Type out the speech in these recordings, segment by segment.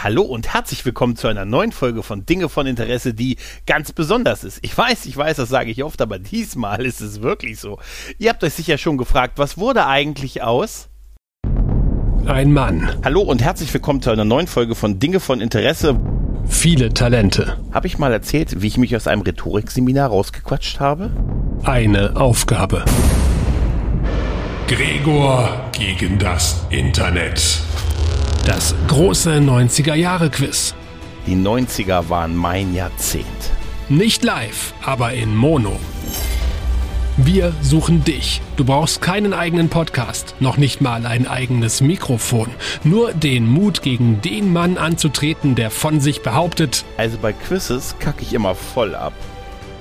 Hallo und herzlich willkommen zu einer neuen Folge von Dinge von Interesse, die ganz besonders ist. Ich weiß, ich weiß, das sage ich oft, aber diesmal ist es wirklich so. Ihr habt euch sicher schon gefragt, was wurde eigentlich aus? Ein Mann. Hallo und herzlich willkommen zu einer neuen Folge von Dinge von Interesse. Viele Talente. Habe ich mal erzählt, wie ich mich aus einem Rhetorikseminar rausgequatscht habe? Eine Aufgabe. Gregor gegen das Internet. Das große 90er-Jahre-Quiz. Die 90er waren mein Jahrzehnt. Nicht live, aber in Mono. Wir suchen dich. Du brauchst keinen eigenen Podcast, noch nicht mal ein eigenes Mikrofon. Nur den Mut, gegen den Mann anzutreten, der von sich behauptet. Also bei Quizzes kacke ich immer voll ab.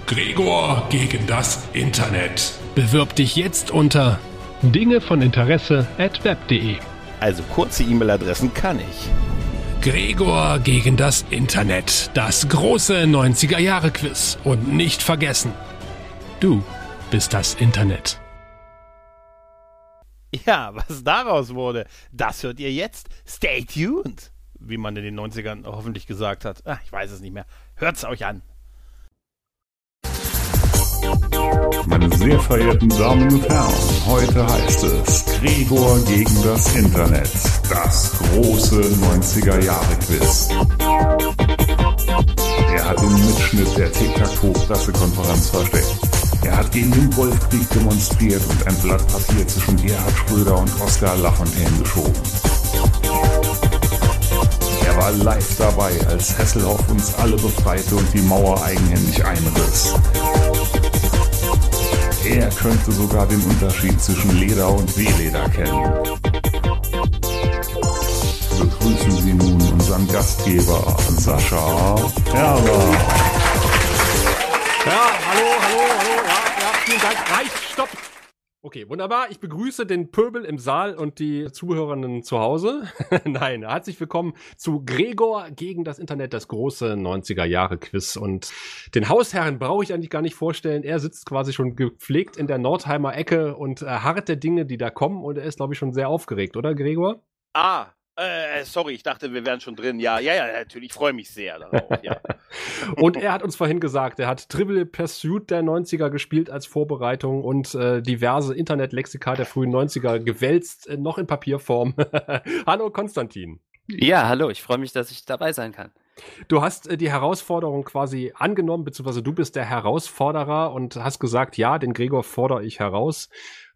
Gregor gegen das Internet. Bewirb dich jetzt unter Dinge von Interesse at web.de. Also kurze E-Mail-Adressen kann ich. Gregor gegen das Internet. Das große 90er-Jahre-Quiz. Und nicht vergessen, du bist das Internet. Ja, was daraus wurde, das hört ihr jetzt. Stay tuned. Wie man in den 90ern hoffentlich gesagt hat. Ach, ich weiß es nicht mehr. Hört's euch an. Meine sehr verehrten Damen und Herren, heute heißt es Gregor gegen das Internet. Das große 90er-Jahre-Quiz. Er hat den Mitschnitt der Tic-Tac-Toe-Pressekonferenz versteckt. Er hat gegen den Golfkrieg demonstriert und ein Blatt Papier zwischen Gerhard Schröder und Oskar Lafontaine geschoben. Er war live dabei, als Hesselhoff uns alle befreite und die Mauer eigenhändig einriss. Er könnte sogar den Unterschied zwischen Leder und Wehleder kennen. Begrüßen Sie nun unseren Gastgeber Sascha Herber. Ja, hallo, hallo, hallo, ja, ja, vielen Dank. Reicht, stopp. Okay, wunderbar. Ich begrüße den Pöbel im Saal und die Zuhörenden zu Hause. Nein, herzlich willkommen zu Gregor gegen das Internet, das große 90er-Jahre-Quiz. Und den Hausherrn brauche ich eigentlich gar nicht vorstellen. Er sitzt quasi schon gepflegt in der Nordheimer Ecke und äh, harrt der Dinge, die da kommen. Und er ist, glaube ich, schon sehr aufgeregt, oder, Gregor? Ah, äh, sorry, ich dachte, wir wären schon drin. Ja, ja, ja, natürlich. Ich freue mich sehr darauf. Ja. Und er hat uns vorhin gesagt, er hat Trivial Pursuit der 90er gespielt als Vorbereitung und äh, diverse Internetlexika der frühen 90er gewälzt, äh, noch in Papierform. hallo Konstantin. Ja, hallo, ich freue mich, dass ich dabei sein kann. Du hast äh, die Herausforderung quasi angenommen, beziehungsweise du bist der Herausforderer und hast gesagt, ja, den Gregor fordere ich heraus.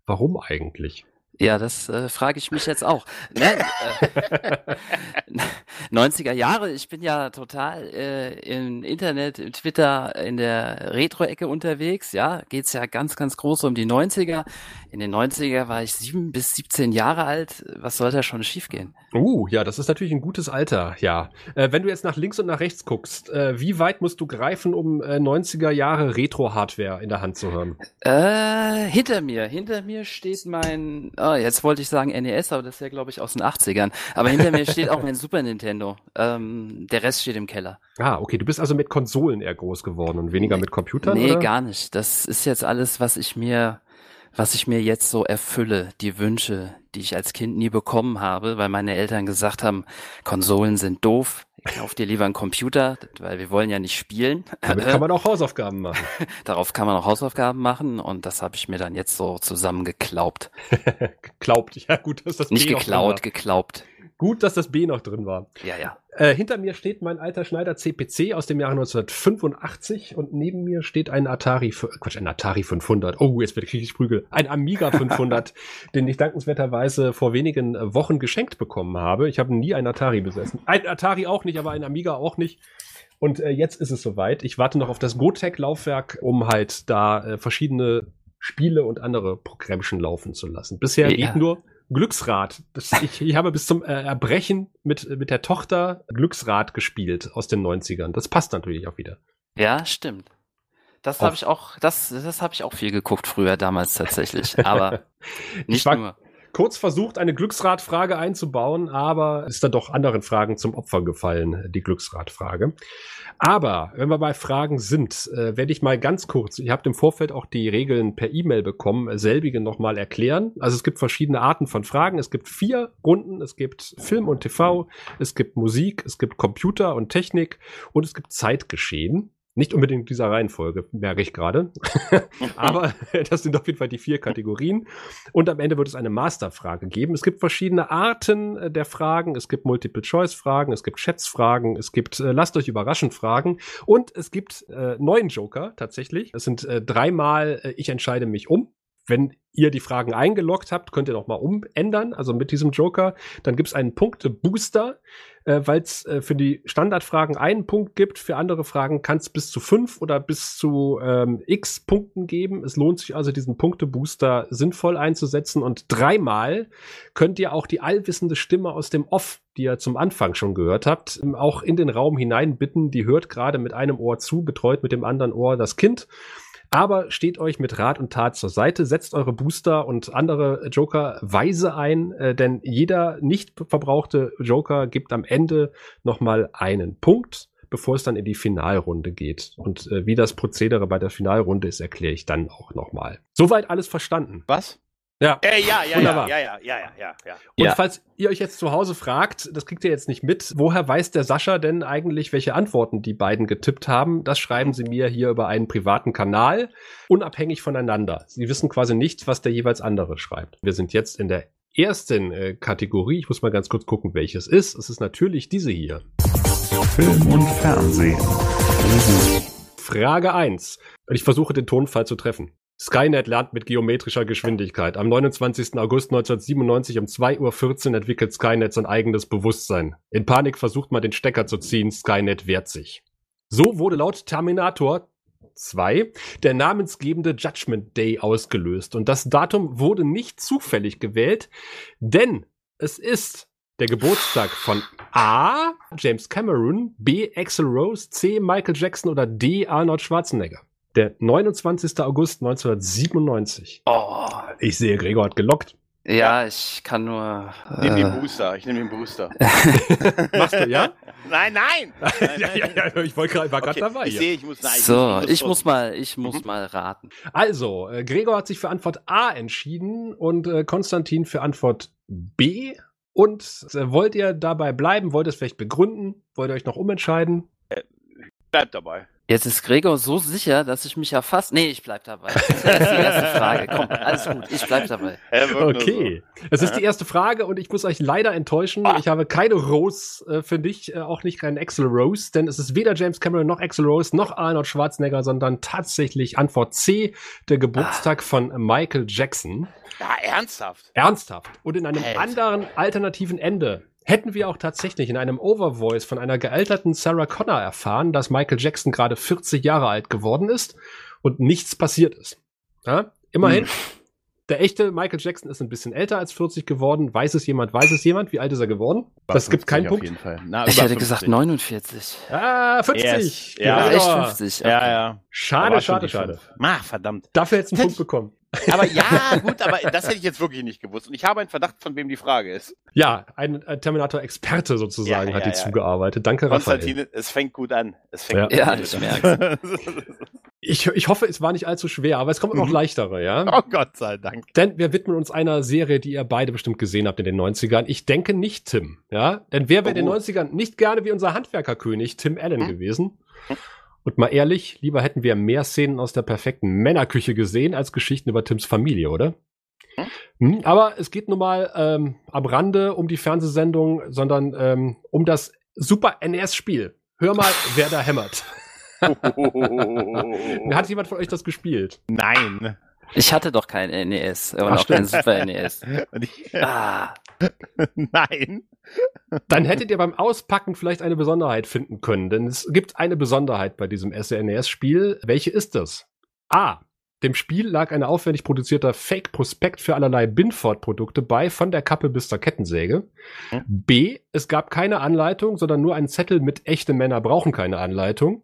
Warum eigentlich? Ja, das äh, frage ich mich jetzt auch. Nein, äh, 90er Jahre, ich bin ja total äh, im Internet, im Twitter, in der Retro-Ecke unterwegs. Ja, geht's ja ganz, ganz groß um die 90er. In den 90er war ich sieben bis 17 Jahre alt. Was soll da schon schiefgehen? Uh, ja, das ist natürlich ein gutes Alter, ja. Äh, wenn du jetzt nach links und nach rechts guckst, äh, wie weit musst du greifen, um äh, 90er Jahre Retro-Hardware in der Hand zu haben? Äh, hinter mir, hinter mir steht mein, oh, jetzt wollte ich sagen NES, aber das ist ja, glaube ich, aus den 80ern. Aber hinter mir steht auch mein Super Nintendo. Ähm, der Rest steht im Keller. Ah, okay, du bist also mit Konsolen eher groß geworden und weniger mit Computern, Nee, oder? gar nicht. Das ist jetzt alles, was ich mir, was ich mir jetzt so erfülle, die Wünsche, die ich als Kind nie bekommen habe, weil meine Eltern gesagt haben, Konsolen sind doof, kauf dir lieber einen Computer, weil wir wollen ja nicht spielen. Damit kann man auch Hausaufgaben machen. Darauf kann man auch Hausaufgaben machen und das habe ich mir dann jetzt so zusammengeklaubt. geklaubt, ja gut, dass das Nicht B noch drin geklaut, geklaubt. Gut, dass das B noch drin war. Ja, ja. Äh, hinter mir steht mein alter Schneider CPC aus dem Jahre 1985 und neben mir steht ein Atari, Quatsch, ein Atari 500. Oh, jetzt kriege ich Prügel. Ein Amiga 500, den ich dankenswerterweise vor wenigen äh, Wochen geschenkt bekommen habe. Ich habe nie einen Atari besessen. Ein Atari auch nicht, aber ein Amiga auch nicht. Und äh, jetzt ist es soweit. Ich warte noch auf das Gotec-Laufwerk, um halt da äh, verschiedene Spiele und andere Programmchen laufen zu lassen. Bisher Ja. geht nur Glücksrad. Ich, ich habe bis zum äh, Erbrechen mit, mit der Tochter Glücksrad gespielt aus den 90ern. Das passt natürlich auch wieder. Ja, stimmt. Das habe ich auch, das, das habe ich auch viel geguckt früher damals tatsächlich. Aber nicht Ich war- nur. Kurz versucht, eine Glücksradfrage einzubauen, aber ist dann doch anderen Fragen zum Opfer gefallen, die Glücksradfrage. Aber wenn wir bei Fragen sind, äh, werde ich mal ganz kurz, ihr habt im Vorfeld auch die Regeln per E-Mail bekommen, selbige nochmal erklären. Also es gibt verschiedene Arten von Fragen. Es gibt vier Runden. Es gibt Film und TV, es gibt Musik, es gibt Computer und Technik und es gibt Zeitgeschehen. Nicht unbedingt dieser Reihenfolge, merke ich gerade. Aber das sind auf jeden Fall die vier Kategorien. Und am Ende wird es eine Masterfrage geben. Es gibt verschiedene Arten äh, der Fragen. Es gibt Multiple-Choice-Fragen, es gibt Schätzfragen, es gibt äh, Lasst euch überraschen Fragen und es gibt äh, neuen Joker tatsächlich. Es sind äh, dreimal äh, Ich entscheide mich um. Wenn ihr die Fragen eingeloggt habt, könnt ihr noch mal umändern, also mit diesem Joker. Dann gibt es einen Punkte-Booster, äh, weil es äh, für die Standardfragen einen Punkt gibt. Für andere Fragen kann es bis zu fünf oder bis zu ähm, x Punkten geben. Es lohnt sich also, diesen Punkte-Booster sinnvoll einzusetzen. Und dreimal könnt ihr auch die allwissende Stimme aus dem Off, die ihr zum Anfang schon gehört habt, auch in den Raum hinein bitten. Die hört gerade mit einem Ohr zu, betreut mit dem anderen Ohr das Kind. Aber steht euch mit Rat und Tat zur Seite, setzt eure Booster und andere Joker weise ein, äh, denn jeder nicht verbrauchte Joker gibt am Ende nochmal einen Punkt, bevor es dann in die Finalrunde geht. Und äh, wie das Prozedere bei der Finalrunde ist, erkläre ich dann auch nochmal. Soweit alles verstanden. Was? Ja. Äh, ja, ja, Wunderbar. ja, ja, ja, ja, ja, ja. Und Ja. falls ihr euch jetzt zu Hause fragt, das kriegt ihr jetzt nicht mit, woher weiß der Sascha denn eigentlich, welche Antworten die beiden getippt haben? Das schreiben sie mir hier über einen privaten Kanal, unabhängig voneinander. Sie wissen quasi nicht, was der jeweils andere schreibt. Wir sind jetzt in der ersten äh, Kategorie. Ich muss mal ganz kurz gucken, welches ist. Es ist natürlich diese hier. Film und Fernsehen. Frage 1. Und ich versuche den Tonfall zu treffen. Skynet lernt mit geometrischer Geschwindigkeit. Am 29. August 1997 um 2.14 Uhr entwickelt Skynet sein eigenes Bewusstsein. In Panik versucht man den Stecker zu ziehen, Skynet wehrt sich. So wurde laut Terminator 2 der namensgebende Judgment Day ausgelöst. Und das Datum wurde nicht zufällig gewählt, denn es ist der Geburtstag von A. James Cameron, B. Axel Rose, C. Michael Jackson oder D. Arnold Schwarzenegger. Der 29. August 1997. Oh, Ich sehe, Gregor hat gelockt. ja, ich kann nur. Nimm Äh, den Booster, ich nehme den Booster. Machst du, ja? Nein, nein! nein, ja, nein, ja, ja, ich wollte gerade, war gerade Okay, dabei. ich ja. sehe, ich muss, nein, so, ich muss mal, ich muss mal raten. Also, äh, Gregor hat sich für Antwort A entschieden und äh, Konstantin für Antwort B. Und äh, wollt ihr dabei bleiben? Wollt ihr es vielleicht begründen? Wollt ihr euch noch umentscheiden? Bleib dabei. Jetzt ist Gregor so sicher, dass ich mich ja fast. Nee, ich bleib dabei. Das ist die erste Frage. Komm, alles gut, ich bleib dabei. Okay. Es ist die erste Frage und ich muss euch leider enttäuschen. Ich habe keine Rose äh, für dich, äh, auch nicht keinen Axel Rose, denn es ist weder James Cameron noch Axel Rose noch Arnold Schwarzenegger, sondern tatsächlich Antwort C, der Geburtstag von Michael Jackson. So. Ja, ernsthaft. Ernsthaft. Und in einem Alter. anderen alternativen Ende hätten wir auch tatsächlich in einem Overvoice von einer gealterten Sarah Connor erfahren, dass Michael Jackson gerade 40 Jahre alt geworden ist und nichts passiert ist. Ja? Immerhin, der echte Michael Jackson ist ein bisschen älter als 40 geworden. Weiß es jemand? Weiß es jemand? Wie alt ist er geworden? Das gibt keinen auf Punkt. jeden Fall. Na, Ich hätte 50. gesagt 49. Ah, 50. Yes. Ja, Gregor. echt 50. Ja, ja. Schade, schade, schade. fünf. Ach, verdammt. Dafür hättest du einen Punkt bekommen. Aber ja, gut, aber das hätte ich jetzt wirklich nicht gewusst. Und ich habe einen Verdacht, von wem die Frage ist. Ja, ein, ein Terminator-Experte sozusagen Ja, hat ja, dir ja. zugearbeitet. Danke, Raphael. Konstantin, es fängt gut an. Es fängt Ja. gut Ja, an. ich merke. Ich, ich hoffe, es war nicht allzu schwer, aber es kommt noch Mhm. leichtere, ja? oh Gott sei Dank. Denn wir widmen uns einer Serie, die ihr beide bestimmt gesehen habt in den 90ern. Ich denke nicht Tim, ja? Denn wer wäre in den Oh. 90ern nicht gerne wie unser Handwerkerkönig Tim Allen Hm. gewesen? Und mal ehrlich, lieber hätten wir mehr Szenen aus der perfekten Männerküche gesehen als Geschichten über Tims Familie, oder? Hm? Hm, aber es geht nun mal ähm, am Rande um die Fernsehsendung, sondern ähm, um das Super NES-Spiel. Hör mal, wer da hämmert. Hat jemand von euch das gespielt? Nein. Ich hatte doch kein NES und Ach, auch kein Super NES. Ah, nein. Dann hättet ihr beim Auspacken vielleicht eine Besonderheit finden können, denn es gibt eine Besonderheit bei diesem SNES-Spiel. Welche ist das? A. Dem Spiel lag ein aufwendig produzierter Fake-Prospekt für allerlei Binford-Produkte bei, von der Kappe bis zur Kettensäge. Hm. B. Es gab keine Anleitung, sondern nur einen Zettel mit echte Männer brauchen keine Anleitung.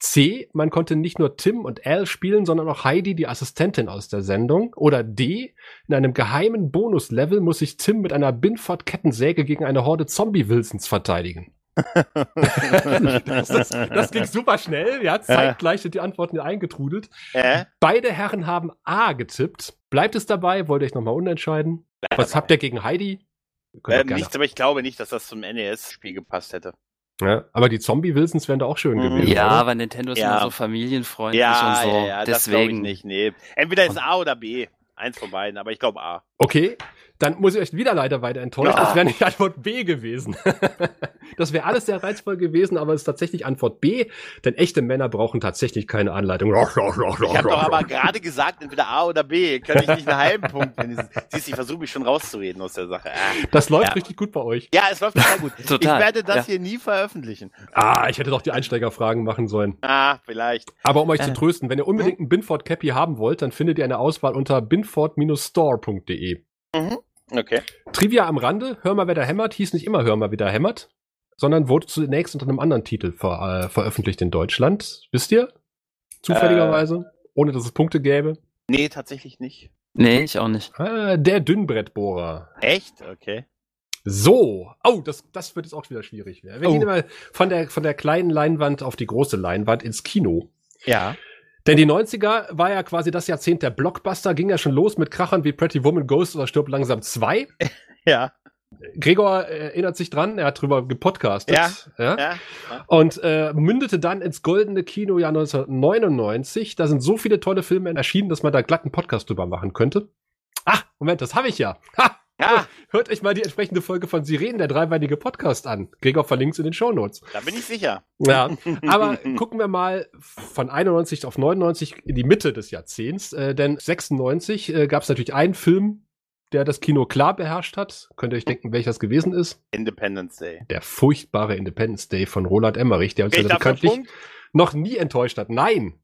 C, man konnte nicht nur Tim und Al spielen, sondern auch Heidi, die Assistentin aus der Sendung. Oder D, in einem geheimen Bonuslevel muss sich Tim mit einer Binford-Kettensäge gegen eine Horde Zombie-Wilsons verteidigen. das, das, das ging super schnell, ja, zeitgleich sind die Antworten hier eingetrudelt. Äh? Beide Herren haben A getippt. Bleibt es dabei? Wollt ihr euch nochmal unentscheiden? Was habt ihr gegen Heidi? Gerne- nichts, aber ich glaube nicht, dass das zum NES-Spiel gepasst hätte. Ja, aber die Zombie-Wilsons wären da auch schön Mhm. gewesen. Ja, oder? aber Nintendo ist Ja. immer so familienfreundlich Ja, und so. ja, ja, das glaube ich Deswegen. nicht. Nee. Entweder ist A oder B. Eins von beiden, aber ich glaube A. Okay, dann muss ich euch wieder leider weiter enttäuschen. Ja. Das wäre nicht Antwort B gewesen. das wäre alles sehr reizvoll gewesen, aber es ist tatsächlich Antwort B, denn echte Männer brauchen tatsächlich keine Anleitung. Ich habe doch aber gerade gesagt, entweder A oder B. Kann ich nicht einen halben Punkt wenigstens. Siehst du, ich versuche mich schon rauszureden aus der Sache. Ah. Das läuft Ja. richtig gut bei euch. Ja, es läuft total gut. Total, Ich werde das ja. hier nie veröffentlichen. Ah, ich hätte doch die Einsteigerfragen machen sollen. Ah, vielleicht. Aber um euch Äh. zu trösten, wenn ihr unbedingt ein Binford Cappy haben wollt, dann findet ihr eine Auswahl unter binford-store.de. Okay. Trivia am Rande, Hör mal, wer da hämmert, hieß nicht immer Hör mal, wer da hämmert, sondern wurde zunächst unter einem anderen Titel ver äh, veröffentlicht in Deutschland. Wisst ihr? Zufälligerweise? Ohne dass es Punkte gäbe. Nee, tatsächlich nicht. Nee, ich auch nicht. Ah, der Dünnbrettbohrer. Echt? Okay. So. Oh, das, das wird jetzt auch wieder schwierig werden. Wir Oh. gehen mal von der, von der kleinen Leinwand auf die große Leinwand ins Kino. Ja. Denn die 90er war ja quasi das Jahrzehnt der Blockbuster, ging ja schon los mit Krachern wie Pretty Woman Ghost oder Stirb langsam 2. Ja. Gregor äh, erinnert sich dran, er hat drüber gepodcastet. Ja. ja? Ja. Und äh, mündete dann ins goldene Kinojahr 1999. Da sind so viele tolle Filme erschienen, dass man da glatt einen Podcast drüber machen könnte. Ah, Moment, das habe ich ja. Ha! Ja. Hört euch mal die entsprechende Folge von Sirenen, der dreiweilige Podcast an. Gregor verlinkt in den Shownotes. Da bin ich sicher. Ja, aber gucken wir mal von 91 auf 99 in die Mitte des Jahrzehnts. Äh, denn 96 äh, gab es natürlich einen Film, der das Kino klar beherrscht hat. Könnt ihr euch denken, welcher das gewesen ist? Independence Day. Der furchtbare Independence Day von Roland Emmerich, der uns ja bekanntlich noch nie enttäuscht hat. Nein!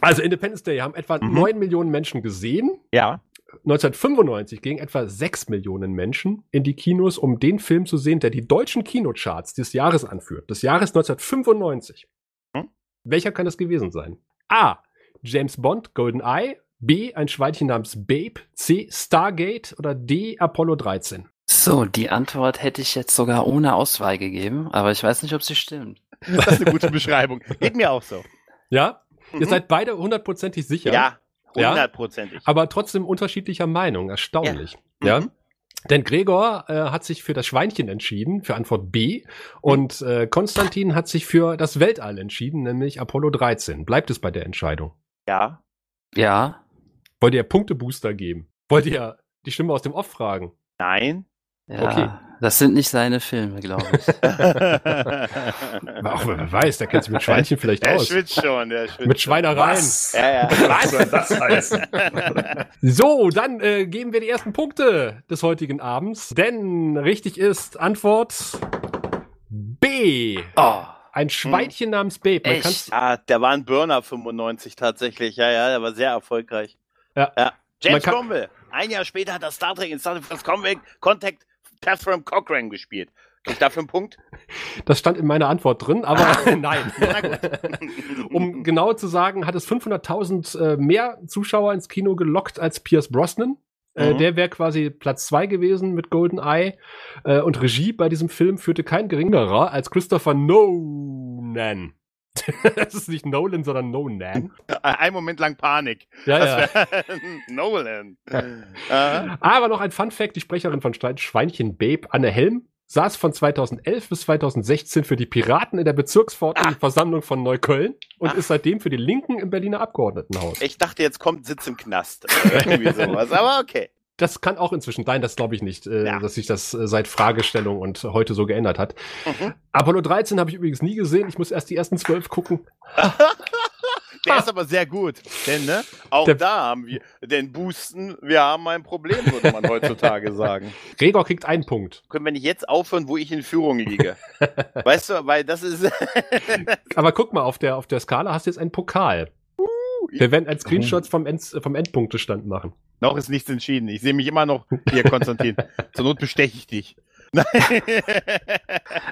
Also Independence Day haben etwa Mhm. 9 Millionen Menschen gesehen. Ja. 1995 gingen etwa 6 Millionen Menschen in die Kinos, um den Film zu sehen, der die deutschen Kinocharts des Jahres anführt. Des Jahres 1995. Hm? Welcher kann das gewesen sein? A. James Bond, Golden Eye. B. Ein Schweinchen namens Babe. C. Stargate. Oder D. Apollo 13. So, die Antwort hätte ich jetzt sogar ohne Auswahl gegeben, aber ich weiß nicht, ob sie stimmt. Das ist eine gute Beschreibung. Geht mir auch so. Ja? Ihr Mhm. seid beide hundertprozentig sicher. Ja. Ja. Hundertprozentig. aber trotzdem unterschiedlicher Meinung. Erstaunlich. Ja. Ja. Mhm. Denn Gregor äh, hat sich für das Schweinchen entschieden, für Antwort B. Und äh, Konstantin hat sich für das Weltall entschieden, nämlich Apollo 13. Bleibt es bei der Entscheidung? Ja. Ja, Wollt ihr Punktebooster geben? Wollt ihr die Stimme aus dem Off fragen? Nein. Ja. Okay. Das sind nicht seine Filme, glaube ich. Aber auch wer weiß, der kennt sich mit Schweinchen vielleicht Der aus. schwitzt schon, der schwitzt. Mit Schweinereien. Was? Ja, ja. Was soll das heißen? So, dann äh, geben wir die ersten Punkte des heutigen Abends. Denn richtig ist Antwort B. Oh, Ein Schweinchen namens Babe. Man Echt? Ah, der war ein Burner 95 tatsächlich. Ja, ja, der war sehr erfolgreich. Ja. ja. James Cromwell. Ein Jahr später hat er Star Trek in Star Trek Contact Catherine Cochrane gespielt. Krieg ich dafür einen Punkt? Das stand in meiner Antwort drin, aber nein. Na gut. um genau zu sagen, hat es 500.000 äh, mehr Zuschauer ins Kino gelockt als Pierce Brosnan. Äh, Mhm. der wäre quasi Platz zwei gewesen mit Golden Eye. Äh, und Regie bei diesem Film führte kein geringerer als Christopher Nolan. das ist nicht Nolan, sondern Nolan. Ein Moment lang Panik. Ja, Das ja. Nolan. Aber noch ein Fun Fact: Die Sprecherin von Schwein- Schweinchen Babe, Anne Helm, saß von 2011 bis 2016 für die Piraten in der Bezirksversammlung von Neukölln und Ah. ist seitdem für die Linken im Berliner Abgeordnetenhaus. Ich dachte, jetzt kommt Sitz im Knast. Irgendwie sowas. Aber okay. Das kann auch inzwischen sein, das glaube ich nicht, äh, Ja. dass sich das äh, seit Fragestellung und heute so geändert hat. Mhm. Apollo 13 habe ich übrigens nie gesehen. Ich muss erst die ersten zwölf gucken. Der ist aber sehr gut. Denn, ne? Auch Der- da haben wir den Boosten. Wir haben ein Problem, würde man heutzutage sagen. Gregor kriegt einen Punkt. Können wir nicht jetzt aufhören, wo ich in Führung liege? weißt du, weil das ist. Aber guck mal, auf der, auf der Skala hast du jetzt einen Pokal. Wir werden einen Screenshot vom, End, vom Endpunktestand machen. Noch ist nichts entschieden. Ich sehe mich immer noch hier, Konstantin. Zur Not besteche ich dich.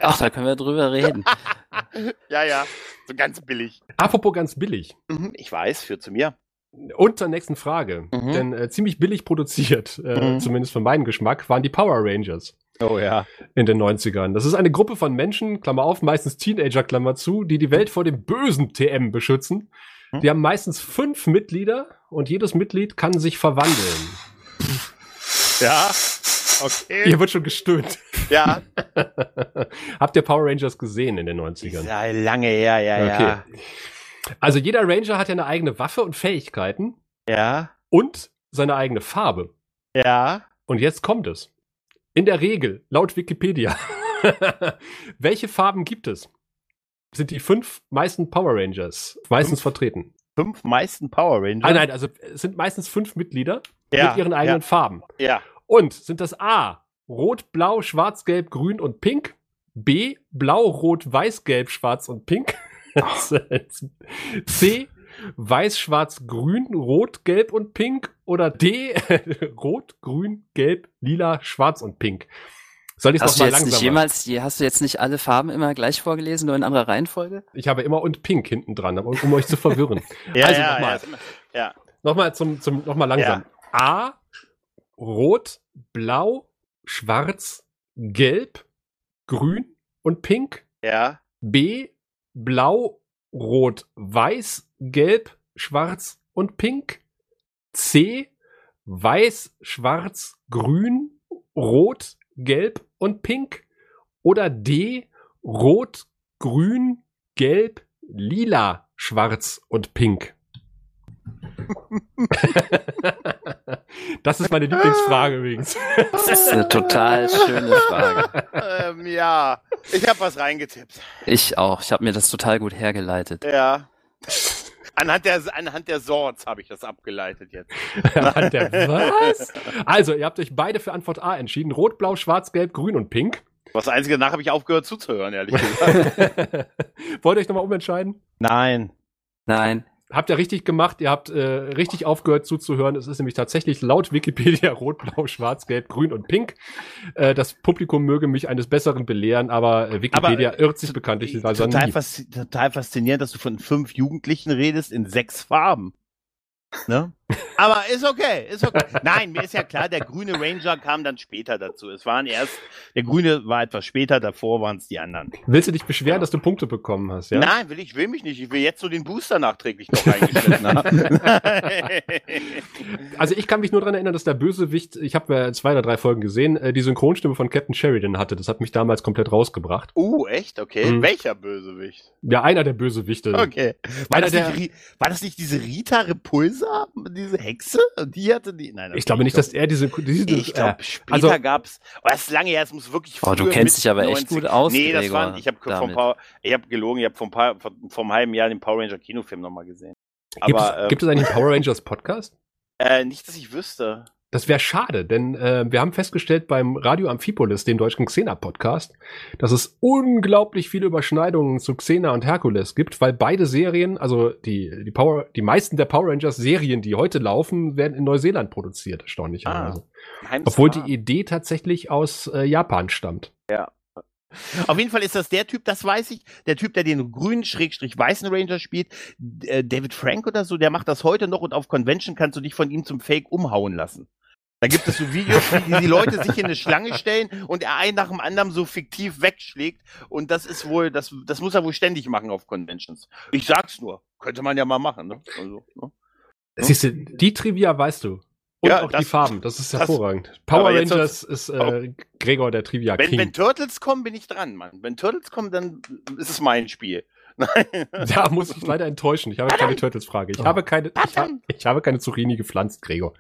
Ach, da können wir drüber reden. ja, ja. So ganz billig. Apropos ganz billig. Mhm, ich weiß, führt zu mir. Und zur nächsten Frage. Mhm. Denn äh, ziemlich billig produziert, äh, Mhm. zumindest für meinen Geschmack, waren die Power Rangers Oh ja. in den 90ern. Das ist eine Gruppe von Menschen, Klammer auf, meistens Teenager, Klammer zu, die die Welt vor dem bösen TM beschützen. Mhm. Die haben meistens fünf Mitglieder und jedes Mitglied kann sich verwandeln. Ja. Okay. Hier wird schon gestöhnt. Ja. Habt ihr Power Rangers gesehen in den 90ern? Ist ja lange her, ja, ja. Also jeder Ranger hat ja eine eigene Waffe und Fähigkeiten Ja. und seine eigene Farbe. Ja. Und jetzt kommt es. In der Regel, laut Wikipedia, welche Farben gibt es? Sind die fünf meisten Power Rangers meistens vertreten? Fünf meisten Power Rangers. Ah, nein, also es sind meistens fünf Mitglieder Ja, mit ihren eigenen Farben. Ja. Und sind das A, Rot, Blau, Schwarz, Gelb, Grün und Pink? B, Blau, Rot, Weiß, Gelb, Schwarz und Pink? C, Weiß, Schwarz, Grün, Rot, Gelb und Pink? Oder D, Rot, Grün, Gelb, Lila, Schwarz und Pink? Soll ich es Hast du nochmal jetzt nicht langsam jemals, die- hast du jetzt nicht alle Farben immer gleich vorgelesen, nur in anderer Reihenfolge? Ich habe immer und Pink hinten dran, um, um euch zu verwirren. Ja, also ja, nochmal. ja. Ja. Nochmal zum, zum, nochmal langsam. A, Rot, Blau, Schwarz, Gelb, Grün und Pink. Ja. B, Blau, Rot, Weiß, Gelb, Schwarz und Pink. C, Weiß, Schwarz, Grün, Rot, Gelb und Pink. Oder D, Rot, Grün, Gelb, Lila, Schwarz und Pink. das ist meine Lieblingsfrage übrigens. Das ist eine total schöne Frage. ähm, ja. Ich habe was reingetippt. Ich auch. Ich habe mir das total gut hergeleitet. Ja. Anhand der, anhand der Sorts habe ich das abgeleitet jetzt. Anhand der was? Also, ihr habt euch beide für Antwort A entschieden. Rot, Blau, Schwarz, Gelb, Grün und Pink. Was einzige, danach habe ich aufgehört zuzuhören, ehrlich gesagt. Wollt ihr euch nochmal umentscheiden? Nein. Nein. Habt ihr richtig gemacht, ihr habt äh, richtig aufgehört zuzuhören. Es ist nämlich tatsächlich laut Wikipedia rot, blau, schwarz, gelb, grün und pink. Äh, das Publikum möge mich eines Besseren belehren, aber äh, Wikipedia Aber, äh, irrt sich bekanntlich also total, faszi total faszinierend, dass du von fünf Jugendlichen redest in sechs Farben. Ne? Aber ist okay, ist okay. Nein, mir ist ja klar, der grüne Ranger kam dann später dazu. Es waren erst, der grüne war etwas später, davor waren es die anderen. Willst du dich beschweren, dass du Punkte bekommen hast, ja? Nein, will ich, will mich nicht. Ich will jetzt so den Booster nachträglich noch reingeschnitten haben. Also ich kann mich nur daran erinnern, dass der Bösewicht, ich habe äh, zwei oder drei Folgen gesehen, äh, die Synchronstimme von Captain Sheridan hatte. Das hat mich damals komplett rausgebracht. uh, echt? Okay. Mhm. Welcher Bösewicht? Ja, einer der Bösewichte. Okay. War Einer das, der- nicht, war das nicht diese Rita Repulsa? Diese Hexe? Die hatte die? Nein, Ich glaube nicht, dass er diese, diese Ich glaube, äh, später also- gab's. Oh, das ist lange her, es muss wirklich Oh, du kennst dich aber echt 90 gut aus, Nee, das war, ich habe habe gelogen, ich habe vor paar, vor, vor einem halben Jahr den Power Ranger Kinofilm nochmal gesehen. gibt, Aber es, gibt es eigentlich einen Power Rangers Podcast? äh, nicht, dass ich wüsste. Das wäre schade, denn äh, wir haben festgestellt beim Radio Amphipolis, dem deutschen Xena-Podcast, dass es unglaublich viele Überschneidungen zu Xena und Herkules gibt, weil beide Serien, also die, die Power, die meisten der Power Rangers Serien, die heute laufen, werden in Neuseeland produziert, erstaunlicherweise. Geheimes Obwohl die Idee tatsächlich aus äh, Japan stammt. Auf jeden Fall ist das der Typ, das weiß ich, der Typ, der den grünen Schrägstrich weißen Ranger spielt, äh, David Frank oder so, der macht das heute noch und auf Convention kannst du dich von ihm zum Fake umhauen lassen. Da gibt es so Videos, wie die, Leute sich in eine Schlange stellen und er einen nach dem anderen so fiktiv wegschlägt. Und das ist wohl, das, das muss er wohl ständig machen auf Conventions. Ich sag's nur. Könnte man ja mal machen, ne? Also, ne? Siehst du, die Trivia weißt du. Und Ja, auch das- die Farben, das ist das- hervorragend. Power aber jetzt Rangers ist äh, Gregor der Trivia Wenn, King. wenn Turtles kommen, bin ich dran, Mann. Wenn Turtles kommen, dann ist es mein Spiel. Nein. Da muss ich leider enttäuschen. Ich habe keine Turtles-Frage. Ich, Oh. habe keine, ich, ha ich habe keine Zucchini gepflanzt, Gregor.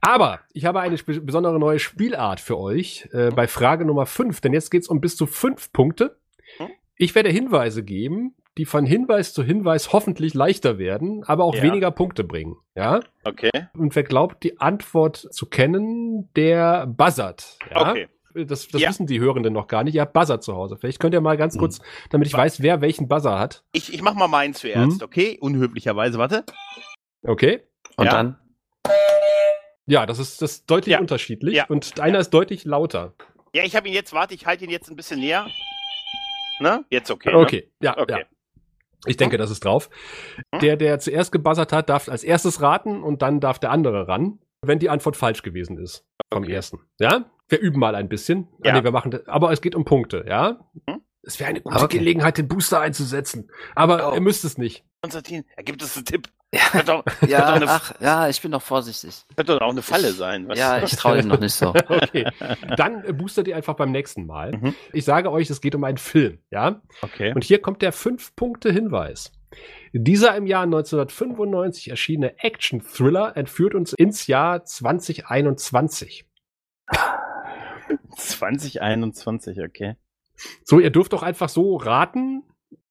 Aber ich habe eine besondere neue Spielart für euch äh, bei Frage Nummer 5, denn jetzt geht's um bis zu fünf Punkte. Hm? Ich werde Hinweise geben, die von Hinweis zu Hinweis hoffentlich leichter werden, aber auch Ja. weniger Punkte bringen. Ja? Okay. Und wer glaubt, die Antwort zu kennen, der buzzert. Ja? Okay. Das, das Ja. wissen die Hörenden noch gar nicht. Ihr habt Buzzer zu Hause. Vielleicht könnt ihr mal ganz kurz, damit ich weiß, wer welchen Buzzer hat. Ich, ich mach mal meinen zuerst, Hm? okay? Unhöflicherweise, warte. Okay? Und Ja. dann? Ja, das ist das ist deutlich Ja. unterschiedlich. Ja. Und einer ist deutlich lauter. Ja, ich habe ihn jetzt, warte, ich halte ihn jetzt ein bisschen näher. Ne? Jetzt okay. Okay, ja, Ne? Okay. ja. Ich denke, das ist drauf. Hm? Der, der zuerst gebuzzert hat, darf als erstes raten und dann darf der andere ran, wenn die Antwort falsch gewesen ist. Vom Okay. ersten. Ja? Wir üben mal ein bisschen. Ah, Ja. nee, wir machen das, aber es geht um Punkte, ja? Mhm. Es wäre eine gute Okay. Gelegenheit, den Booster einzusetzen. Aber Oh. ihr müsst es nicht. Konstantin, da gibt es einen Tipp. Ja, doch, ja, doch, eine, ach, ja, ich bin noch vorsichtig. könnte doch auch eine Falle sein. weißt Ja, ich traue ihm noch nicht so. Okay. Dann boostert ihr einfach beim nächsten Mal. Mhm. Ich sage euch, es geht um einen Film, ja? Okay. Und hier kommt der 5-Punkte-Hinweis. Dieser im Jahr 1995 erschienene Action-Thriller entführt uns ins Jahr 2021. 2021, okay. So, ihr dürft doch einfach so raten.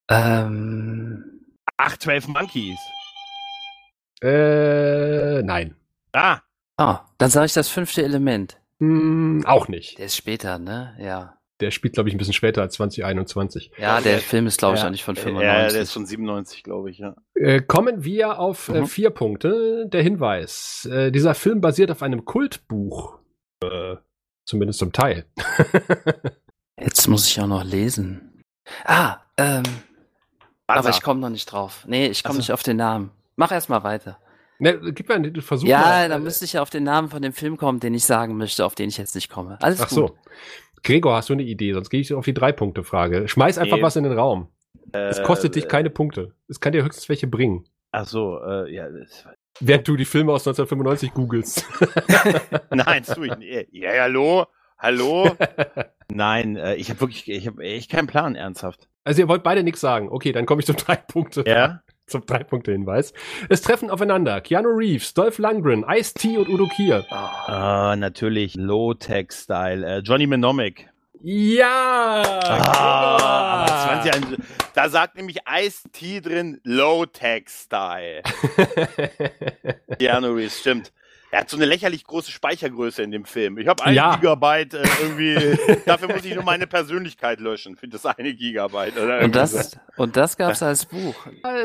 Ähm, Ach, 12 Monkeys. Äh, nein. Ah, ah, dann sage ich das fünfte Element. Hm, auch nicht. Der ist später, ne? Ja. Der spielt, glaube ich, ein bisschen später als 2021. Ja, der Film ist, glaube ich, Ja. auch nicht von ja, 95. der ist von 97, glaube ich, ja. Äh, kommen wir auf äh, Mhm. vier Punkte. Der Hinweis. Äh, dieser Film basiert auf einem Kultbuch. Äh, zumindest zum Teil. Jetzt muss ich auch noch lesen. Ah, ähm, aber Buzzer. ich komme noch nicht drauf. Nee, ich komme Ach so. nicht auf den Namen. Mach erst mal weiter. Ne, gib mal einen Versuch. ja, mal. dann müsste ich ja auf den Namen von dem Film kommen, den ich sagen möchte, auf den ich jetzt nicht komme. Alles Ach gut. so. Gregor, hast du eine Idee? Sonst gehe ich auf die Drei-Punkte-Frage. Schmeiß einfach Nee. was in den Raum. Äh, Es kostet dich keine Punkte. Es kann dir höchstens welche bringen. Ach so, äh, ja. Das, Während du die Filme aus 1995 googelst. nein, das tue ich nicht. Ja, hallo? Hallo? Nein, äh, ich habe wirklich, ich habe echt keinen Plan, ernsthaft. Also ihr wollt beide nichts sagen. Okay, dann komme ich zum drei Punkte. Ja? Zum drei Punkte Hinweis. Es treffen aufeinander Keanu Reeves, Dolph Lundgren, Ice-T und Udo Kier. Ah, natürlich, Low-Tech-Style. Äh, Johnny Mnemonic. Ja! Ah, Gregor! aber 20 Jahre- da sagt nämlich Ice-T drin Low-Tech-Style. Keanu Reeves, stimmt. Er hat so eine lächerlich große Speichergröße in dem Film. Ich habe ein Ja. Gigabyte äh, irgendwie. dafür muss ich nur meine Persönlichkeit löschen für das eine Gigabyte. Oder Und irgendwie so. das, und das gab's als Buch.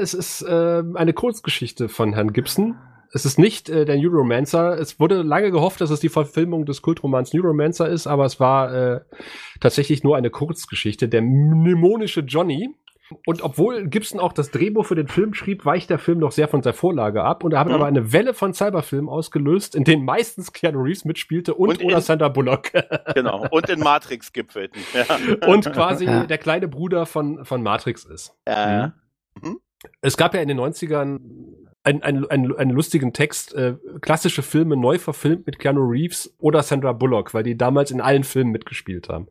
Es ist äh, eine Kurzgeschichte von Herrn Gibson. Es ist nicht äh, der Neuromancer. Es wurde lange gehofft, dass es die Verfilmung des Kultromans Neuromancer ist, aber es war äh, tatsächlich nur eine Kurzgeschichte. Der mnemonische Johnny. Und obwohl Gibson auch das Drehbuch für den Film schrieb, weicht der Film noch sehr von seiner Vorlage ab. Und er hat Mhm. aber eine Welle von Cyberfilmen ausgelöst, in denen meistens Keanu Reeves mitspielte und, Und oder in- Sandra Bullock. Genau. Und in Matrix gipfelten. Ja. und quasi Ja. der kleine Bruder von, von Matrix ist. Ja. Es gab ja in den 90ern einen, einen, einen, einen lustigen Text, äh, klassische Filme neu verfilmt mit Keanu Reeves oder Sandra Bullock, weil die damals in allen Filmen mitgespielt haben.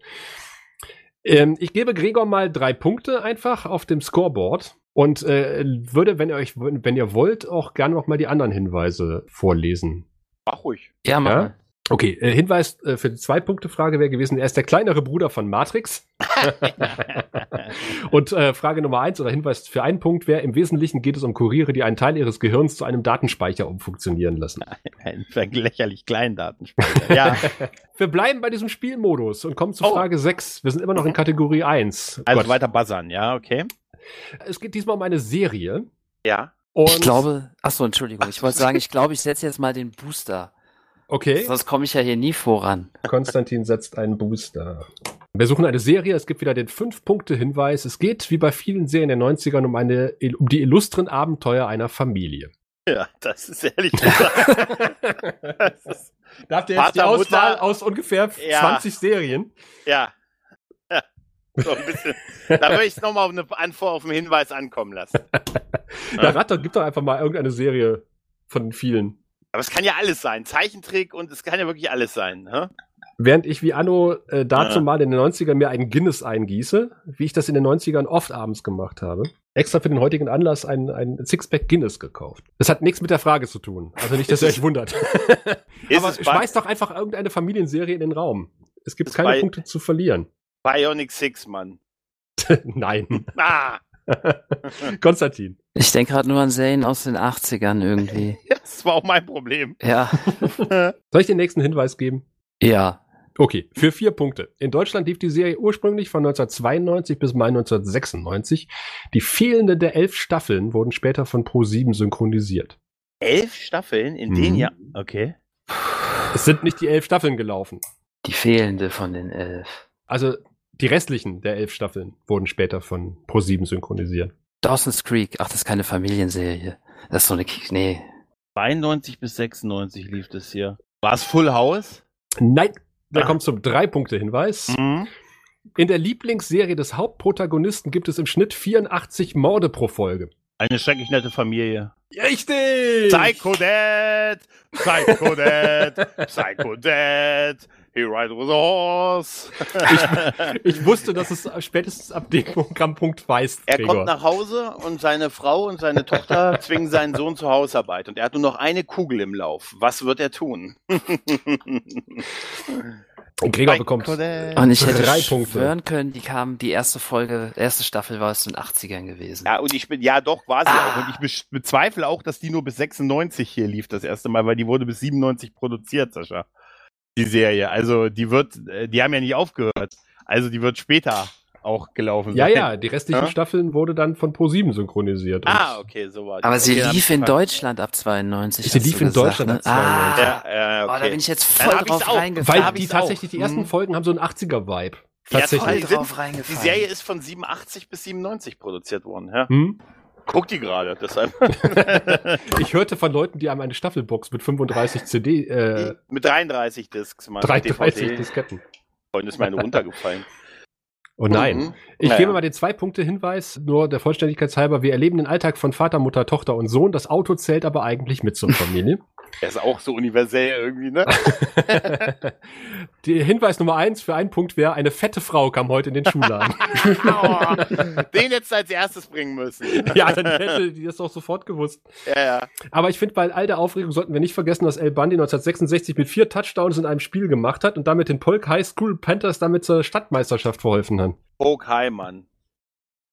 Ähm, ich gebe Gregor mal drei Punkte einfach auf dem Scoreboard und äh, würde, wenn ihr euch, wenn ihr wollt, auch gerne noch mal die anderen Hinweise vorlesen. Mach ruhig. Ja, mach Ja? Okay, äh, Hinweis äh, für die Zwei-Punkte-Frage wäre gewesen, er ist der kleinere Bruder von Matrix. Und äh, Frage Nummer eins oder Hinweis für einen Punkt wäre, im Wesentlichen geht es um Kuriere, die einen Teil ihres Gehirns zu einem Datenspeicher umfunktionieren lassen. Ein lächerlich kleinen Datenspeicher. Ja. Wir bleiben bei diesem Spielmodus und kommen zu Oh. Frage 6. Wir sind immer noch in Kategorie 1. Also Gott. weiter buzzern, ja, okay. Es geht diesmal um eine Serie. Ja. Und Ich glaube, ach so, Entschuldigung, ich wollte sagen, ich glaube, ich setze jetzt mal den Booster. Okay, Sonst komme ich ja hier nie voran. Konstantin setzt einen Booster. Wir suchen eine Serie, es gibt wieder den 5-Punkte-Hinweis. Es geht, wie bei vielen Serien der 90ern, um, eine, um die illustren Abenteuer einer Familie. Ja, das ist ehrlich gesagt. das ist, Da habt ihr jetzt die Vater, Auswahl Mutter- aus ungefähr Ja. 20 Serien. ja. ja. So ein bisschen. Da würde ich es nochmal auf eine Antwort auf den Hinweis ankommen lassen. Da rat doch, gib doch einfach mal irgendeine Serie von den vielen. Aber es kann ja alles sein. Zeichentrick und es kann ja wirklich alles sein. Ne? Während ich wie Anno äh, dazu Ja. mal in den 90ern mir einen Guinness eingieße, wie ich das in den 90ern oft abends gemacht habe, extra für den heutigen Anlass ein, ein Sixpack Guinness gekauft. Das hat nichts mit der Frage zu tun. Also nicht, dass ihr euch wundert. Aber schmeißt doch einfach irgendeine Familienserie in den Raum. Es gibt keine Punkte zu verlieren. Bionic Six, Mann. Nein. Ah, Konstantin. Ich denke gerade nur an Serien aus den 80ern irgendwie. das war auch mein Problem. Ja. Soll ich den nächsten Hinweis geben? Ja. Okay, für vier Punkte. In Deutschland lief die Serie ursprünglich von 1992 bis Mai 1996. Die fehlende der elf Staffeln wurden später von Pro7 synchronisiert. Elf Staffeln in Mhm. denen ja. Okay. Es sind nicht die elf Staffeln gelaufen. Die fehlende von den elf. Also die restlichen der elf Staffeln wurden später von Pro7 synchronisiert. Dawson's Creek. Ach, das ist keine Familienserie. Das ist so eine, nee. 92 bis 96 lief das hier. War es Full House? Nein, wir Ah. kommen zum Drei-Punkte-Hinweis. Mhm. In der Lieblingsserie des Hauptprotagonisten gibt es im Schnitt 84 Morde pro Folge. Eine schrecklich nette Familie. Richtig! Psycho Dad! Psycho Dad! Psycho Dad! He ride with a horse! Ich wusste, dass es spätestens ab dem Programmpunkt weiß, Er Gregor. kommt nach Hause und seine Frau und seine Tochter zwingen seinen Sohn zur Hausarbeit und er hat nur noch eine Kugel im Lauf. Was wird er tun? Gregor Psycho bekommt. Und ich hätte Drei Punkte. schwören können, die kam, die erste Folge, erste Staffel war aus den 80ern gewesen. Ja, und ich bin, ja doch, war sie Ah. auch. Und ich be- bezweifle auch, dass die nur bis 96 hier lief das erste Mal, weil die wurde bis 97 produziert, Sascha. Die Serie. Also die wird, äh, die haben ja nicht aufgehört. Also die wird später auch gelaufen Ja, sein. ja, die restlichen Ja? Staffeln wurde dann von Pro7 synchronisiert. Ah, okay, so war die. Aber sie okay, dann lief in Deutschland ab 92. Sie lief in Deutschland ab ne? Ah, 92. Ja, ja, oh, okay. da bin ich jetzt Dann voll ich's drauf reingefallen. Weil die auch. tatsächlich, die ersten Mhm. Folgen haben so einen 80er-Vibe. Ja, Tatsächlich. drauf Die. Serie ist von 87 bis 97 produziert worden. Ja. Hm? Guck die gerade, deshalb. Ich hörte von Leuten, die haben eine Staffelbox mit 35 CD, äh, Mit 33 Discs, mal. 33 DVD. Disketten. Vorhin ist mir eine runtergefallen. Oh nein. Mhm. Ich Naja. gebe mal den Zwei-Punkte-Hinweis, nur der Vollständigkeit halber. Wir erleben den Alltag von Vater, Mutter, Tochter und Sohn. Das Auto zählt aber eigentlich mit zur Familie. Er ist auch so universell irgendwie, ne? Der Hinweis Nummer eins für einen Punkt wäre, eine fette Frau kam heute in den Schuhladen. Oh, den jetzt als erstes bringen müssen. ja, dann hätte die das doch sofort gewusst. Ja, ja. Aber ich finde, bei all der Aufregung sollten wir nicht vergessen, dass El Bundy 1966 mit vier Touchdowns in einem Spiel gemacht hat und damit den Polk High School Panthers damit zur Stadtmeisterschaft verholfen hat. Poke High, Mann.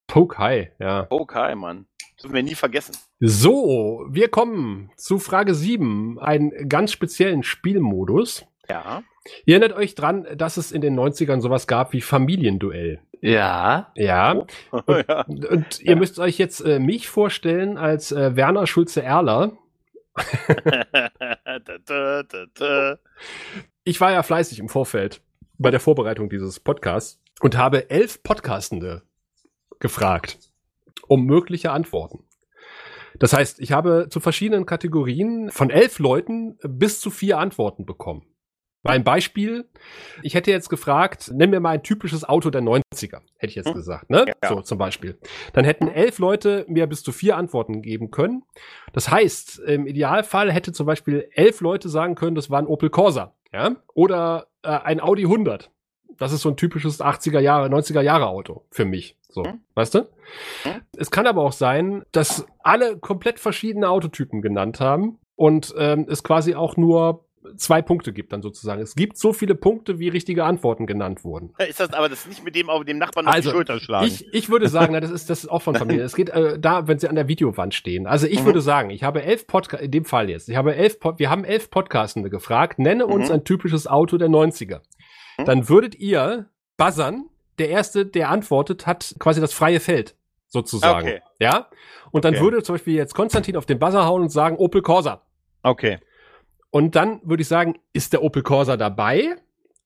Polk High, ja. Poke High, Mann. Dürfen wir nie vergessen. So, wir kommen zu Frage 7, einen ganz speziellen Spielmodus. Ja. Ihr erinnert euch dran, dass es in den 90ern sowas gab wie Familienduell. Ja. Ja. ja. Und ihr müsst euch jetzt äh, mich vorstellen als äh, Werner Schulze-Erler. Ich war ja fleißig im Vorfeld bei der Vorbereitung dieses Podcasts und habe elf Podcastende gefragt um mögliche Antworten. Das heißt, ich habe zu verschiedenen Kategorien von elf Leuten bis zu vier Antworten bekommen. Einem Beispiel, ich hätte jetzt gefragt, nenn mir mal ein typisches Auto der 90er, hätte ich jetzt Hm. gesagt, ne? Ja. So zum Beispiel. Dann hätten elf Leute mir bis zu vier Antworten geben können. Das heißt, im Idealfall hätte zum Beispiel elf Leute sagen können, das war ein Opel Corsa, ja? Oder äh, ein Audi 100. Das ist so ein typisches 80er Jahre, 90er Jahre Auto für mich. So, Hm. weißt du? Hm. Es kann aber auch sein, dass alle komplett verschiedene Autotypen genannt haben und ähm, es quasi auch nur zwei Punkte gibt dann sozusagen. Es gibt so viele Punkte, wie richtige Antworten genannt wurden. Ist das aber das nicht mit dem auf dem Nachbarn auf Also, die Schulter schlagen? Ich, ich würde sagen, na, das ist das ist auch von Familie. Es geht äh, da, wenn sie an der Videowand stehen. Also ich Mhm. würde sagen, ich habe elf Podcast, in dem Fall jetzt, ich habe elf, Pod wir haben elf Podcastende gefragt, nenne uns Mhm. ein typisches Auto der 90er. Mhm. Dann würdet ihr buzzern, der Erste, der antwortet, hat quasi das freie Feld, sozusagen. Okay. Ja? Und dann Okay. würde zum Beispiel jetzt Konstantin auf den Buzzer hauen und sagen, Opel Corsa. okay. Und dann würde ich sagen, ist der Opel Corsa dabei?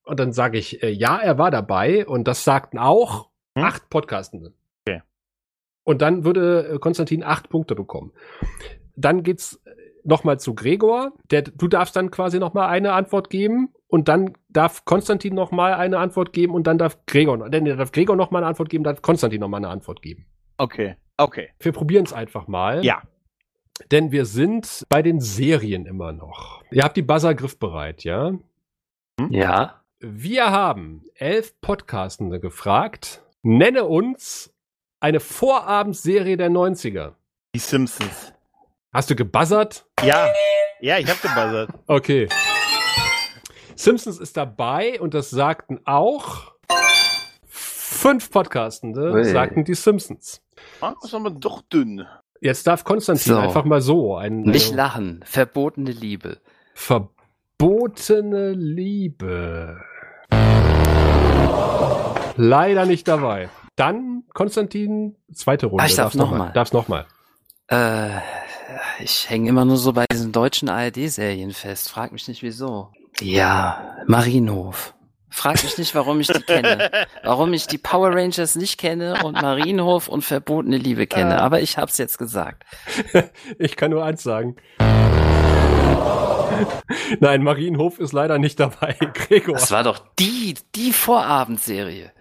Und dann sage ich, äh, ja, er war dabei. Und das sagten auch Hm? acht Podcastende. Okay. Und dann würde äh, Konstantin acht Punkte bekommen. Dann geht's nochmal zu Gregor. Der, du darfst dann quasi nochmal eine Antwort geben. Und dann darf Konstantin nochmal eine Antwort geben. Und dann darf Gregor, denn darf Gregor nochmal eine Antwort geben, darf Konstantin nochmal eine Antwort geben. Okay. Okay. Wir probieren es einfach mal. Ja. Denn wir sind bei den Serien immer noch. Ihr habt die Buzzer griffbereit, ja? Ja. Wir haben elf Podcastende gefragt. Nenne uns eine Vorabendserie der 90er. Die Simpsons. Hast du gebuzzert? Ja. Ja, ich hab gebuzzert. Okay. Simpsons ist dabei und das sagten auch fünf Podcastende, Ui. sagten die Simpsons. Ah, Das ist aber doch dünn. Jetzt darf Konstantin So. einfach mal so ein Nicht äh, lachen. Verbotene Liebe. verbotene Liebe. Leider nicht dabei. Dann Konstantin, zweite Runde. Ah, ich darf Darfst noch mal. mal. Darfst noch mal. Äh, ich hänge immer nur so bei diesen deutschen ARD-Serien fest. Frag mich nicht wieso. Ja, Marienhof. Frag mich nicht, warum ich die kenne. Warum ich die Power Rangers nicht kenne und Marienhof und verbotene Liebe kenne. Aber ich hab's jetzt gesagt. Ich kann nur eins sagen. Nein, Marienhof ist leider nicht dabei. Gregor. Das war doch die, die Vorabendserie.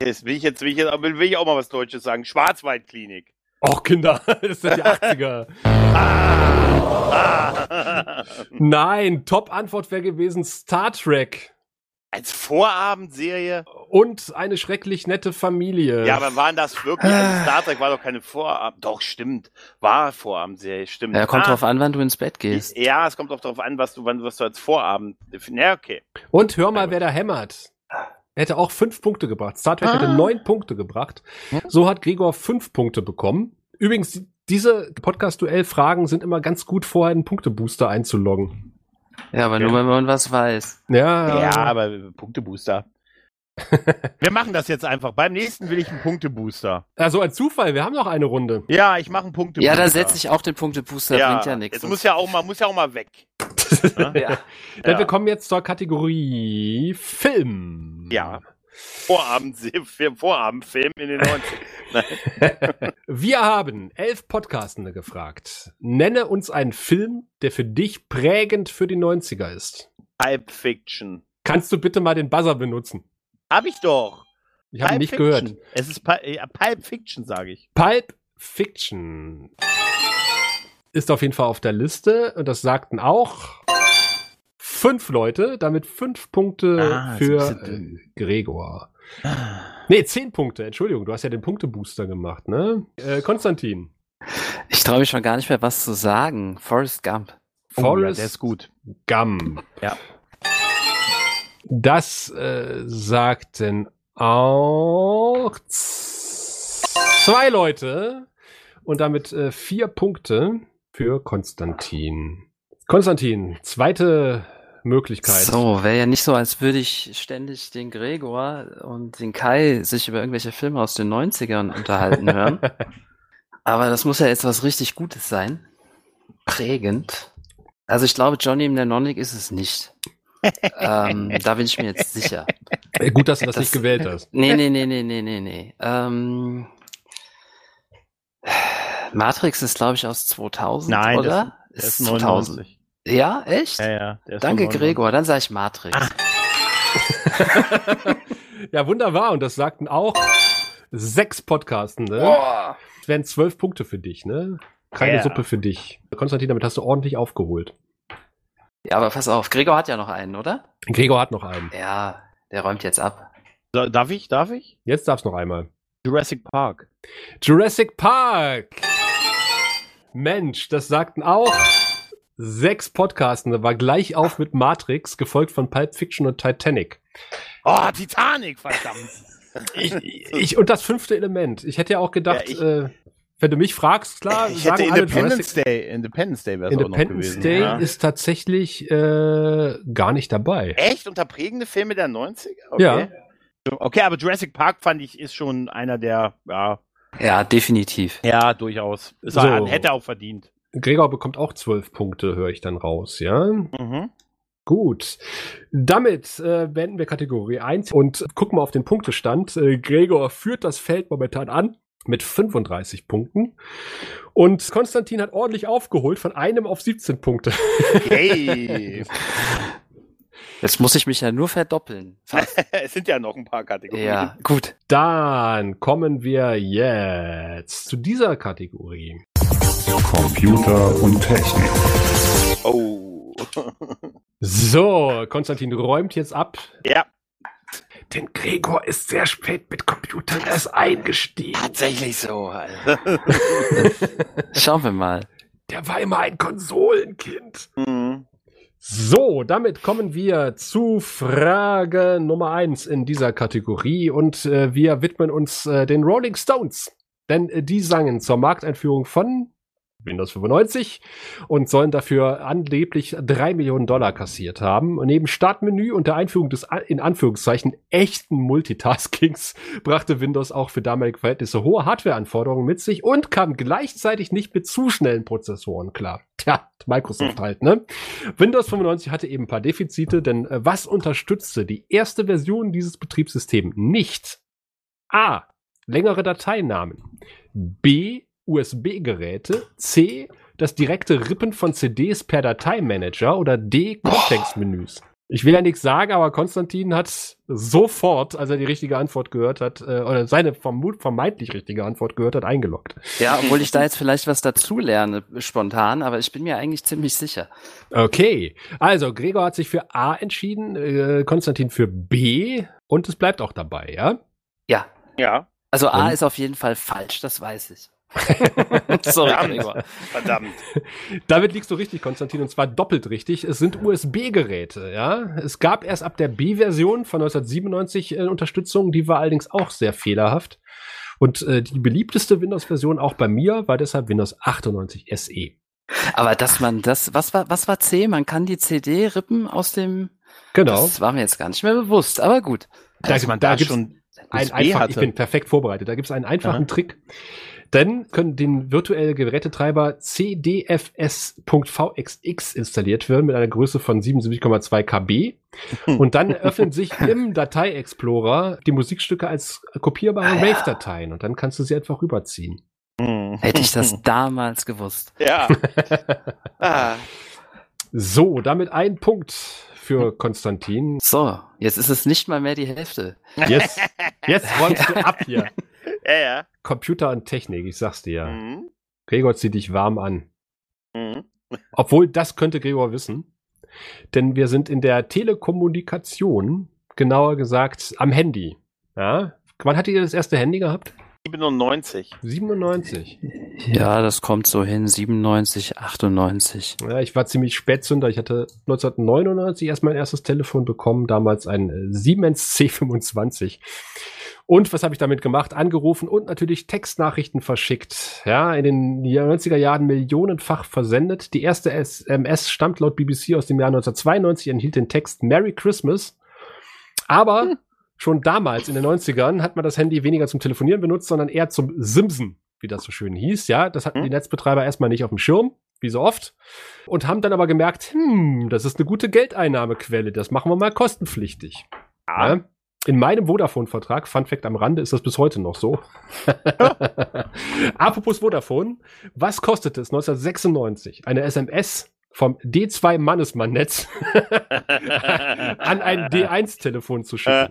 Jetzt will ich jetzt will ich, jetzt, will ich auch mal was Deutsches sagen. Schwarzwaldklinik. Och, Kinder, das sind die 80er. Nein, Top-Antwort wäre gewesen Star Trek. Als Vorabendserie? Und eine schrecklich nette Familie. Ja, aber waren das wirklich? Also Star Trek war doch keine Vorabend. Doch, stimmt. War Vorabendserie, stimmt. Ja, kommt Ah, drauf an, wann du ins Bett gehst. Ja, es kommt auch darauf an, was du, wann, was du als Vorabend. Ja, okay. Und hör mal, wer da hämmert. Er hätte auch fünf Punkte gebracht. Star Trek hätte neun Punkte gebracht. So hat Gregor fünf Punkte bekommen. Übrigens, diese Podcast-Duell-Fragen sind immer ganz gut, vorher einen Punktebooster einzuloggen. Ja, aber nur wenn man was weiß. Ja, Ja, aber Punktebooster. Wir machen das jetzt einfach. Beim nächsten will ich einen Punktebooster. Also ein Zufall, wir haben noch eine Runde. Ja, ich mache einen Punktebooster. Ja, da setze ich auch den Punktebooster, ja, bringt ja nichts. Jetzt muss ja auch mal, muss ja auch mal weg. ja. Denn Ja. wir kommen jetzt zur Kategorie Film. Ja. Vorabend, Vorabendfilm in den 90ern. Wir haben elf Podcastende gefragt. Nenne uns einen Film, der für dich prägend für die 90er ist. Pulp Fiction. Kannst du bitte mal den Buzzer benutzen? Hab ich doch. Ich habe nicht Fiction. gehört. Es ist Pu ja, Pulp Fiction, sage ich. Pulp Fiction ist auf jeden Fall auf der Liste und das sagten auch fünf Leute, damit fünf Punkte Ah, für äh, Gregor. Nee, zehn Punkte, Entschuldigung, du hast ja den Punktebooster gemacht, ne? Äh, Konstantin. Ich traue mich schon gar nicht mehr, was zu sagen. Forrest Gump. Oh, ja, Forrest der ist gut. Gump. Ja. Das äh, sagten auch zwei Leute und damit äh, vier Punkte für Konstantin. Konstantin, zweite Möglichkeit. So, wäre ja nicht so, als würde ich ständig den Gregor und den Kai sich über irgendwelche Filme aus den 90ern unterhalten hören. Aber das muss ja jetzt was richtig Gutes sein. Prägend. Also ich glaube, Johnny Mnemonic ist es nicht. ähm, da bin ich mir jetzt sicher. Gut, dass du das, Das- nicht gewählt hast. Nee, nee, nee, nee, nee, nee, nee. Ähm, Matrix ist, glaube ich, aus 2000, Nein, das- oder? Der ist 99. Ja, echt? Ja, ja. Der ist Danke, von 99. Gregor. Dann sage ich Matrix. Ja, wunderbar. Und das sagten auch sechs Podcastende. Boah. Das wären zwölf Punkte für dich, ne? Keine Ja. Suppe für dich. Konstantin, damit hast du ordentlich aufgeholt. Ja, aber pass auf, Gregor hat ja noch einen, oder? Gregor hat noch einen. Ja, der räumt jetzt ab. Darf ich? Darf ich? Jetzt darf's noch einmal. Jurassic Park. Jurassic Park. Mensch, das sagten auch sechs Podcastende. War gleich auf mit Matrix, gefolgt von Pulp Fiction und Titanic. Oh, Titanic, verdammt. Ich, ich, und das fünfte Element. Ich hätte ja auch gedacht, Ja, ich- äh, wenn du mich fragst, klar, ich hätte sagen alle Independence Jurassic- Day. Independence Day wäre es auch noch Independence gewesen. Day ja. ist tatsächlich äh, gar nicht dabei. Echt? Unter prägende Filme der 90er? Okay. Ja. Okay, aber Jurassic Park fand ich ist schon einer der, ja, Ja, definitiv. ja, durchaus. Es So. war, hätte auch verdient. Gregor bekommt auch zwölf Punkte, höre ich dann raus, ja? Mhm. Gut. Damit äh, beenden wir Kategorie 1 und gucken mal auf den Punktestand. Äh, Gregor führt das Feld momentan an mit 35 Punkten. Und Konstantin hat ordentlich aufgeholt von einem auf 17 Punkte. Hey. Jetzt muss ich mich ja nur verdoppeln. es sind ja noch ein paar Kategorien. Ja, gut. Dann kommen wir jetzt zu dieser Kategorie. Computer und Technik. Oh. So, Konstantin räumt jetzt ab. ja, Denn Gregor ist sehr spät mit Computern erst eingestiegen. tatsächlich so. Schauen wir mal. Der war immer ein Konsolenkind. Mhm. So, damit kommen wir zu Frage Nummer eins in dieser Kategorie und äh, wir widmen uns äh, den Rolling Stones. Denn äh, die sangen zur Markteinführung von Windows 95 und sollen dafür angeblich drei Millionen Dollar kassiert haben. Und neben Startmenü und der Einführung des in Anführungszeichen echten Multitaskings brachte Windows auch für damalige Verhältnisse hohe Hardwareanforderungen mit sich und kam gleichzeitig nicht mit zu schnellen Prozessoren klar. Tja, Microsoft halt, ne? Windows 95 hatte eben ein paar Defizite, denn äh, was unterstützte die erste Version dieses Betriebssystems nicht? A. Längere Dateinamen. B. USB-Geräte. C. Das direkte Rippen von CDs per Dateimanager. Oder D. Kontextmenüs. Ich will ja nichts sagen, aber Konstantin hat sofort, als er die richtige Antwort gehört hat, äh, oder seine vermeintlich richtige Antwort gehört hat, eingeloggt. Ja, obwohl ich da jetzt vielleicht was dazu lerne, spontan, aber ich bin mir eigentlich ziemlich sicher. Okay, also Gregor hat sich für A entschieden, äh, Konstantin für B und es bleibt auch dabei, ja? Ja. Ja. Also A Und? ist auf jeden Fall falsch, das weiß ich. Sorry, Gregor. Verdammt. Damit liegst du richtig, Konstantin, und zwar doppelt richtig. Es sind USB-Geräte, ja. Es gab erst ab der B-Version von 1997 äh, Unterstützung, die war allerdings auch sehr fehlerhaft. Und äh, die beliebteste Windows-Version auch bei mir war deshalb Windows 98 SE. Aber dass man das, was war, was war C? Man kann die CD rippen aus dem, Genau. das war mir jetzt gar nicht mehr bewusst, aber gut. Dass man da da schon ein einfach, hatte. ich bin perfekt vorbereitet. Da gibt es einen einfachen Aha. Trick. Denn können den virtuellen Gerätetreiber cdfs.vxx installiert werden mit einer Größe von 77,2 KB. Und dann öffnen sich im Datei-Explorer die Musikstücke als kopierbare Ah, ja. Wave-Dateien. Und dann kannst du sie einfach rüberziehen. Hm. Hätte ich das damals gewusst. Ja. ah. So, damit ein Punkt für Konstantin. So, jetzt ist es nicht mal mehr die Hälfte. Jetzt, jetzt räumst du ab hier. Ja, ja. Computer und Technik, ich sag's dir. Mhm. Gregor zieht dich warm an. Mhm. Obwohl, das könnte Gregor wissen. Denn wir sind in der Telekommunikation, genauer gesagt am Handy. Ja? Wann hattet ihr das erste Handy gehabt? 97. 97. Ja, das kommt so hin, 97, 98. Ja, ich war ziemlich Spätzünder. Ich hatte 1999 erst mein erstes Telefon bekommen, damals ein äh, Siemens C25. Und was habe ich damit gemacht? Angerufen und natürlich Textnachrichten verschickt. Ja, in den 90er Jahren millionenfach versendet. Die erste SMS stammt laut BBC aus dem Jahr 1992, enthielt den Text Merry Christmas. Aber schon damals in den 90ern hat man das Handy weniger zum Telefonieren benutzt, sondern eher zum Simsen, wie das so schön hieß. Ja, das hatten Hm. die Netzbetreiber erstmal nicht auf dem Schirm, wie so oft. Und haben dann aber gemerkt, hm, das ist eine gute Geldeinnahmequelle, das machen wir mal kostenpflichtig. Ja. In meinem Vodafone-Vertrag, Fun Fact am Rande, ist das bis heute noch so. Apropos Vodafone, was kostet es 1996 eine SMS vom D2-Mannesmann-Netz an ein D1-Telefon zu schicken?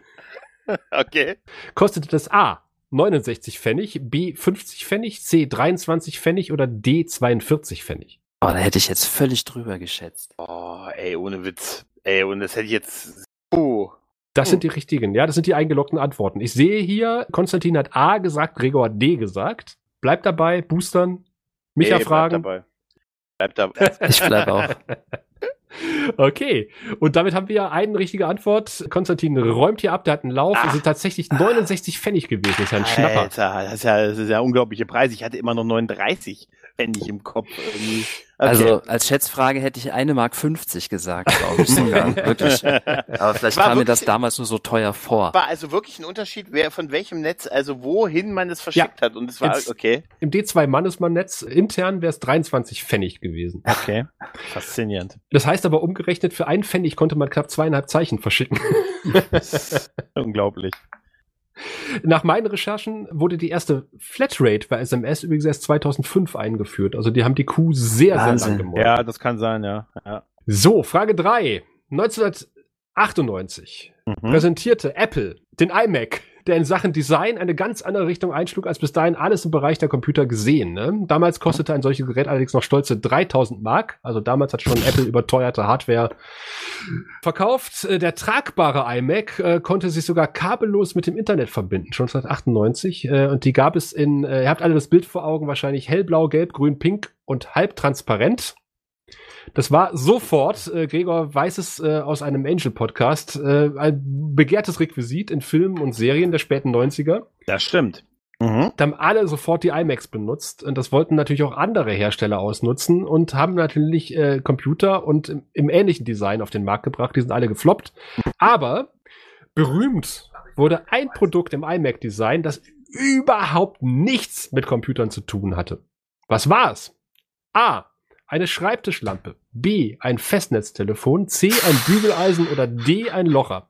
okay. Kostete das A 69 Pfennig, B 50 Pfennig, C 23 Pfennig oder D 42 Pfennig? Oh, da hätte ich jetzt völlig drüber geschätzt. Oh, ey, ohne Witz. Ey, und das hätte ich jetzt. Puh. Das Hm. sind die richtigen, ja, das sind die eingeloggten Antworten. Ich sehe hier, Konstantin hat A gesagt, Gregor hat D gesagt. Bleibt dabei, boostern, Micha Ey, fragen. Bleib dabei. Bleib dabei. Ich bleibe auch. Okay, und damit haben wir eine richtige Antwort. Konstantin räumt hier ab, der hat einen Lauf. Es sind tatsächlich 69 Pfennig gewesen. Das ist ja ein Schnapper. Alter, das ist ja, das ist ja unglaubliche Preis. Ich hatte immer noch 39 Pfennig im Kopf. Irgendwie. Okay. Also als Schätzfrage hätte ich eine Mark 50 gesagt, glaube ich sogar. wirklich. Aber vielleicht War kam mir das damals nur so teuer vor. war also wirklich ein Unterschied, wer von welchem Netz, also wohin man es verschickt hat. Und es war Jetzt- okay. Im D2-Mannesmann-Netz intern wäre es 23 Pfennig gewesen. Okay. Faszinierend. Das heißt aber umgerechnet, für einen Pfennig konnte man knapp zweieinhalb Zeichen verschicken. Unglaublich. Nach meinen Recherchen wurde die erste Flatrate bei SMS übrigens erst 2005 eingeführt. Also die haben die Kuh sehr, Wahnsinn. sehr lang gemolken. Ja, das kann sein, ja. ja. So, Frage 3. 1998 Mhm. präsentierte Apple den iMac, der in Sachen Design eine ganz andere Richtung einschlug, als bis dahin alles im Bereich der Computer gesehen. Ne? Damals kostete ein solches Gerät allerdings noch stolze 3000 Mark. Also damals hat schon Apple überteuerte Hardware verkauft. Äh, Der tragbare iMac äh, konnte sich sogar kabellos mit dem Internet verbinden, schon 1998. Äh, und die gab es in, äh, ihr habt alle das Bild vor Augen, wahrscheinlich hellblau, gelb, grün, pink und halbtransparent. Das war sofort, äh, Gregor weiß es äh, aus einem Angel-Podcast, äh, ein begehrtes Requisit in Filmen und Serien der späten 90er. Das stimmt. Mhm. Da haben alle sofort die iMacs benutzt und das wollten natürlich auch andere Hersteller ausnutzen und haben natürlich äh, Computer und im, im ähnlichen Design auf den Markt gebracht. Die sind alle gefloppt. Aber berühmt wurde ein Produkt im iMac-Design, das überhaupt nichts mit Computern zu tun hatte. Was war es? A. Eine Schreibtischlampe. B. Ein Festnetztelefon. C. Ein Bügeleisen oder D. Ein Locher.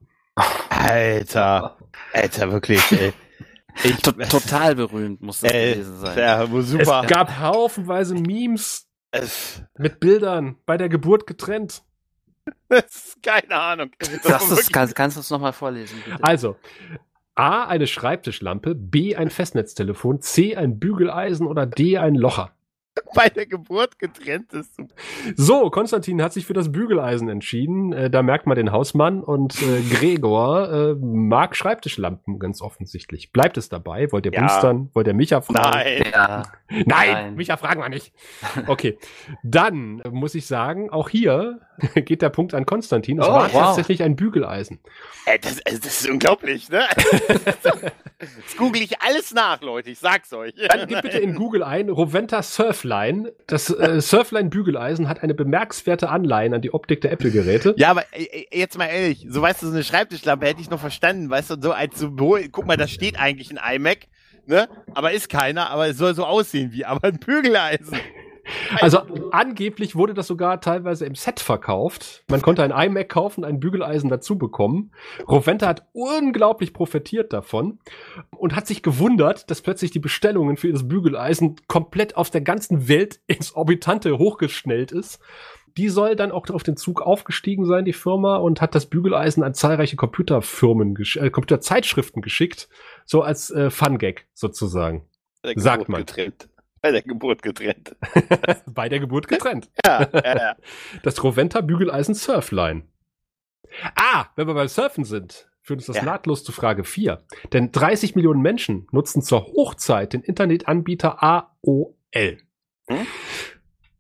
Alter. Alter, wirklich, ey. Ich, To total berühmt muss das äh, gewesen sein. ja, super. Es gab haufenweise Memes Es, mit Bildern bei der Geburt getrennt. keine Ahnung. Das Sagst war du's, wirklich- kann, kannst du es nochmal vorlesen, bitte? Also, A, eine Schreibtischlampe, B, ein Festnetztelefon, C, ein Bügeleisen oder D, ein Locher. bei der Geburt getrennt ist. So, Konstantin hat sich für das Bügeleisen entschieden. Äh, da merkt man den Hausmann und äh, Gregor äh, mag Schreibtischlampen ganz offensichtlich. Bleibt es dabei? Wollt ihr Ja. boostern? Wollt ihr Micha fragen? Nein. Ja, Nein, Nein. Micha fragen wir nicht. Okay, dann äh, muss ich sagen, auch hier geht der Punkt an Konstantin. Es Oh, war wow. tatsächlich ein Bügeleisen. Ey, das, also, das ist unglaublich, ne? Jetzt google ich alles nach, Leute. Ich sag's euch. Dann gib bitte in Google ein, Roventa Surfline. Das äh, Surfline-Bügeleisen hat eine bemerkenswerte Anleihen an die Optik der Apple-Geräte. Ja, aber ey, jetzt mal ehrlich, so weißt du, so eine Schreibtischlampe hätte ich noch verstanden, weißt du, so als Symbol, guck mal, da steht eigentlich ein iMac, ne? Aber ist keiner, aber es soll so aussehen wie, aber ein Bügeleisen. Also angeblich wurde das sogar teilweise im Set verkauft. Man konnte ein iMac kaufen, ein Bügeleisen dazu bekommen. Roventa hat unglaublich profitiert davon und hat sich gewundert, dass plötzlich die Bestellungen für das Bügeleisen komplett auf der ganzen Welt ins Orbitante hochgeschnellt ist. Die soll dann auch auf den Zug aufgestiegen sein, die Firma, und hat das Bügeleisen an zahlreiche Computerfirmen, äh, Computerzeitschriften geschickt, so als äh, Fun-Gag sozusagen. Sagt man. Getrennt. Bei der Geburt getrennt. Bei der Geburt getrennt. Ja, ja, ja. Das Roventa Bügeleisen Surfline. Ah, wenn wir beim Surfen sind, führt uns das Ja. nahtlos zu Frage 4. Denn 30 Millionen Menschen nutzen zur Hochzeit den Internetanbieter AOL. Hm?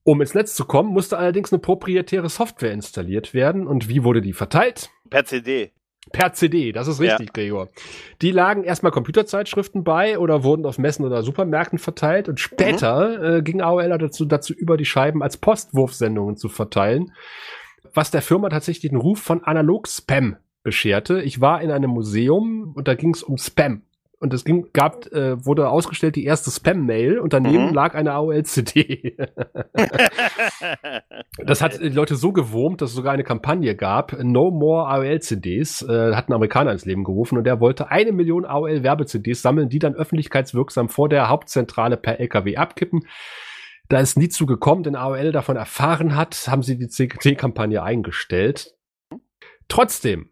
Um ins Netz zu kommen, musste allerdings eine proprietäre Software installiert werden. Und wie wurde die verteilt? Per CD. Per CD, das ist richtig, Gregor. Die lagen erstmal Computerzeitschriften bei oder wurden auf Messen oder Supermärkten verteilt und später äh, ging AOL dazu, dazu über, die Scheiben als Postwurfsendungen zu verteilen, was der Firma tatsächlich den Ruf von Analog-Spam bescherte. Ich war in einem Museum und da ging es um Spam. Und es ging, gab, äh, wurde ausgestellt die erste Spam-Mail und daneben Mhm. lag eine AOL-CD. Das hat die Leute so gewurmt, dass es sogar eine Kampagne gab. No more AOL-CDs äh, hat ein Amerikaner ins Leben gerufen und der wollte eine Million AOL-Werbe-CDs sammeln, die dann öffentlichkeitswirksam vor der Hauptzentrale per LKW abkippen. Da ist nie zu gekommen, denn AOL davon erfahren hat, haben sie die CT-Kampagne eingestellt. Trotzdem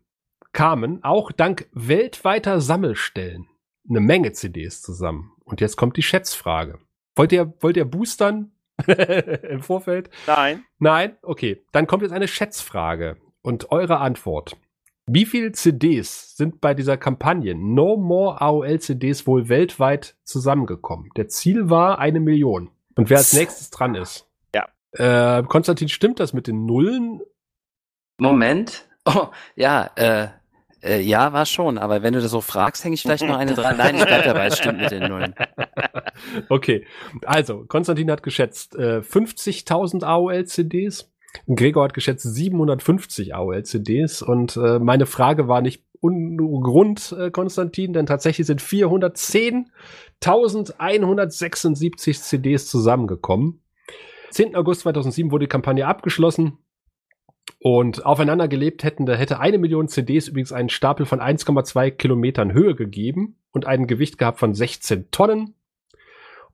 kamen auch dank weltweiter Sammelstellen eine Menge CDs zusammen. Und jetzt kommt die Schätzfrage. Wollt ihr, wollt ihr boostern im Vorfeld? Nein. Nein? Okay. Dann kommt jetzt eine Schätzfrage. Und eure Antwort. Wie viele CDs sind bei dieser Kampagne No More AOL CDs wohl weltweit zusammengekommen? Der Ziel war eine Million. Und wer als nächstes dran ist? Ja. Äh, Konstantin, stimmt das mit den Nullen? Moment. Oh, ja, äh, äh, ja, war schon, aber wenn du das so fragst, hänge ich vielleicht noch eine dran. Nein, ich bleib dabei, es stimmt mit den Nullen. Okay. Also, Konstantin hat geschätzt äh, 50.000 AOL CDs. Gregor hat geschätzt 750 AOL CDs. Und äh, meine Frage war nicht Grund, äh, Konstantin, denn tatsächlich sind 410.176 CDs zusammengekommen. 10. August 2007 wurde die Kampagne abgeschlossen. Und aufeinander gelebt hätten, da hätte eine Million CDs übrigens einen Stapel von 1,2 Kilometern Höhe gegeben und ein Gewicht gehabt von 16 Tonnen.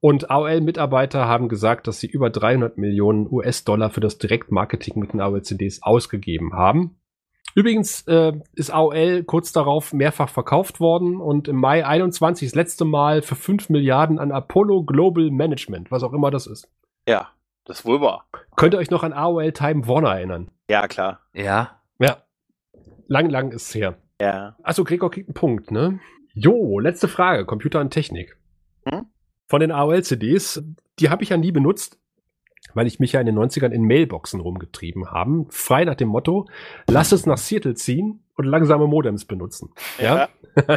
Und AOL-Mitarbeiter haben gesagt, dass sie über 300 Millionen US-Dollar für das Direktmarketing mit den AOL-CDs ausgegeben haben. Übrigens äh, ist AOL kurz darauf mehrfach verkauft worden und im Mai 21 das letzte Mal für 5 Milliarden an Apollo Global Management, was auch immer das ist. Ja, das wohl war. Könnt ihr euch noch an AOL Time Warner erinnern? Ja, klar. Ja, Ja. Lang, lang ist her. Ja. Achso, Gregor kriegt einen Punkt, ne? Jo, letzte Frage. Computer und Technik. Hm? Von den AOL-CDs, die habe ich ja nie benutzt, weil ich mich ja in den 90ern in Mailboxen rumgetrieben haben. Frei nach dem Motto, lass es nach Seattle ziehen und langsame Modems benutzen. Ja.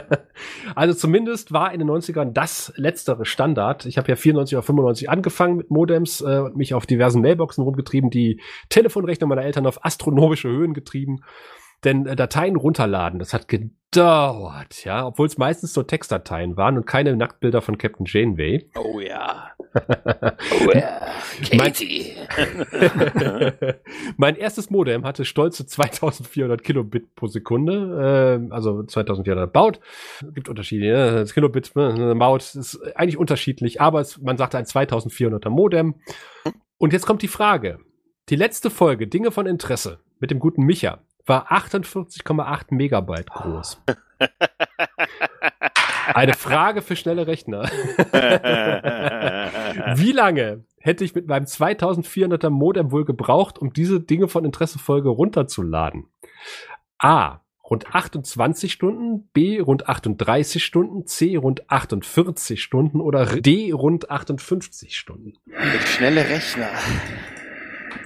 also zumindest war in den 90ern das letztere Standard. Ich habe ja 94 oder 95 angefangen mit Modems äh, und mich auf diversen Mailboxen rumgetrieben, die Telefonrechnung meiner Eltern auf astronomische Höhen getrieben. Denn äh, Dateien runterladen, das hat gedauert, ja, obwohl es meistens nur Textdateien waren und keine Nacktbilder von Captain Janeway. Oh ja. oh ja. Katie. mein erstes Modem hatte stolze 2400 Kilobit pro Sekunde, äh, also 2400 baut. Gibt Unterschiede, ja? das Kilobit äh, baut ist eigentlich unterschiedlich, aber es, man sagte ein 2400er Modem. Und jetzt kommt die Frage. Die letzte Folge, Dinge von Interesse, mit dem guten Micha, war 48,8 Megabyte groß. Eine Frage für schnelle Rechner. Wie lange hätte ich mit meinem 2400er Modem wohl gebraucht, um diese Dinge von Interesse Folge runterzuladen? A. Rund 28 Stunden, B. Rund 38 Stunden, C. Rund 48 Stunden oder D. Rund 58 Stunden. Mit schnelle Rechner.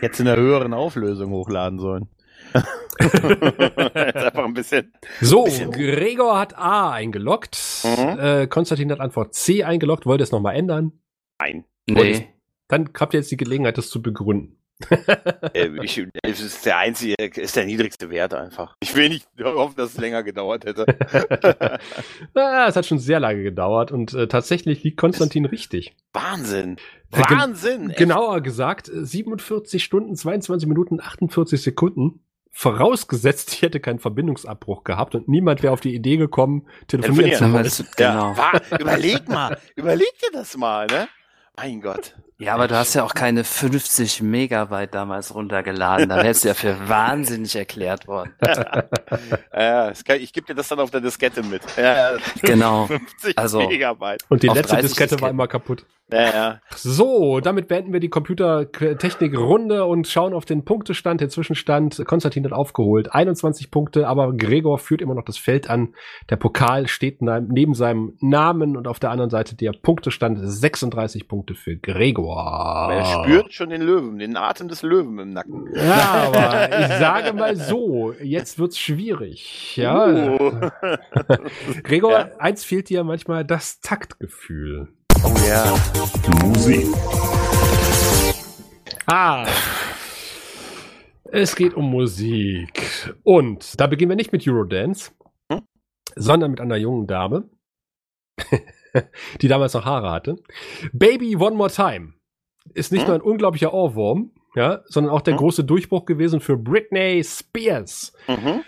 Jetzt in der höheren Auflösung hochladen sollen. einfach ein bisschen. So, bisschen- Gregor hat A eingeloggt. Mhm. Äh, Konstantin hat Antwort C eingeloggt. Wollt ihr es nochmal ändern? Nein. Nee. Dann habt ihr jetzt die Gelegenheit, das zu begründen. Äh, ich, es ist der einzige, ist der niedrigste Wert einfach. Ich will nicht hoffen, dass es länger gedauert hätte. Ah, es hat schon sehr lange gedauert und äh, tatsächlich liegt Konstantin richtig. Wahnsinn. Äh, Wahnsinn. Echt. Genauer gesagt, äh, 47 Stunden, 22 Minuten, 48 Sekunden. Vorausgesetzt, ich hätte keinen Verbindungsabbruch gehabt und niemand wäre auf die Idee gekommen, telefonieren zu wollen. Das, Ja, genau. war, überleg mal. Überleg dir das mal, ne? Mein Gott. Ja, aber du hast ja auch keine 50 Megabyte damals runtergeladen. Da wärst du ja für wahnsinnig erklärt worden. Ja, kann, ich gebe dir das dann auf der Diskette mit. Ja, Genau. 50 Also- Megabyte. Und die letzte 30 Diskette war Disketten. immer kaputt. Ja, ja. So, damit beenden wir die Computertechnik-Runde und schauen auf den Punktestand, den Zwischenstand. Konstantin hat aufgeholt 21 Punkte, aber Gregor führt immer noch das Feld an. Der Pokal steht ne- neben seinem Namen und auf der anderen Seite der Punktestand 36 Punkte für Gregor. Er spürt schon den Löwen, den Atem des Löwen im Nacken. Ja, aber ich sage mal so, jetzt wird's schwierig. Ja. Uh. Gregor, Ja. eins fehlt dir manchmal das Taktgefühl. Oh ja. Musik. Ah. Es geht um Musik. Und da beginnen wir nicht mit Eurodance, Hm? sondern mit einer jungen Dame, die damals noch Haare hatte. Baby One More Time ist nicht Hm? nur ein unglaublicher Ohrwurm, ja, sondern auch der Hm? große Durchbruch gewesen für Britney Spears. Mhm.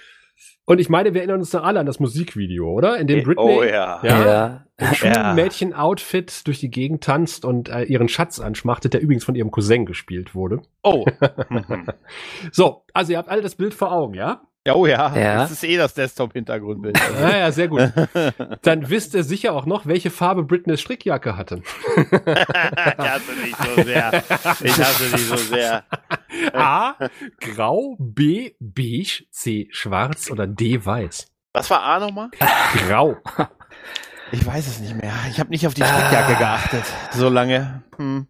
Und ich meine, wir erinnern uns da alle an das Musikvideo, oder? In dem Britney Oh ja. Ja. Ja. im Schulmädchen-Outfit durch die Gegend tanzt und äh, ihren Schatz anschmachtet, der übrigens von ihrem Cousin gespielt wurde. Oh. Mhm. So, also ihr habt alle das Bild vor Augen, ja? Ja, oh ja. Ja. Das ist eh das Desktop-Hintergrundbild. Ja, ja, sehr gut. Dann wisst ihr sicher auch noch, welche Farbe Britneys Strickjacke hatte. ich hasse dich so sehr. Ich hasse dich so sehr. A, grau, B, beige, C, schwarz oder D, weiß. Was war A nochmal? Grau. Ich weiß es nicht mehr. Ich habe nicht auf die Strickjacke geachtet. So lange. Hm.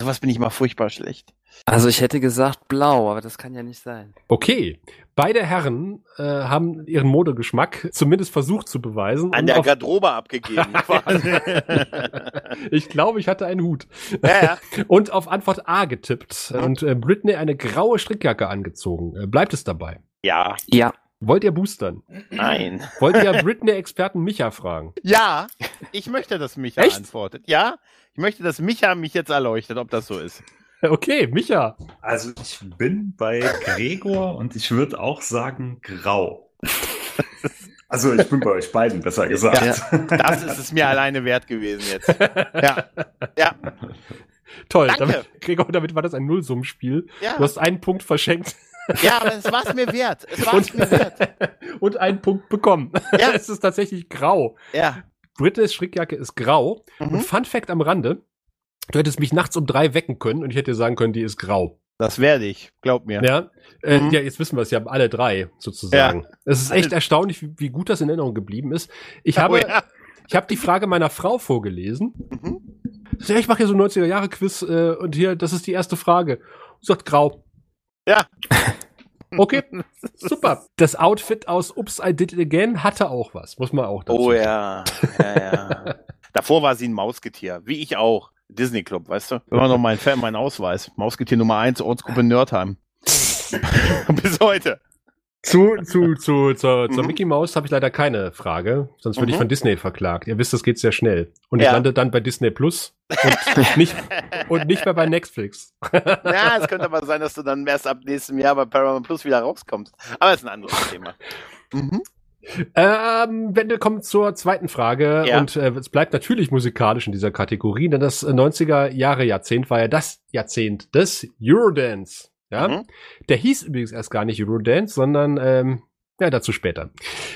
Sowas bin ich mal furchtbar schlecht. Also ich hätte gesagt blau, aber das kann ja nicht sein. Okay. Beide Herren äh, haben ihren Modegeschmack zumindest versucht zu beweisen. An und der Garderobe abgegeben. quasi. ich glaube, ich hatte einen Hut. ja, ja. Und auf Antwort A getippt. Und äh, Britney eine graue Strickjacke angezogen. Äh, bleibt es dabei? Ja, Ja. Wollt ihr boostern? nein. Wollt ihr Britney-Experten Micha fragen? Ja, ich möchte, dass Micha Echt? antwortet. Ja, ich möchte, dass Micha mich jetzt erleuchtet, ob das so ist. Okay, Micha. Also ich bin bei Gregor und ich würde auch sagen grau. Also ich bin bei euch beiden, besser gesagt. Das ist es mir alleine wert gewesen jetzt. Ja, ja, Toll. Danke. Damit, Gregor, damit war das ein Nullsummenspiel. Du ja. hast einen Punkt verschenkt Ja, aber es war es mir wert. Es war es und, mir wert. und einen Punkt bekommen. Ja. es ist tatsächlich grau. Ja. Britneys Strickjacke ist grau. Mhm. Und Fun Fact am Rande. Du hättest mich nachts um drei wecken können und ich hätte dir sagen können, die ist grau. Das werde ich, glaub mir. Ja, äh, Mhm. ja jetzt wissen wir es ja alle drei sozusagen. Es ist echt erstaunlich, wie, wie gut das in Erinnerung geblieben ist. Ich habe, Oh ja. ich habe die Frage meiner Frau vorgelesen. Mhm. Ja, ich mache hier so 90er Jahre Quiz äh, und hier, das ist die erste Frage. Sie sagt grau. Ja. Okay, super. Das Outfit aus Ups, I Did It Again hatte auch was, muss man auch dazu Oh sagen. ja, ja, ja. Davor war sie ein Mausgetier, wie ich auch. Disney Club, weißt du? Immer noch mein Fan, mein Ausweis. Mausgetier Nummer 1, Ortsgruppe Nerdheim. Bis heute. Zu, zu, zu, zur, zur Mhm. Mickey Mouse habe ich leider keine Frage, sonst würde ich Mhm. von Disney verklagt. Ihr wisst, das geht sehr schnell. Und ich Ja. lande dann bei Disney Plus und nicht, und nicht mehr bei Netflix. Ja, es könnte aber sein, dass du dann erst ab nächstem Jahr bei Paramount Plus wieder rauskommst. Aber das ist ein anderes Thema. Mhm. Ähm, wenn wir kommen zur zweiten Frage Ja. und äh, es bleibt natürlich musikalisch in dieser Kategorie, denn das äh, 90er Jahre Jahrzehnt war ja das Jahrzehnt des Eurodance. Ja, Mhm. der hieß übrigens erst gar nicht Eurodance, sondern ähm, ja dazu später.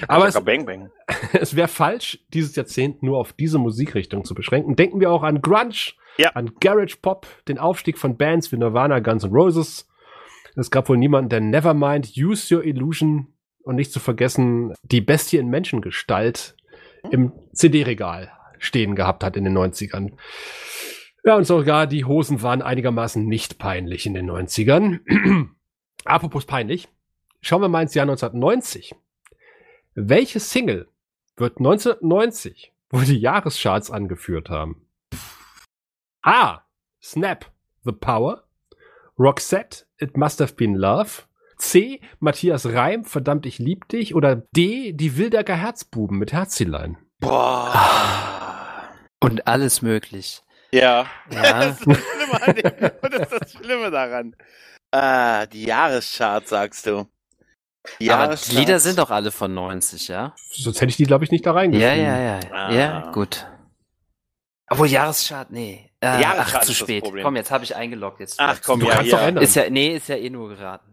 Aber es, Bang Bang. es wäre falsch, dieses Jahrzehnt nur auf diese Musikrichtung zu beschränken. Denken wir auch an Grunge, Ja. an Garage Pop, den Aufstieg von Bands wie Nirvana, Guns N' Roses. Es gab wohl niemanden, der Nevermind, Use Your Illusion und nicht zu vergessen die Bestie in Menschengestalt im CD-Regal stehen gehabt hat in den 90ern. Ja, und sogar die Hosen waren einigermaßen nicht peinlich in den 90ern. Apropos peinlich, schauen wir mal ins Jahr 1990. Welche Single wird 1990 wohl die Jahrescharts angeführt haben? A. Snap, The Power. Roxette, It Must Have Been Love. C. Matthias Reim, Verdammt, ich lieb dich. Oder D. Die Wildecker Herzbuben mit Herzilein. Boah. Und alles möglich. Ja. Ja. Das ist das Schlimme, an dem, und das ist das Schlimme daran. Ah, die Jahrescharts, sagst du. Die Aber die. Lieder sind doch alle von 90, ja? Sonst hätte ich die, glaube ich, nicht da reingeschrieben. Ja, ja, ja. Ah. Ja, gut. Obwohl Jahreschart, nee. Äh, Jahreschart ach, zu spät. Komm, jetzt habe ich eingeloggt. Jetzt Ach komm, Du ja, kannst doch ja. ändern. Ist ja, nee, ist ja eh nur geraten.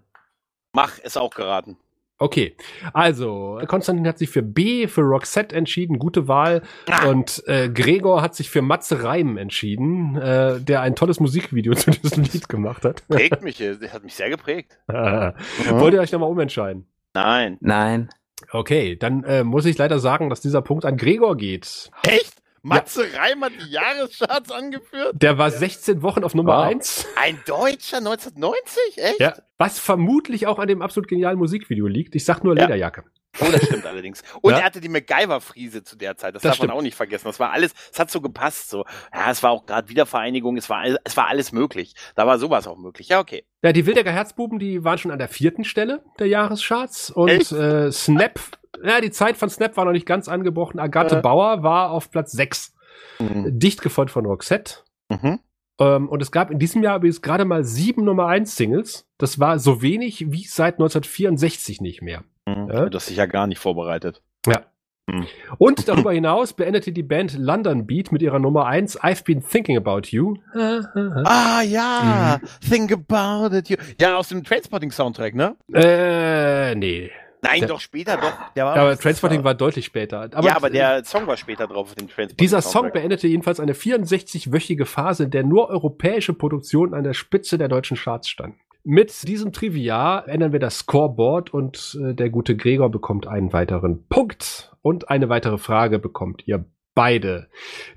Mach, ist auch geraten. Okay, also Konstantin hat sich für B, für Roxette entschieden, gute Wahl. Ah. Und äh, Gregor hat sich für Matze Reim entschieden, äh, der ein tolles Musikvideo zu diesem Lied gemacht hat. Prägt mich, äh, das hat mich sehr geprägt. Wollt ihr euch nochmal umentscheiden? Nein. Nein. Okay, dann äh, muss ich leider sagen, dass dieser Punkt an Gregor geht. Echt? Matze Reim hat die Jahrescharts angeführt? Der war 16 Wochen auf Nummer Wow. 1. Ein Deutscher 1990? Echt? Ja, was vermutlich auch an dem absolut genialen Musikvideo liegt. Ich sag nur Ja. Lederjacke. Oh, das stimmt allerdings. Und Ja. er hatte die MacGyver-Friese zu der Zeit. Das, Das darf stimmt. man auch nicht vergessen. Das war alles, es hat so gepasst. So. Ja, es war auch gerade Wiedervereinigung, es war, es war alles möglich. Da war sowas auch möglich. Ja, okay. Ja, die Wildecker Herzbuben, die waren schon an der vierten Stelle der Jahrescharts. Und Echt? äh, Snap, ja, die Zeit von Snap war noch nicht ganz angebrochen. Agathe Ja. Bauer war auf Platz 6. Mhm. Dicht gefolgt von Roxette. Mhm. Ähm, und es gab in diesem Jahr übrigens gerade mal sieben Nummer 1 Singles. Das war so wenig wie seit 1964 nicht mehr. Mhm. Ja? Du hast dich ja gar nicht vorbereitet. Ja. Mhm. Und darüber hinaus beendete die Band London Beat mit ihrer Nummer 1 I've Been Thinking About You. Ah, ja. Think about it. You. Ja, aus dem Trainspotting-Soundtrack, ne? Äh, nee. Nein, Der- doch später, doch. Der war, Aber Transporting war deutlich später. Aber ja, aber der Song war später drauf auf dem Transporting. Dieser Song beendete jedenfalls eine 64-wöchige Phase, in der nur europäische Produktionen an der Spitze der deutschen Charts standen. Mit diesem Trivia ändern wir das Scoreboard und äh, der gute Gregor bekommt einen weiteren Punkt und eine weitere Frage bekommt ihr beide.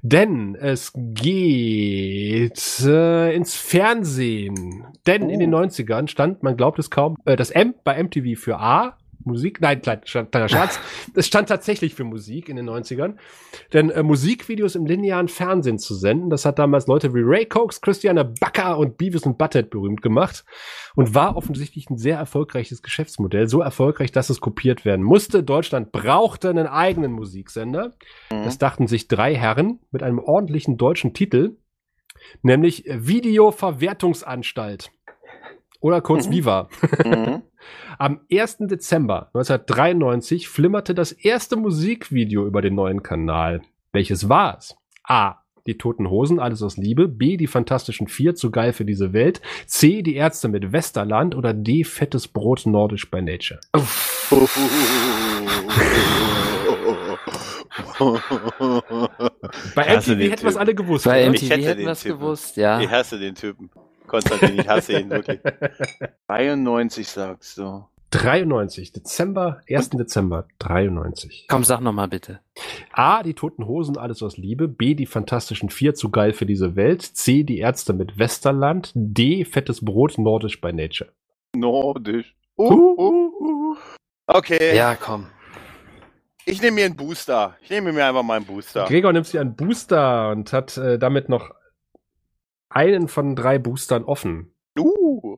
Denn es geht äh, ins Fernsehen. Denn in den 90ern stand, man glaubt es kaum, äh, das M bei MTV für A. Musik, nein, klein- kleiner Schatz. Es stand tatsächlich für Musik in den 90ern. Denn äh, Musikvideos im linearen Fernsehen zu senden, das hat damals Leute wie Ray Cokes, Christiane Backer und Beavis und Butthead berühmt gemacht und war offensichtlich ein sehr erfolgreiches Geschäftsmodell. So erfolgreich, dass es kopiert werden musste. Deutschland brauchte einen eigenen Musiksender. Mhm. Das dachten sich drei Herren mit einem ordentlichen deutschen Titel, nämlich Videoverwertungsanstalt. Oder kurz Mhm. Viva. Mhm. Am 1. Dezember 1993 flimmerte das erste Musikvideo über den neuen Kanal. Welches war es? A. Die Toten Hosen, alles aus Liebe. B. Die Fantastischen Vier, zu geil für diese Welt. C. Die Ärzte mit Westerland. Oder D. Fettes Brot, nordisch by nature. Bei MTV hätten wir es alle gewusst. Bei MTV hätte hätten wir es gewusst, ja. Ich hasse den Typen. Konstantin, ich hasse ihn wirklich. 93 sagst du. 93, Dezember, 1. Dezember 93. Komm, sag noch mal bitte. A, die Toten Hosen, alles aus Liebe. B, die Fantastischen Vier, zu geil für diese Welt. C, die Ärzte mit Westerland. D, fettes Brot, nordisch by nature. Nordisch. Uh, uh, uh. Okay, Ja, komm. ich nehme mir einen Booster. Ich nehme mir einfach mal einen Booster. Gregor nimmt sich einen Booster und hat äh, damit noch einen von drei Boostern offen. Uh,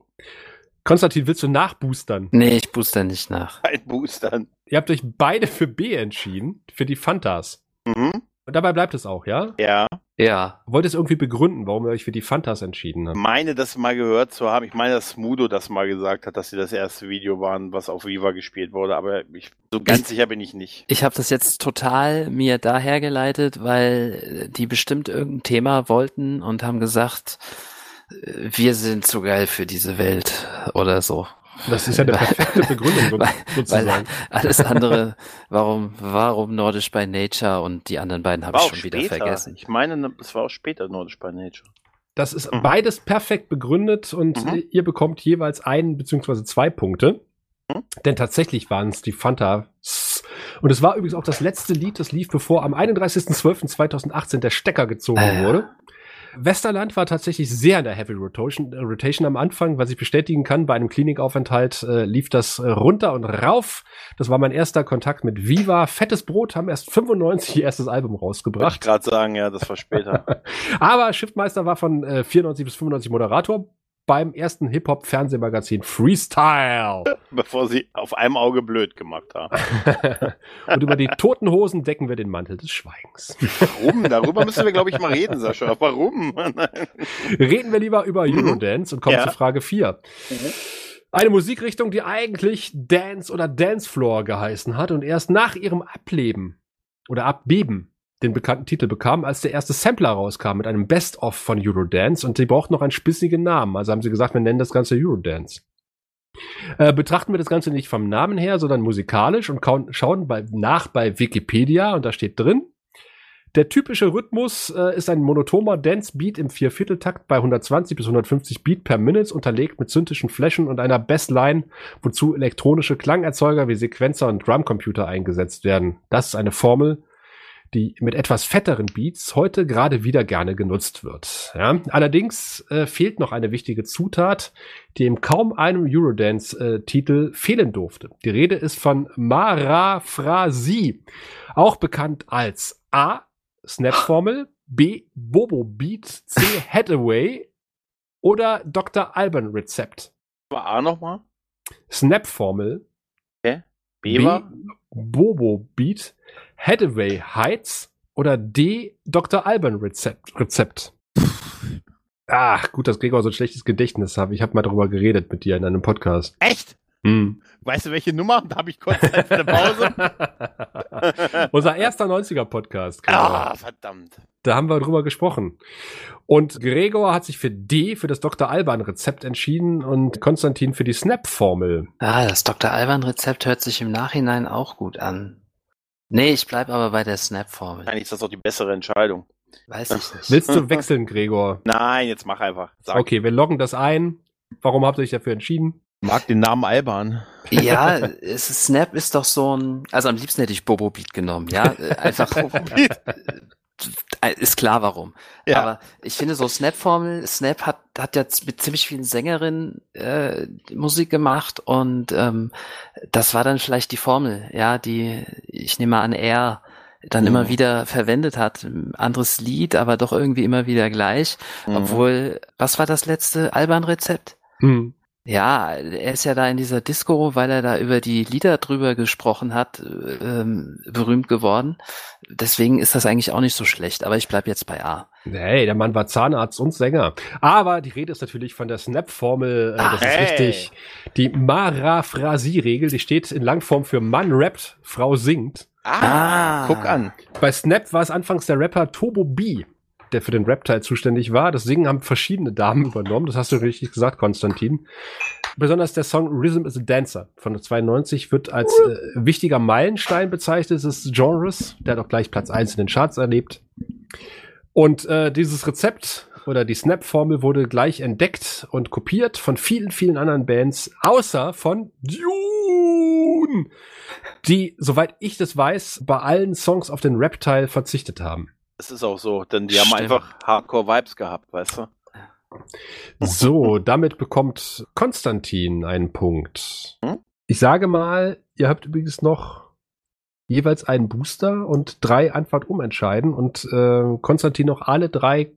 Konstantin, willst du nachboostern? Nee, ich booster nicht nach. ein Booster. Ihr habt euch beide für B entschieden, für die Fantas. Mhm. Und dabei bleibt es auch, ja? Ja, Ja. Wollt ihr es irgendwie begründen, warum ihr euch für die Fantas entschieden habt? meine das mal gehört zu haben. Ich meine, dass Smudo das mal gesagt hat, dass sie das erste Video waren, was auf Viva gespielt wurde. Aber ich, so ganz Ich- sicher bin ich nicht. Ich habe das jetzt total mir dahergeleitet, weil die bestimmt irgendein Thema wollten und haben gesagt, äh, wir sind zu geil für diese Welt oder so. Das ist ja eine perfekte Begründung sozusagen. Weil alles andere, warum, warum Nordisch by Nature und die anderen beiden habe ich schon wieder später. vergessen. Ich meine, es war auch später Nordisch by Nature. Das ist Mhm. beides perfekt begründet und Mhm. äh, ihr bekommt jeweils einen beziehungsweise zwei Punkte. Mhm. Denn tatsächlich waren es die Fantas. Und es war übrigens auch das letzte Lied, das lief, bevor am 31.12.2018 der Stecker gezogen ja. wurde. Westerland war tatsächlich sehr in der Heavy Rotation, äh, Rotation am Anfang, was ich bestätigen kann. Bei einem Klinikaufenthalt äh, lief das äh, runter und rauf. Das war mein erster Kontakt mit Viva. Fettes Brot haben erst 95 ihr erstes Album Wollte ich rausgebracht. gerade sagen, ja, das war später. Aber Schiffmeister war von äh, 94 bis 95 Moderator beim ersten Hip-Hop-Fernsehmagazin Freestyle. bevor sie auf einem Auge blöd gemacht haben. Und über die toten Hosen decken wir den Mantel des Schweigens. Warum? Darüber müssen wir, glaube ich, mal reden, Sascha. Warum? Reden wir lieber über Eurodance und kommen Ja. zu Frage 4. Eine Musikrichtung, die eigentlich Dance oder Dancefloor geheißen hat und erst nach ihrem Ableben oder Abbeben den bekannten Titel bekam, als der erste Sampler rauskam mit einem Best-of von Eurodance und sie braucht noch einen spissigen Namen. Also haben sie gesagt, wir nennen das Ganze Eurodance. Äh, betrachten wir das Ganze nicht vom Namen her, sondern musikalisch und schauen bei, nach bei Wikipedia und da steht drin, der typische Rhythmus äh, ist ein monotoner Dance-Beat im Viervierteltakt bei 120 bis 150 Beat per Minute, unterlegt mit synthetischen Flächen und einer Bassline, wozu elektronische Klangerzeuger wie Sequenzer und Drumcomputer eingesetzt werden. Das ist eine Formel, die mit etwas fetteren Beats heute gerade wieder gerne genutzt wird. Ja? Allerdings äh, fehlt noch eine wichtige Zutat, die in kaum einem Eurodance-Titel fehlen durfte. Die Rede ist von Maraphrasi, auch bekannt als A. Snap-Formel, B. Bobo Beat, C. Hathaway oder Dr. Alban Rezept. War A nochmal? Snap-Formel, B war? Bobo Beat, Hathaway Heights oder D. Dr. Alban Rezept. Rezept. Ach, gut, dass Gregor so ein schlechtes Gedächtnis hat. Ich habe mal darüber geredet mit dir in einem Podcast. Echt? Hm. Weißt du, welche Nummer? Da habe ich kurz eine Pause. Unser erster 90er-Podcast. Gregor. Ah, verdammt. Da haben wir drüber gesprochen. Und Gregor hat sich für D, für das Dr. Alban-Rezept entschieden und Konstantin für die Snap-Formel. Ah, das Dr. Alban-Rezept hört sich im Nachhinein auch gut an. Nee, ich bleib aber bei der Snap-Formel. Eigentlich ist das doch die bessere Entscheidung. Weiß ich nicht. Willst du wechseln, Gregor? Nein, jetzt mach einfach. Sag. Okay, wir loggen das ein. Warum habt ihr euch dafür entschieden? Mag den Namen Alban. Ja, es ist, Snap ist doch so ein, also am liebsten hätte ich Bobo Beat genommen, ja, äh, einfach, ist klar warum. Ja. Aber ich finde so Snap-Formel, Snap hat, hat ja mit ziemlich vielen Sängerinnen äh, Musik gemacht und ähm, das war dann vielleicht die Formel, ja, die, ich nehme mal an, er dann immer Mhm. wieder verwendet hat. Anderes Lied, aber doch irgendwie immer wieder gleich. Mhm. Obwohl, was war das letzte Alban-Rezept? Hm. Ja, er ist ja da in dieser Disco, weil er da über die Lieder drüber gesprochen hat, ähm, berühmt geworden. Deswegen ist das eigentlich auch nicht so schlecht, aber ich bleib jetzt bei A. Hey, der Mann war Zahnarzt und Sänger. Aber die Rede ist natürlich von der Snap-Formel. Äh, das Ach, ist hey. richtig. Die Maraphrasie-Regel, die steht in Langform für Mann rappt, Frau singt. Ah, Ah. guck an. Bei Snap war es anfangs der Rapper Turbo B, der für den Rap-Teil zuständig war. Das Singen haben verschiedene Damen übernommen. Das hast du richtig gesagt, Konstantin. Besonders der Song Rhythm is a Dancer von 92 wird als äh, wichtiger Meilenstein bezeichnet des Genres. Der hat auch gleich Platz 1 in den Charts erlebt. Und äh, dieses Rezept oder die Snap-Formel wurde gleich entdeckt und kopiert von vielen, vielen anderen Bands, außer von Dune, die, soweit ich das weiß, bei allen Songs auf den Rap-Teil verzichtet haben. Das ist auch so, denn die haben Stimmt. einfach Hardcore-Vibes gehabt, weißt du? So, damit bekommt Konstantin einen Punkt. Hm? Ich sage mal, ihr habt übrigens noch jeweils einen Booster und drei Antwort umentscheiden und äh, Konstantin noch alle drei,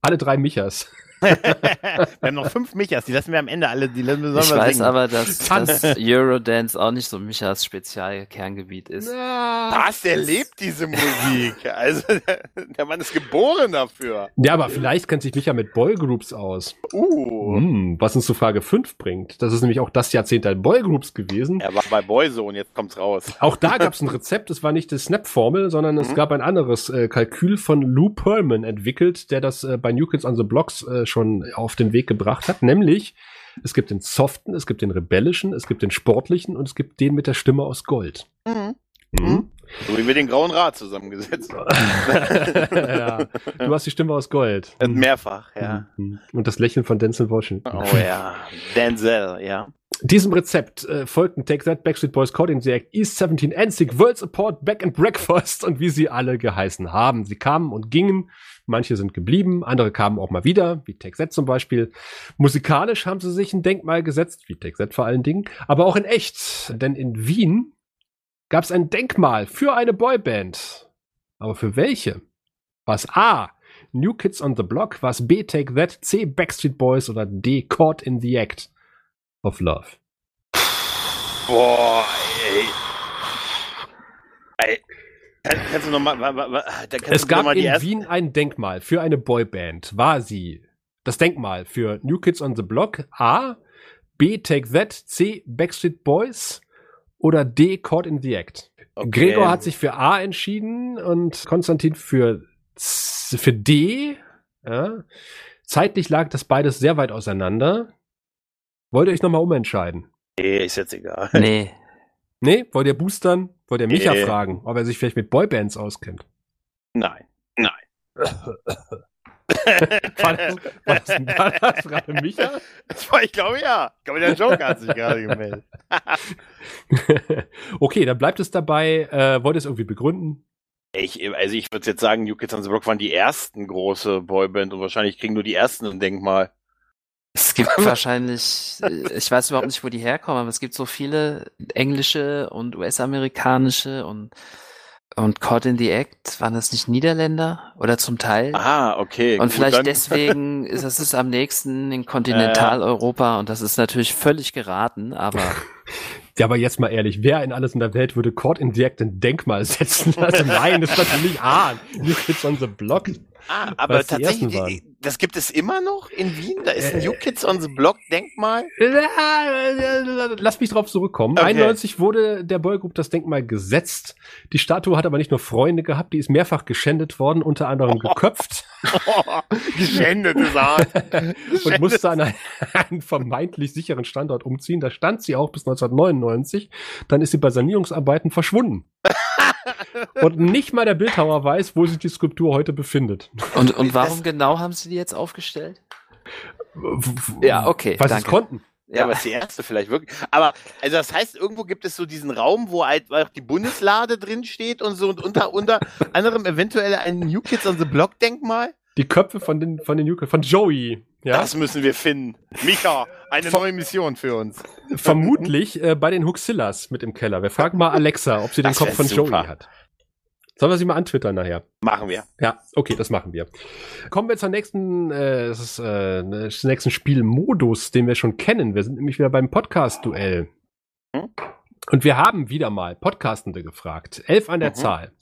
alle drei Michas. Wir haben noch fünf Michas, die lassen wir am Ende alle, die lassen wir Ich weiß singen. aber, dass, dass Eurodance auch nicht so Michas Spezialkerngebiet ist. Was, der lebt diese Musik. Also, der, Mann ist geboren dafür. Ja, aber vielleicht kennt sich Micha mit Boygroups aus. Uh. Hm, was uns zu Frage 5 bringt. Das ist nämlich auch das Jahrzehnt der Boygroups gewesen. Er war bei Boyzone, jetzt kommt's raus. Auch da gab es ein Rezept, es war nicht die Snap-Formel, sondern es Mhm. gab ein anderes äh, Kalkül von Lou Pearlman entwickelt, der das äh, bei New Kids on the Blocks äh, schon auf den Weg gebracht hat. Nämlich, es gibt den soften, es gibt den rebellischen, es gibt den sportlichen und es gibt den mit der Stimme aus Gold. Mhm. Mhm. So wie wir den Grauen Rat zusammengesetzt haben. ja, du hast die Stimme aus Gold. Äh, Mehrfach, ja. Mhm. Und das Lächeln von Denzel Washington. Oh ja. Denzel, ja. Diesem Rezept äh, folgten Take That, Backstreet Boys, Coding the Act, East 17, NSYNC, World Support, Back and Breakfast und wie sie alle geheißen haben. Sie kamen und gingen, manche sind geblieben, andere kamen auch mal wieder, wie That zum Beispiel. Musikalisch haben sie sich ein Denkmal gesetzt, wie That vor allen Dingen, aber auch in echt, denn in Wien gab es ein Denkmal für eine Boyband. Aber für welche? War es A, New Kids on the Block, war es B, Take That, C, Backstreet Boys oder D, Caught in the Act of Love? Boah, ey. ey. Kann, kannst du nochmal, Es du noch gab mal die in Wien ein Denkmal für eine Boyband. War sie das Denkmal für New Kids on the Block? A, B, Take That, C, Backstreet Boys oder D, Caught in the Act? Okay. Gregor hat sich für A entschieden und Konstantin für, Z- für D. Ja. Zeitlich lag das beides sehr weit auseinander. Wollt ihr euch nochmal umentscheiden? Nee, ist jetzt egal. Nee. Nee? Wollt ihr boostern? Wollt ihr Micha Nee. fragen, ob er sich vielleicht mit Boybands auskennt? Nein. Nein. War das, war das, war das gerade Micha? Das war, ich glaube ja. Ich glaube, der Joker hat sich gerade gemeldet. okay, dann bleibt es dabei. Äh, wollt ihr es irgendwie begründen? Ich, also ich würde jetzt sagen, New Kids on the Block waren die ersten große Boyband und wahrscheinlich kriegen nur die ersten ein Denkmal. Es gibt wahrscheinlich, äh, ich weiß überhaupt nicht, wo die herkommen, aber es gibt so viele englische und US-amerikanische und und Caught in the Act, waren das nicht Niederländer oder zum Teil? Ah, okay. und gut, vielleicht dann- deswegen ist das ist am nächsten in Kontinentaleuropa und das ist natürlich völlig geraten, aber Ja, aber jetzt mal ehrlich, wer in alles in der Welt würde Court in Direct ein Denkmal setzen lassen? Nein, das ist natürlich A. New Kids on the Block. Ah, aber tatsächlich, das gibt es immer noch in Wien? Da ist ein Äh, New Kids on the Block Denkmal? Lass mich drauf zurückkommen. Okay. 91 wurde der Boygroup das Denkmal gesetzt. Die Statue hat aber nicht nur Freunde gehabt, die ist mehrfach geschändet worden, unter anderem geköpft Geschändete Saat. und musste an einen, einen vermeintlich sicheren Standort umziehen. Da stand sie auch bis 1999. Dann ist sie bei Sanierungsarbeiten verschwunden. Und nicht mal der Bildhauer weiß, wo sich die Skulptur heute befindet. und und Das- warum genau haben sie die jetzt aufgestellt? Ja, okay, Was sie konnten. Ja, aber ist die erste vielleicht wirklich. Aber, also das heißt, irgendwo gibt es so diesen Raum, wo halt auch die Bundeslade drin steht und so und unter, unter anderem eventuell ein New Kids on the Block Denkmal? Die Köpfe von den, von den New von Joey. Ja, Das müssen wir finden. Mika, eine neue Mission für uns. vermutlich äh, bei den Huxillas mit im Keller. Wir fragen mal Alexa, ob sie den Das Kopf von super. Joey hat. Sollen wir sie mal antwittern nachher? Machen wir. Ja, okay, das machen wir. Kommen wir zur nächsten, äh, das ist, äh, des nächsten Spielmodus, den wir schon kennen. Wir sind nämlich wieder beim Podcast-Duell. Hm? Und wir haben wieder mal Podcastende gefragt. Elf an der Mhm. Zahl.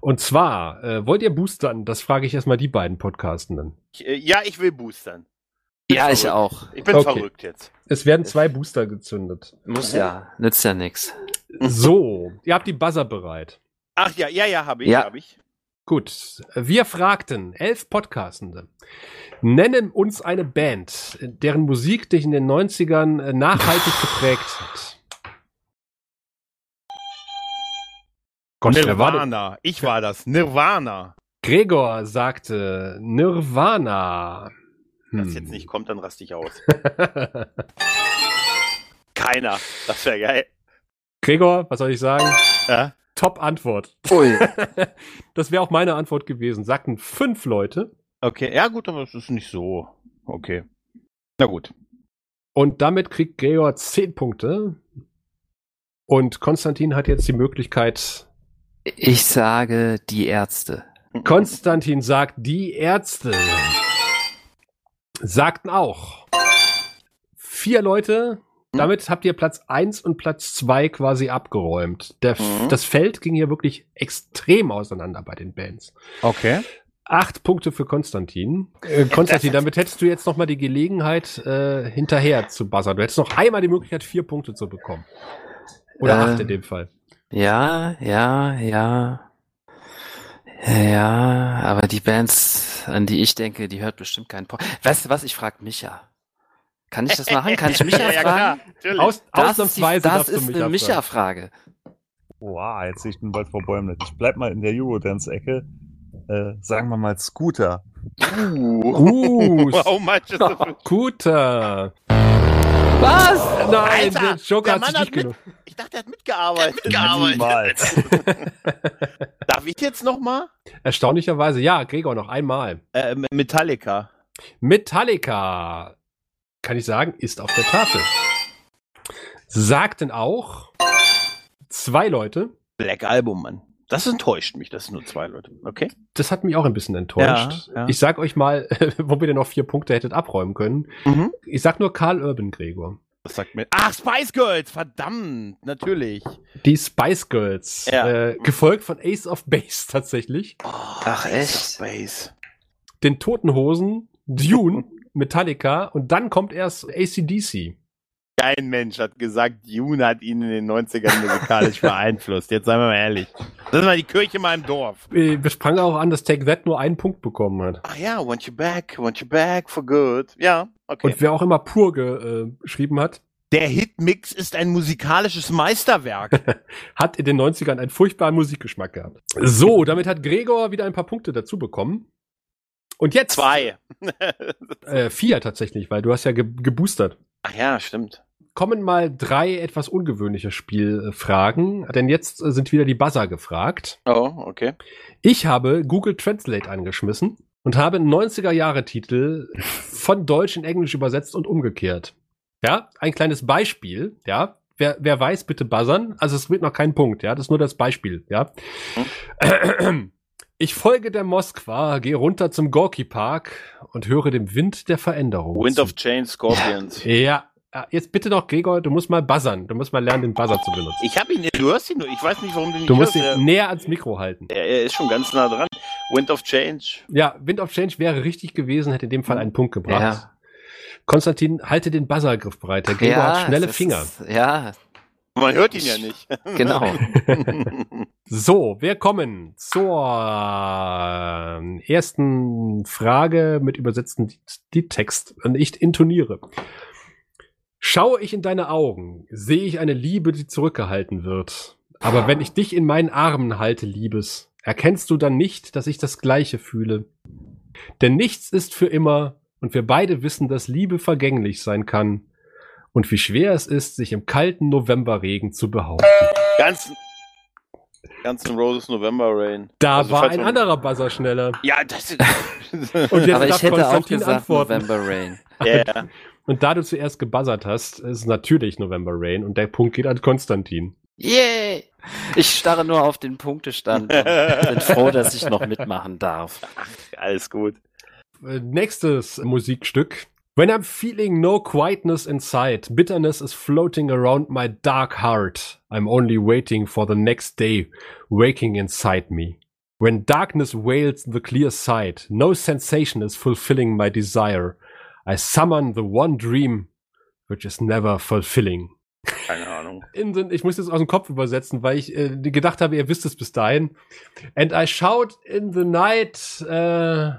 Und zwar, äh, wollt ihr boostern? Das frage ich erstmal die beiden Podcastenden. Äh, ja, ich will boostern. Ja, ich verrückt. auch. Ich bin Okay. verrückt jetzt. Es werden zwei Booster gezündet. Muss ja, nützt ja nix. So, ihr habt die Buzzer bereit. Ach ja, ja, ja, habe ich, Ja. habe ich. Gut, wir fragten elf Podcastende. Nennen uns eine Band, deren Musik dich in den 90ern äh, nachhaltig geprägt hat. Gott, wer war? Nirvana. Ich war das. Nirvana. Gregor sagte Nirvana. Wenn Hm. das jetzt nicht kommt, dann raste ich aus. Keiner. Das wäre geil. Gregor, was soll ich sagen? Ja? Top Antwort. Ui. Das wäre auch meine Antwort gewesen. Sagten fünf Leute. Okay, ja gut, aber es ist nicht so. okay. Na gut. Und damit kriegt Gregor 10 Punkte. Und Konstantin hat jetzt die Möglichkeit. Ich sage die Ärzte. Konstantin sagt, die Ärzte sagten auch. Vier Leute. Damit habt ihr Platz 1 und Platz 2 quasi abgeräumt. Der, Mhm. Das Feld ging hier wirklich extrem auseinander bei den Bands. Okay. Acht Punkte für Konstantin. Äh, Konstantin, damit hättest du jetzt noch mal die Gelegenheit, äh, hinterher zu buzzern. Du hättest noch einmal die Möglichkeit, vier Punkte zu bekommen. Oder Ähm. acht in dem Fall. Ja, ja, ja. Ja, aber die Bands, an die ich denke, die hört bestimmt keinen Pop. Weißt du was, ich frag Micha. Kann ich das machen? Kann ich Micha ja, ja, fragen? klar. Natürlich. Aus, Das, ausnahmsweise das ist mich eine. Micha-Frage. Wow, jetzt sehe ich den Wald vor Bäumen. Ich bleib mal in der Eurodance-Ecke. Äh, sagen wir mal Scooter. Uh, How much is the Scooter. Was? Nein, Alter, der Joker der hat Mann sich hat nicht mit- genug. Ich dachte, er hat mitgearbeitet. Niemals. Darf ich jetzt noch mal? Erstaunlicherweise, ja, Gregor, noch einmal. Äh, Metallica. Metallica, kann ich sagen, ist auf der Tafel. Sagten auch zwei Leute. Black Album, Mann. Das enttäuscht mich, das sind nur zwei Leute. Okay. Das hat mich auch ein bisschen enttäuscht. Ja, ja. Ich sag euch mal, wo ihr denn noch vier Punkte hättet abräumen können. Mhm. Ich sag nur Karl Urban, Gregor. Das sagt mir. Ach, Spice Girls, verdammt, natürlich. Die Spice Girls. Ja. Äh, gefolgt von Ace of Base tatsächlich. Ach, echt? Space. Den Toten Hosen, Dune, Metallica und dann kommt erst ACDC. Kein Mensch hat gesagt, Dune hat ihn in den 90ern musikalisch beeinflusst. Jetzt seien wir mal ehrlich. Das ist mal die Kirche mal im Dorf. Äh, Wir sprangen auch an, dass Take That nur einen Punkt bekommen hat. Ach ja, want you back, want you back for good. Ja, okay. Und wer auch immer pur äh, geschrieben hat, Der Hitmix ist ein musikalisches Meisterwerk. hat in den 90ern einen furchtbaren Musikgeschmack gehabt. So, damit hat Gregor wieder ein paar Punkte dazu bekommen. Und jetzt Zwei. Äh, vier tatsächlich, weil du hast ja ge geboostert. Ach ja, stimmt. Kommen mal drei etwas ungewöhnliche Spielfragen, denn jetzt äh, sind wieder die Buzzer gefragt. Oh, okay. Ich habe Google Translate angeschmissen und habe 90er-Jahre-Titel von Deutsch in Englisch übersetzt und umgekehrt. Ja, ein kleines Beispiel, ja. Wer, wer weiß, bitte buzzern. Also es wird noch kein Punkt, ja. Das ist nur das Beispiel, ja. Ich folge der Moskwa, gehe runter zum Gorki Park und höre dem Wind der Veränderung. Wind zu. of Change Scorpions. Ja, jetzt bitte noch, Gregor, du musst mal buzzern. Du musst mal lernen, den Buzzer zu benutzen. Ich habe ihn, du hörst ihn nur. Ich weiß nicht, warum du ihn nicht Du musst hörst. ihn näher ans Mikro halten. Er, er ist schon ganz nah dran. Wind of Change. Ja, Wind of Change wäre richtig gewesen, hätte in dem Fall einen Punkt gebracht. Ja. Konstantin, halte den Buzzergriff bereit. Der Gregor hat schnelle Finger. Ist, ja, Man hört ihn ja nicht. genau. So, wir kommen zur ersten Frage mit übersetzten die Text und ich intoniere. Schaue ich in deine Augen, sehe ich eine Liebe, die zurückgehalten wird. Aber wenn ich dich in meinen Armen halte, Liebes, erkennst du dann nicht, dass ich das Gleiche fühle. Denn nichts ist für immer und wir beide wissen, dass Liebe vergänglich sein kann und wie schwer es ist, sich im kalten Novemberregen zu behaupten. Ganz, ganzen Roses November Rain. Da Also, war ein man- anderer Buzzer schneller. Ja, das ist. Und jetzt Aber ich hätte auch gesagt antworten. November Rain. ja, ja. Und da du zuerst gebuzzert hast, ist es natürlich November Rain und der Punkt geht an Konstantin. Yay! Ich starre nur auf den Punktestand und bin froh, dass ich noch mitmachen darf. Alles gut. Äh, Nächstes Musikstück. When I'm feeling no quietness inside, bitterness is floating around my dark heart. I'm only waiting for the next day, waking inside me. When darkness wails the clear sight, no sensation is fulfilling my desire. I summon the one dream, which is never fulfilling. Keine Ahnung. in den, ich muss das aus dem Kopf übersetzen, weil ich äh, gedacht habe, ihr wisst es bis dahin. And I shout in the night äh,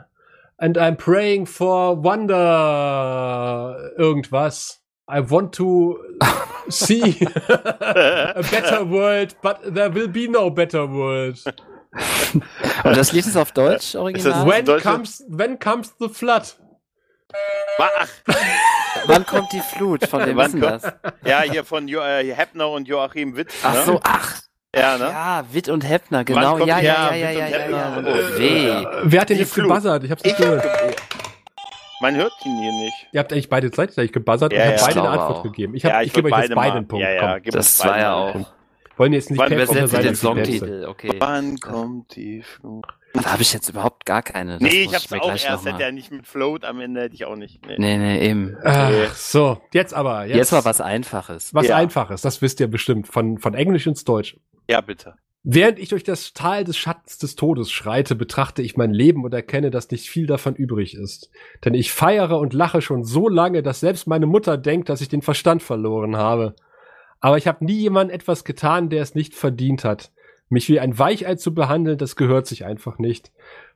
and I'm praying for wonder irgendwas. I want to see a better world, but there will be no better world. Und das Lied ist auf Deutsch original? When comes when comes the flood? Ach, Wann kommt die Flut? Von denn kommt- das? ja, hier von jo äh, Heppner und Joachim Witt. Ach ne? so, ach. Ja, ne? Ja, Witt und Heppner, genau. kommt- Ja, ja, ja, ja, ja, ja. Oh, weh. Wer hat denn Die jetzt Flut. gebuzzert? Ich hab's nicht Ich gehört. Man hört ihn hier nicht. Ihr habt eigentlich beide gleichzeitig gebuzzert Ja, und ja. habt beide eine Ich Antwort auch. gegeben. Ich, hab, ja, ich, gebe würd euch jetzt beide einen Punkt. Ja, ja, Komm. Das war ja auch. Punkt. Wollen jetzt nicht Wann- wer von der Wer setzt Seite den. Songtitel? Okay. Wann kommt die Flut? Da habe ich jetzt überhaupt gar keine. Das Nee, ich hab's mir auch gleich erst, noch hätte mal- er nicht mit Float am Ende, hätte ich auch nicht. Nee. Nee, nee, eben. Ach, so, jetzt aber. Jetzt, Jetzt mal was Einfaches. was Ja. Einfaches, das wisst ihr bestimmt, von, von Englisch ins Deutsch. Ja, bitte. Während ich durch das Tal des Schattens des Todes schreite, betrachte ich mein Leben und erkenne, dass nicht viel davon übrig ist. Denn ich feiere und lache schon so lange, dass selbst meine Mutter denkt, dass ich den Verstand verloren habe. Aber ich habe nie jemandem etwas getan, der es nicht verdient hat. Mich wie ein Weichei zu behandeln, das gehört sich einfach nicht.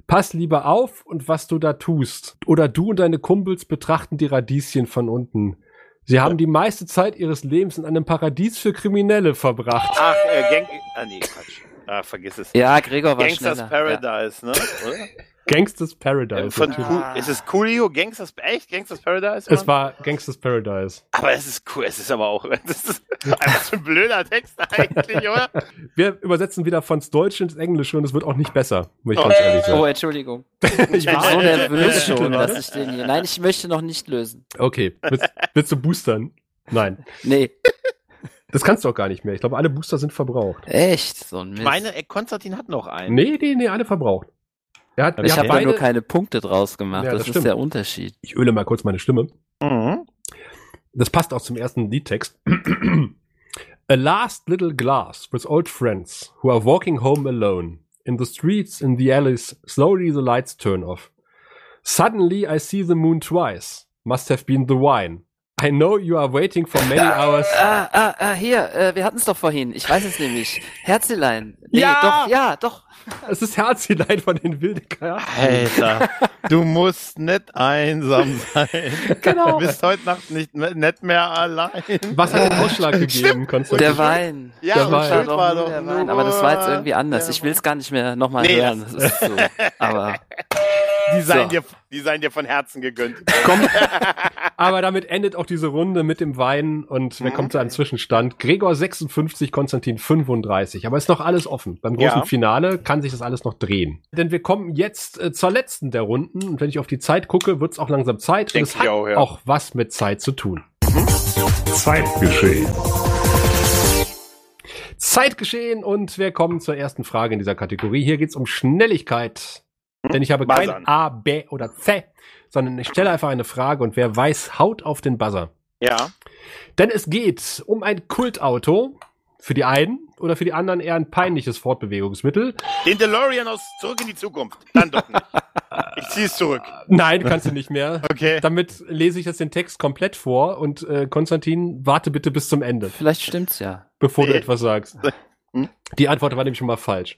Pass lieber auf und was du da tust. Oder du und deine Kumpels betrachten die Radieschen von unten. Sie haben die meiste Zeit ihres Lebens in einem Paradies für Kriminelle verbracht. Ach, äh, Gang. Ah, nee, Quatsch. Ah, vergiss es. Ja, Gregor war Gangsters schneller. Paradise, ne? Oder? Gangsters Paradise. Von, natürlich. cool, ist es Coolio? Gangsters, echt? Gangsters Paradise? Es Mann? war Gangsters Paradise. Aber es ist cool, es ist aber auch, das ist einfach so ein blöder Text eigentlich, oder? Wir übersetzen wieder von Deutsch ins Englische und es wird auch nicht besser, muss ich Oh. ganz ehrlich Oh, sagen. Entschuldigung. Ich Ich bin war- so nervös schon, war dass ich den hier. Nein, ich möchte noch nicht lösen. Okay, willst, willst du boostern? Nein, Nee, das kannst du auch gar nicht mehr. Ich glaube, alle Booster sind verbraucht. echt, so ein Ich Mist. meine, äh, Konstantin hat noch einen. Nee, nee, nee, alle verbraucht. Er hat, ich habe beide, nur keine Punkte draus gemacht. Ja, das, das ist stimmt. der Unterschied. ich öle mal kurz meine Stimme. Mhm. Das passt auch zum ersten Liedtext. A last little glass with old friends who are walking home alone. In the streets, in the alleys, slowly the lights turn off. Suddenly I see the moon twice. Must have been the wine. I know you are waiting for many hours. Ah, ah, ah, hier, äh, wir hatten es doch vorhin. Ich weiß es nämlich. Herzelein. Nee, Ja! doch, ja, doch. Es ist Herzilein von den Wildecker. Alter, du musst nicht einsam sein. Genau. Du bist heute Nacht nicht, nicht mehr allein. Was hat den Ausschlag gegeben, Konstantin? Der Wein. Ja, Der und Wein. schuld war doch der Wein. Aber das war jetzt irgendwie anders. der Ich will es gar nicht mehr nochmal Nee, hören. Das ist so. Aber Die seien, So. dir, die seien dir von Herzen gegönnt. Komm. Aber damit endet auch diese Runde mit dem Wein und wir kommen zu einem Zwischenstand. Gregor 56, Konstantin 35. Aber ist noch alles offen. Beim großen Ja. Finale kann sich das alles noch drehen. Denn wir kommen jetzt äh, zur letzten der Runden und wenn ich auf die Zeit gucke, wird es auch langsam Zeit. Denk und es hat auch, ja. auch was mit Zeit zu tun. Zeitgeschehen. Zeitgeschehen und wir kommen zur ersten Frage in dieser Kategorie. Hier geht es um Schnelligkeit. Denn ich habe kein Buzzern. A, B oder C, sondern ich stelle einfach eine Frage und wer weiß, haut auf den Buzzer. Ja. Denn es geht um ein Kultauto. Für die einen oder für die anderen eher ein peinliches Fortbewegungsmittel. Den DeLorean aus Zurück in die Zukunft. Dann doch nicht. Ich zieh's zurück. Nein, kannst du nicht mehr. Okay. Damit lese ich jetzt den Text komplett vor und äh, Konstantin, warte bitte bis zum Ende, vielleicht stimmt's ja. bevor du Nee. etwas sagst. Hm? Die Antwort war nämlich schon mal falsch.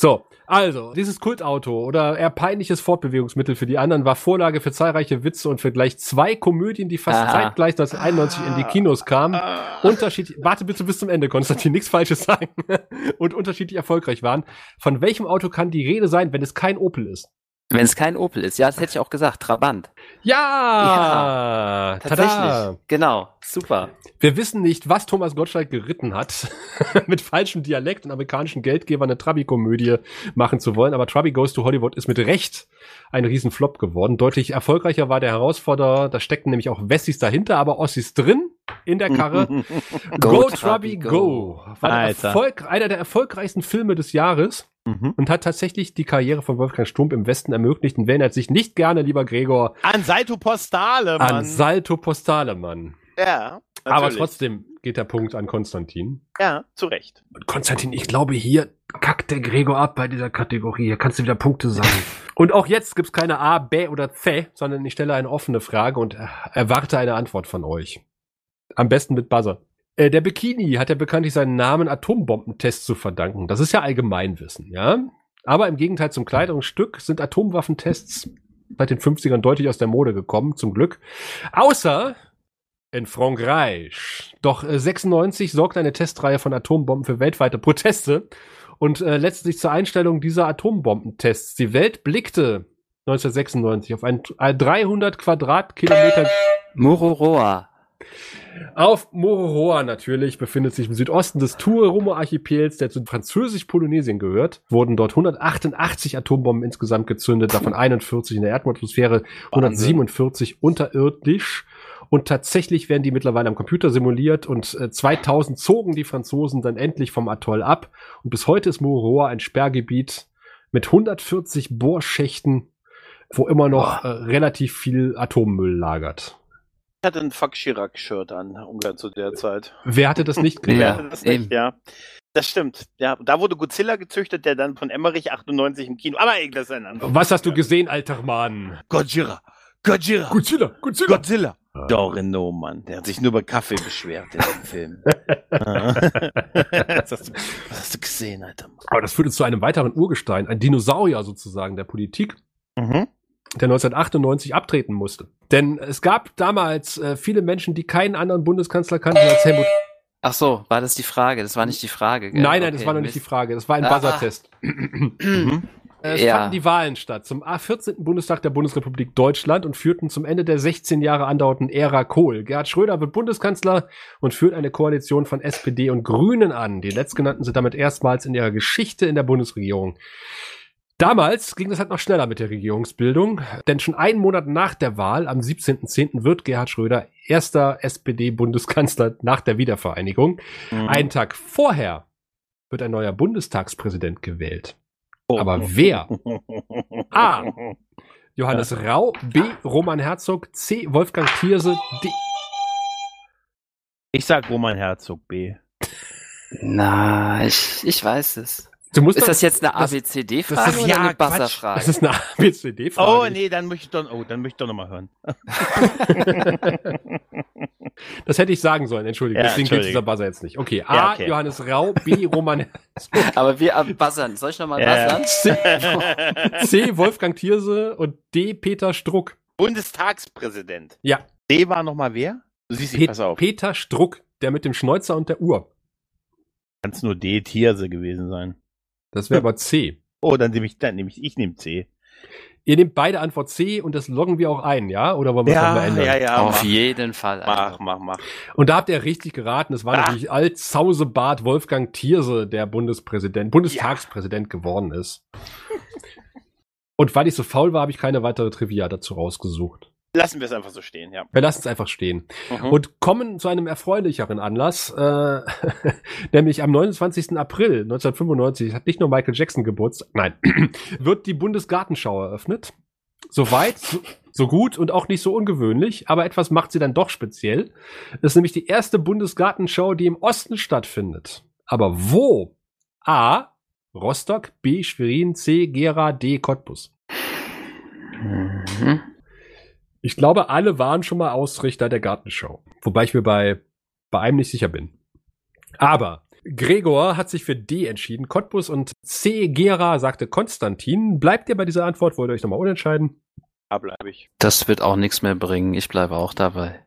So, also, dieses Kultauto oder eher peinliches Fortbewegungsmittel für die anderen war Vorlage für zahlreiche Witze und für gleich zwei Komödien, die fast Aha. zeitgleich 1991 in die Kinos kamen. Unterschiedlich, warte bitte bis zum Ende, Konstantin, nichts Falsches sagen. und unterschiedlich erfolgreich waren. Von welchem Auto kann die Rede sein, wenn es kein Opel ist? Wenn es kein Opel ist, ja, das hätte ich auch gesagt. Trabant. Ja, Tatsächlich. tada. Genau. Super. Wir wissen nicht, was Thomas Gottschalk geritten hat, mit falschem Dialekt und amerikanischen Geldgebern eine Trabi-Komödie machen zu wollen. Aber Trabi Goes to Hollywood ist mit Recht ein Riesenflop geworden. Deutlich erfolgreicher war der Herausforderer. Da steckten nämlich auch Wessis dahinter, aber Ossis drin in der Karre. go, Go, Trabi, Trabi, go. go. War der. Erfolg, einer der erfolgreichsten Filme des Jahres Mhm. und hat tatsächlich die Karriere von Wolfgang Stump im Westen ermöglicht und erinnert sich nicht gerne, lieber Gregor, An Salto Postale, Mann. an Salto Postale, Mann. ja. Aber natürlich. trotzdem geht der Punkt an Konstantin. Ja, zu Recht. Konstantin, ich glaube, hier kackt der Gregor ab bei dieser Kategorie. Hier kannst du wieder Punkte sagen. und auch jetzt gibt's keine A, B oder C, sondern ich stelle eine offene Frage und erwarte eine Antwort von euch. Am besten mit Buzzer. Äh, der Bikini hat ja bekanntlich seinen Namen Atombombentests zu verdanken. Das ist ja Allgemeinwissen, ja? Aber im Gegenteil zum Kleidungsstück sind Atomwaffentests seit den 50ern deutlich aus der Mode gekommen, zum Glück. Außer in Frankreich. Doch äh, 96 sorgt eine Testreihe von Atombomben für weltweite Proteste und äh, letztlich zur Einstellung dieser Atombombentests. Die Welt blickte 1996 auf ein, ein 300 Quadratkilometer. Mororoa. Auf Morohoa natürlich befindet sich im Südosten des Tuarumo-Archipels, der zu Französisch-Polynesien gehört, wurden dort 188 Atombomben insgesamt gezündet, davon 41 in der Erdatmosphäre, 147 unterirdisch. Und tatsächlich werden die mittlerweile am Computer simuliert und äh, 2000 zogen die Franzosen dann endlich vom Atoll ab. Und bis heute ist Morohoa ein Sperrgebiet mit 140 Bohrschächten, wo immer noch äh, relativ viel Atommüll lagert. Ich hatte ein Fuck Chirac-Shirt an, ungefähr zu der Zeit. Wer hatte das nicht? Ja, Wer hatte das nicht? Ja. Das stimmt. Ja, da wurde Godzilla gezüchtet, der dann von Emmerich 98 im Kino. Aber ey, das ist ein anderes. Was hast du gesehen, alter Mann? Godzilla. Godzilla. Godzilla, Godzilla. Godzilla. Dorino, Mann. Der hat sich nur über Kaffee beschwert in dem Film. was, hast du, was hast du gesehen, Alter? Aber das führt uns zu einem weiteren Urgestein, ein Dinosaurier sozusagen der Politik, Mhm. Der 1998 abtreten musste. Denn es gab damals äh, viele Menschen, die keinen anderen Bundeskanzler kannten als Helmut. Ach so, war das die Frage? Das war nicht die Frage. Gell? nein, nein, das Okay, war noch nicht die. Frage. Das war ein Ah. Buzzer-Test. Mhm. Es Ja. fanden die Wahlen statt zum A14. Bundestag der Bundesrepublik Deutschland und führten zum Ende der 16 Jahre andauernden Ära Kohl. Gerhard Schröder wird Bundeskanzler und führt eine Koalition von SPD und Grünen an. Die letztgenannten sind damit erstmals in ihrer Geschichte in der Bundesregierung. Damals ging das halt noch schneller mit der Regierungsbildung, denn schon einen Monat nach der Wahl, am 17.10., wird Gerhard Schröder erster SPD-Bundeskanzler nach der Wiedervereinigung. Mhm. Einen Tag vorher wird ein neuer Bundestagspräsident gewählt. Oh. Aber wer? A. Johannes Rau, B. Roman Herzog, C. Wolfgang Thierse, D. Ich sag Roman Herzog B. Na, ich, ich weiß es. Du musst Ist doch- das jetzt eine ABCD-Frage das ist- oder ja, eine Quatsch. Buzzer-Frage? Das ist eine ABCD-Frage. Oh, nee, dann möchte ich doch, oh, dann möchte ich doch nochmal hören. Das hätte ich sagen sollen, entschuldige. Ja, Deswegen gilt dieser Buzzer jetzt nicht. Okay, A. Ja, okay. Johannes Rau, B. Roman Aber wir am Buzzern. Soll ich nochmal Ja. buzzern? C. C. Wolfgang Thierse und D. Peter Struck. Bundestagspräsident. Ja, D war nochmal wer? Du siehst, ich Pe pass auf. Peter Struck, der mit dem Schnäuzer und der Uhr. Kann es nur D, Tierse gewesen sein. Das wäre aber C. Oh, dann nehme ich, dann nehme ich, ich nehme C. Ihr nehmt beide Antwort C und das loggen wir auch ein, ja? Oder wollen wir es nochmal ändern? ja, ja. Auf mach, jeden Fall. mach, mach, mach. Und da habt ihr richtig geraten. Es war Ah. natürlich Altzausebart Wolfgang Thierse, der Bundespräsident, Bundestagspräsident geworden ist. Und weil ich so faul war, habe ich keine weitere Trivia dazu rausgesucht. Lassen wir es einfach so stehen, ja. Wir lassen es einfach stehen. Mhm. Und kommen zu einem erfreulicheren Anlass, äh, nämlich am 29. April 1995 hat nicht nur Michael Jackson Geburtstag, nein, wird die Bundesgartenschau eröffnet. Soweit, so, so gut und auch nicht so ungewöhnlich, aber etwas macht sie dann doch speziell. Das ist nämlich die erste Bundesgartenschau, die im Osten stattfindet. Aber wo? A. Rostock, B. Schwerin, C. Gera, D. Cottbus. Mhm. Ich glaube, alle waren schon mal Ausrichter der Gartenschau. Wobei ich mir bei, bei einem nicht sicher bin. Aber Gregor hat sich für D entschieden. Cottbus und C. Gera sagte Konstantin. Bleibt ihr bei dieser Antwort? Wollt ihr euch nochmal unentscheiden? Da bleibe ich. Das wird auch nichts mehr bringen. Ich bleibe auch dabei.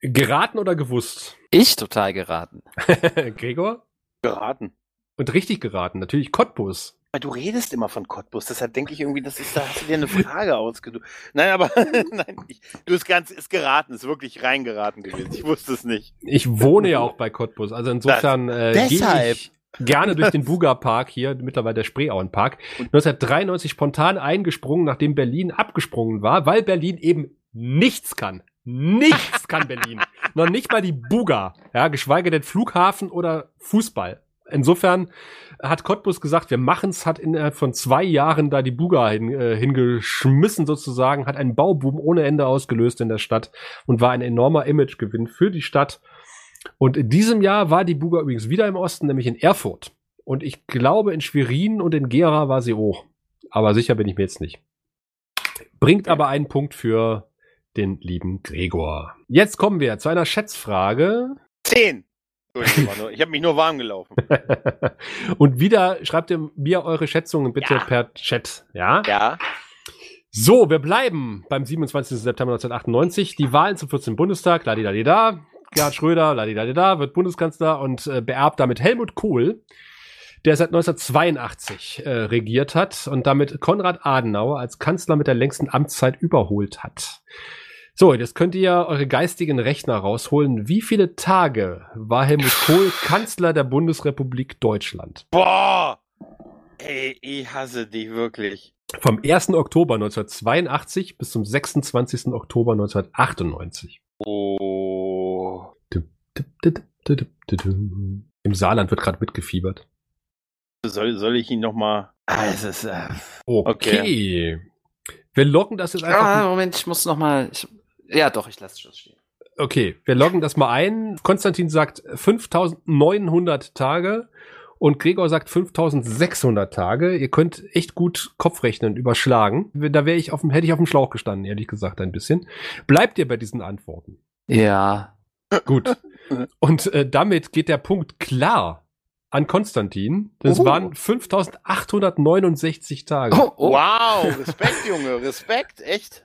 Geraten oder gewusst? Ich total geraten. Gregor? Geraten. Und richtig geraten. Natürlich Cottbus. Weil Du redest immer von Cottbus, deshalb denke ich irgendwie, das ist, da hast du dir eine Frage ausgesucht. Nein, aber nein, ich, du ist ganz, ist geraten, ist wirklich reingeraten gewesen. Ich wusste es nicht. Ich wohne ja auch bei Cottbus. Also insofern äh, gehe ich gerne durch den Buga Park hier, mittlerweile der Spreeauen Park. 1993 spontan eingesprungen, nachdem Berlin abgesprungen war, weil Berlin eben nichts kann. Nichts kann Berlin. Noch nicht mal die Buga. Ja, geschweige denn Flughafen oder Fußball. Insofern hat Cottbus gesagt, wir machen's, hat innerhalb von zwei Jahren da die Buga hin, äh, hingeschmissen sozusagen, hat einen Bauboom ohne Ende ausgelöst in der Stadt und war ein enormer Imagegewinn für die Stadt. Und in diesem Jahr war die Buga übrigens wieder im Osten, nämlich in Erfurt. Und ich glaube, in Schwerin und in Gera war sie auch. Aber sicher bin ich mir jetzt nicht. Bringt aber einen Punkt für den lieben Gregor. Jetzt kommen wir zu einer Schätzfrage. Zehn. Nur- Ich habe mich nur warm gelaufen. und wieder schreibt ihr mir eure Schätzungen bitte Ja. per Chat. Ja? Ja. So, wir bleiben beim 27. September 1998. Die Wahlen zum 14. Bundestag, ladidadida. Gerhard Schröder, ladidadida, wird Bundeskanzler und äh, beerbt damit Helmut Kohl, der seit 1982 äh, regiert hat und damit Konrad Adenauer als Kanzler mit der längsten Amtszeit überholt hat. So, jetzt könnt ihr eure geistigen Rechner rausholen. Wie viele Tage war Helmut Kohl Kanzler der Bundesrepublik Deutschland? Boah! Ey, ich hasse dich wirklich. Vom 1. Oktober 1982 bis zum 26. Oktober 1998. Oh. Im Saarland wird gerade mitgefiebert. Soll, soll ich ihn nochmal. Ah, es ist. Äh, Okay. Wir loggen das jetzt einfach. Ah, Moment, ich muss noch mal. Ich, ja, doch, ich lasse es stehen. Okay, wir loggen das mal ein. Konstantin sagt 5900 Tage und Gregor sagt 5600 Tage. Ihr könnt echt gut Kopfrechnen überschlagen. Da wäre ich auf dem, hätte ich auf dem Schlauch gestanden, ehrlich gesagt, ein bisschen. Bleibt ihr bei diesen Antworten? Ja. Gut. Und äh, damit geht der Punkt klar an Konstantin. Das Oh. waren 5869 Tage. Oh, oh. Wow, Respekt, Junge, Respekt, echt.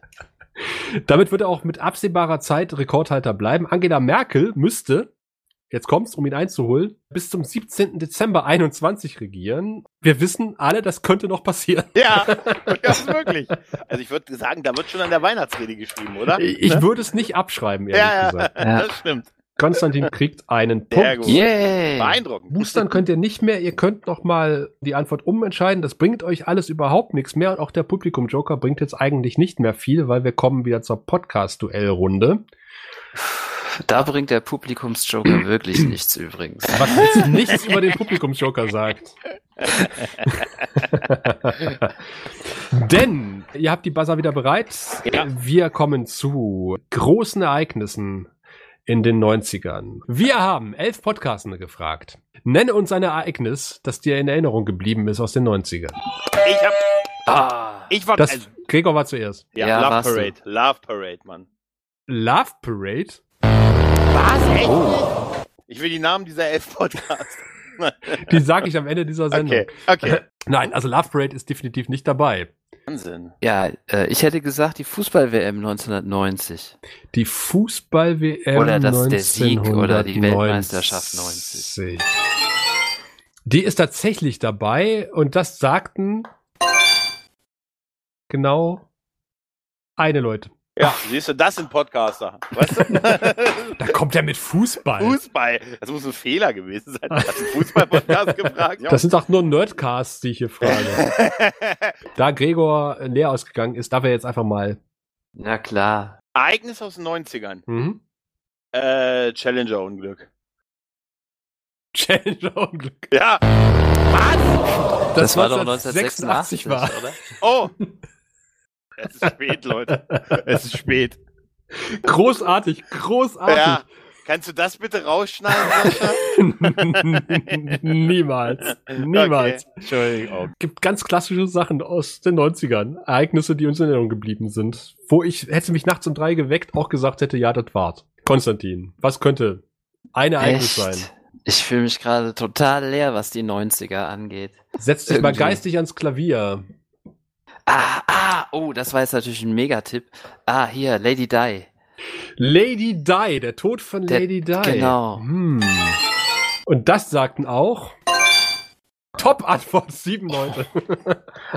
Damit wird er auch mit absehbarer Zeit Rekordhalter bleiben. Angela Merkel müsste, jetzt kommt's, um ihn einzuholen, bis zum 17. Dezember 21 regieren. Wir wissen alle, das könnte noch passieren. Ja, das ist möglich. Also ich würde sagen, da wird schon an der Weihnachtsrede geschrieben, oder? Ich Ne? würde es nicht abschreiben, ehrlich ja, ja, gesagt. Ja. das stimmt. Konstantin kriegt einen Punkt. Yay! Beeindruckend. Boostern könnt ihr nicht mehr, ihr könnt noch mal die Antwort umentscheiden. Das bringt euch alles überhaupt nichts mehr und auch der Publikum-Joker bringt jetzt eigentlich nicht mehr viel, weil wir kommen wieder zur Podcast-Duellrunde. Da bringt der Publikumsjoker wirklich nichts übrigens. Was jetzt nichts über den Publikumsjoker sagt. Denn ihr habt die Buzzer wieder bereit. Ja. Wir kommen zu großen Ereignissen in den 90ern. Wir haben elf Podcastende gefragt. Nenne uns ein Ereignis, das dir in Erinnerung geblieben ist aus den 90ern. Ich hab, Ah. ich war, Das, also, Gregor war zuerst. ja, Ja, Love warst du. Parade, Love Parade, Mann. Love Parade? Was, echt? Oh. Ich will die Namen dieser elf Podcasts. Die sage ich am Ende dieser Sendung. Okay, okay. Nein, also Love Parade ist definitiv nicht dabei. Wahnsinn. Ja, äh, ich hätte gesagt, die Fußball-WM 1990. Die Fußball-WM Oder das- der Sieg oder die Weltmeisterschaft 90. Die ist tatsächlich dabei und das sagten genau eine Leute. Ja, siehst du, das sind Podcaster. Weißt du? Da kommt er mit Fußball. Fußball. Das muss ein Fehler gewesen sein. Hast du einen Fußball-Podcast gefragt? Das sind doch nur Nerdcasts, die ich hier frage. da Gregor leer ausgegangen ist, darf er jetzt einfach mal. Na klar. Ereignis aus den 90ern. Mhm. Äh, Challenger-Unglück. Challenger Unglück. Ja. Was? Das, war doch 1986 1986, war. oder? Oh. Es ist spät, Leute. Es ist spät. Großartig, großartig. Ja. Kannst du das bitte rausschneiden, Sascha? Niemals. Niemals. Okay. Entschuldigung. gibt ganz klassische Sachen aus den 90ern. Ereignisse, die uns in Erinnerung geblieben sind. Wo ich, hätte mich nachts um drei geweckt, auch gesagt hätte, ja, das war's. Konstantin, was könnte ein Ereignis Echt? sein? Ich fühle mich gerade total leer, was die 90er angeht. Setz dich mal Irgendwie. geistig ans Klavier. Ah, ah, oh, das war jetzt natürlich ein Megatipp. Ah, hier, Lady Di. Lady Di, der Tod von Der- Lady Di. genau. Hm. Und das sagten auch Top-Antwort, sieben Leute.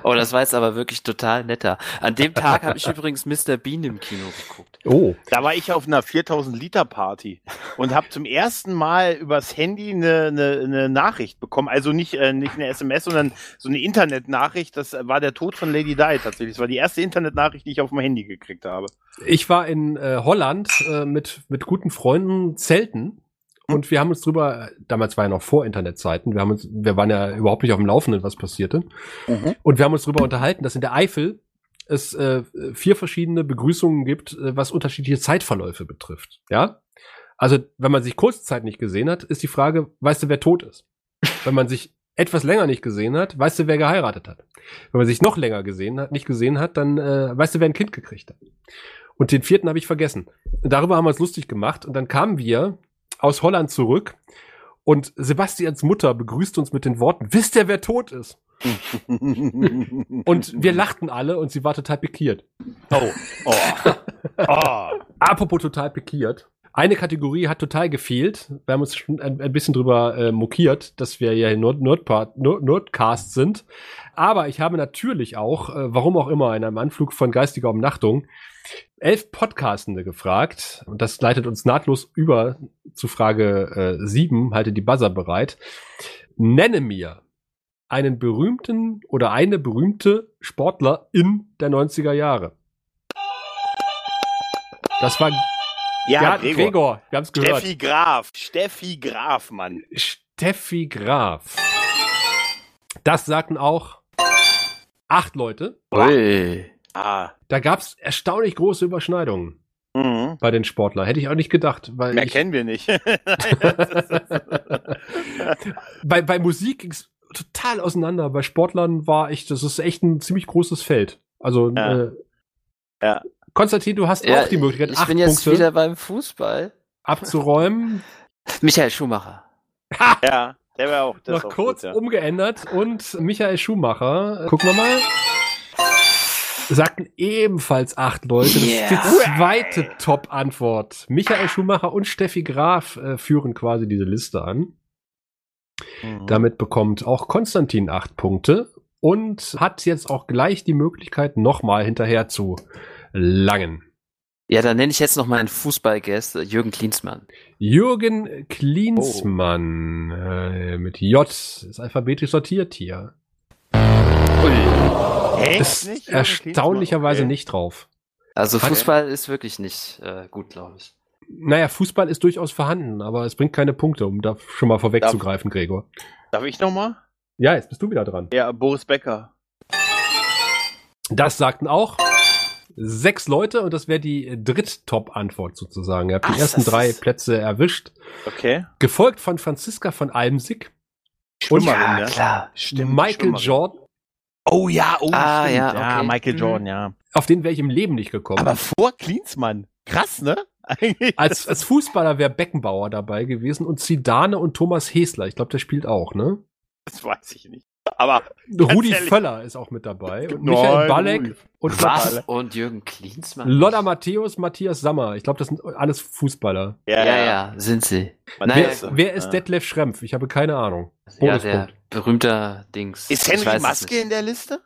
Oh, das war jetzt aber wirklich total netter. An dem Tag habe ich übrigens Mr. Bean im Kino geguckt. Oh, Da war ich auf einer 4000 Liter Party und habe zum ersten Mal übers Handy eine, eine, eine Nachricht bekommen. Also nicht, äh, nicht eine SMS, sondern so eine Internetnachricht. Das war der Tod von Lady Di tatsächlich. Das war die erste Internetnachricht, die ich auf dem Handy gekriegt habe. Ich war in äh, Holland äh, mit, mit guten Freunden zelten und wir haben uns drüber, damals war ja noch vor Internetzeiten, wir haben uns, wir waren ja überhaupt nicht auf dem Laufenden, was passierte. Mhm. Und wir haben uns drüber unterhalten, dass in der Eifel es äh, vier verschiedene Begrüßungen gibt, äh, was unterschiedliche Zeitverläufe betrifft. Ja? Also, wenn man sich kurze Zeit nicht gesehen hat, ist die Frage, weißt du, wer tot ist? Wenn man sich etwas länger nicht gesehen hat, weißt du, wer geheiratet hat. Wenn man sich noch länger gesehen hat, nicht gesehen hat, dann äh, weißt du, wer ein Kind gekriegt hat. Und den vierten habe ich vergessen. Und darüber haben wir uns lustig gemacht. Und dann kamen wir aus Holland zurück. Und Sebastians Mutter begrüßt uns mit den Worten, wisst ihr, wer tot ist? Und wir lachten alle und sie war total pikiert. Oh. Oh. oh. Apropos total pikiert. Eine Kategorie hat total gefehlt. Wir haben uns schon ein, ein bisschen drüber äh, mokiert, dass wir ja Nerd, Nerdpart, Nerd, Nerdcast sind. Aber ich habe natürlich auch, äh, warum auch immer, in einem Anflug von geistiger Umnachtung, elf Podcastende gefragt. Und das leitet uns nahtlos über zu Frage äh, sieben. Halte die Buzzer bereit. Nenne mir einen berühmten oder eine berühmte Sportler in der 90er Jahre. Das war Ja, Gregor. Gregor. Wir haben es gehört. Steffi Graf. Steffi Graf, Mann. Steffi Graf. Das sagten auch acht Leute. Ui. Ah. Da gab es erstaunlich große Überschneidungen Mhm. bei den Sportlern. Hätte ich auch nicht gedacht, weil Mehr ich, kennen wir nicht. bei, bei Musik ging es total auseinander. Bei Sportlern war ich, das ist echt ein ziemlich großes Feld. Also Ja. äh, Ja. Konstantin, du hast Ja, auch die Möglichkeit, ich acht bin jetzt Punkte wieder beim Fußball. abzuräumen. Michael Schumacher. ja, der wäre auch. Das Noch auch kurz gut, ja. umgeändert und Michael Schumacher, gucken wir mal, sagten ebenfalls acht Leute. Das ist die Yeah. zweite Top-Antwort. Michael Schumacher und Steffi Graf äh, führen quasi diese Liste an. Mhm. Damit bekommt auch Konstantin acht Punkte und hat jetzt auch gleich die Möglichkeit, nochmal hinterher zu langen. Ja, dann nenne ich jetzt noch meinen Fußballgast, äh, Jürgen Klinsmann. Jürgen Klinsmann äh, mit J ist alphabetisch sortiert hier. Echt Ist nicht, erstaunlicherweise? Okay. nicht drauf. Also Hat- Fußball ist wirklich nicht äh, gut, glaube ich. Naja, Fußball ist durchaus vorhanden, aber es bringt keine Punkte, um da schon mal vorwegzugreifen, Gregor. Darf ich nochmal? Ja, jetzt bist du wieder dran. Ja, Boris Becker. Das sagten auch sechs Leute und das wäre die Dritt-Top-Antwort sozusagen. Ihr habt Ach, die ersten drei ist- Plätze erwischt. Okay. Gefolgt von Franziska von Almsig, Schwimmerin, ne? klar. Stimmt, Michael Schwimmerin. Jordan, Oh ja, oh Ah, stimmt. ja, ja, okay. Michael Mhm. Jordan, ja. auf den wäre ich im Leben nicht gekommen. Aber vor Klinsmann. Krass, ne? Eigentlich. als, als Fußballer wäre Beckenbauer dabei gewesen und Zidane und Thomas Hesler. Ich glaube, der spielt auch, ne? Das weiß ich nicht. Aber Rudi ehrlich. Völler ist auch mit dabei. Und Nein, Michael Balek Rudi. und Was? Und Jürgen Klinsmann? Lotta Matthäus, Matthias Sammer. Ich glaube, das sind alles Fußballer. Ja, ja, sind sie. Naja, wer, wer ist ja. Detlef Schrempf? Ich habe keine Ahnung. Ja, der berühmter Dings. Ist Henry Maske in der Liste?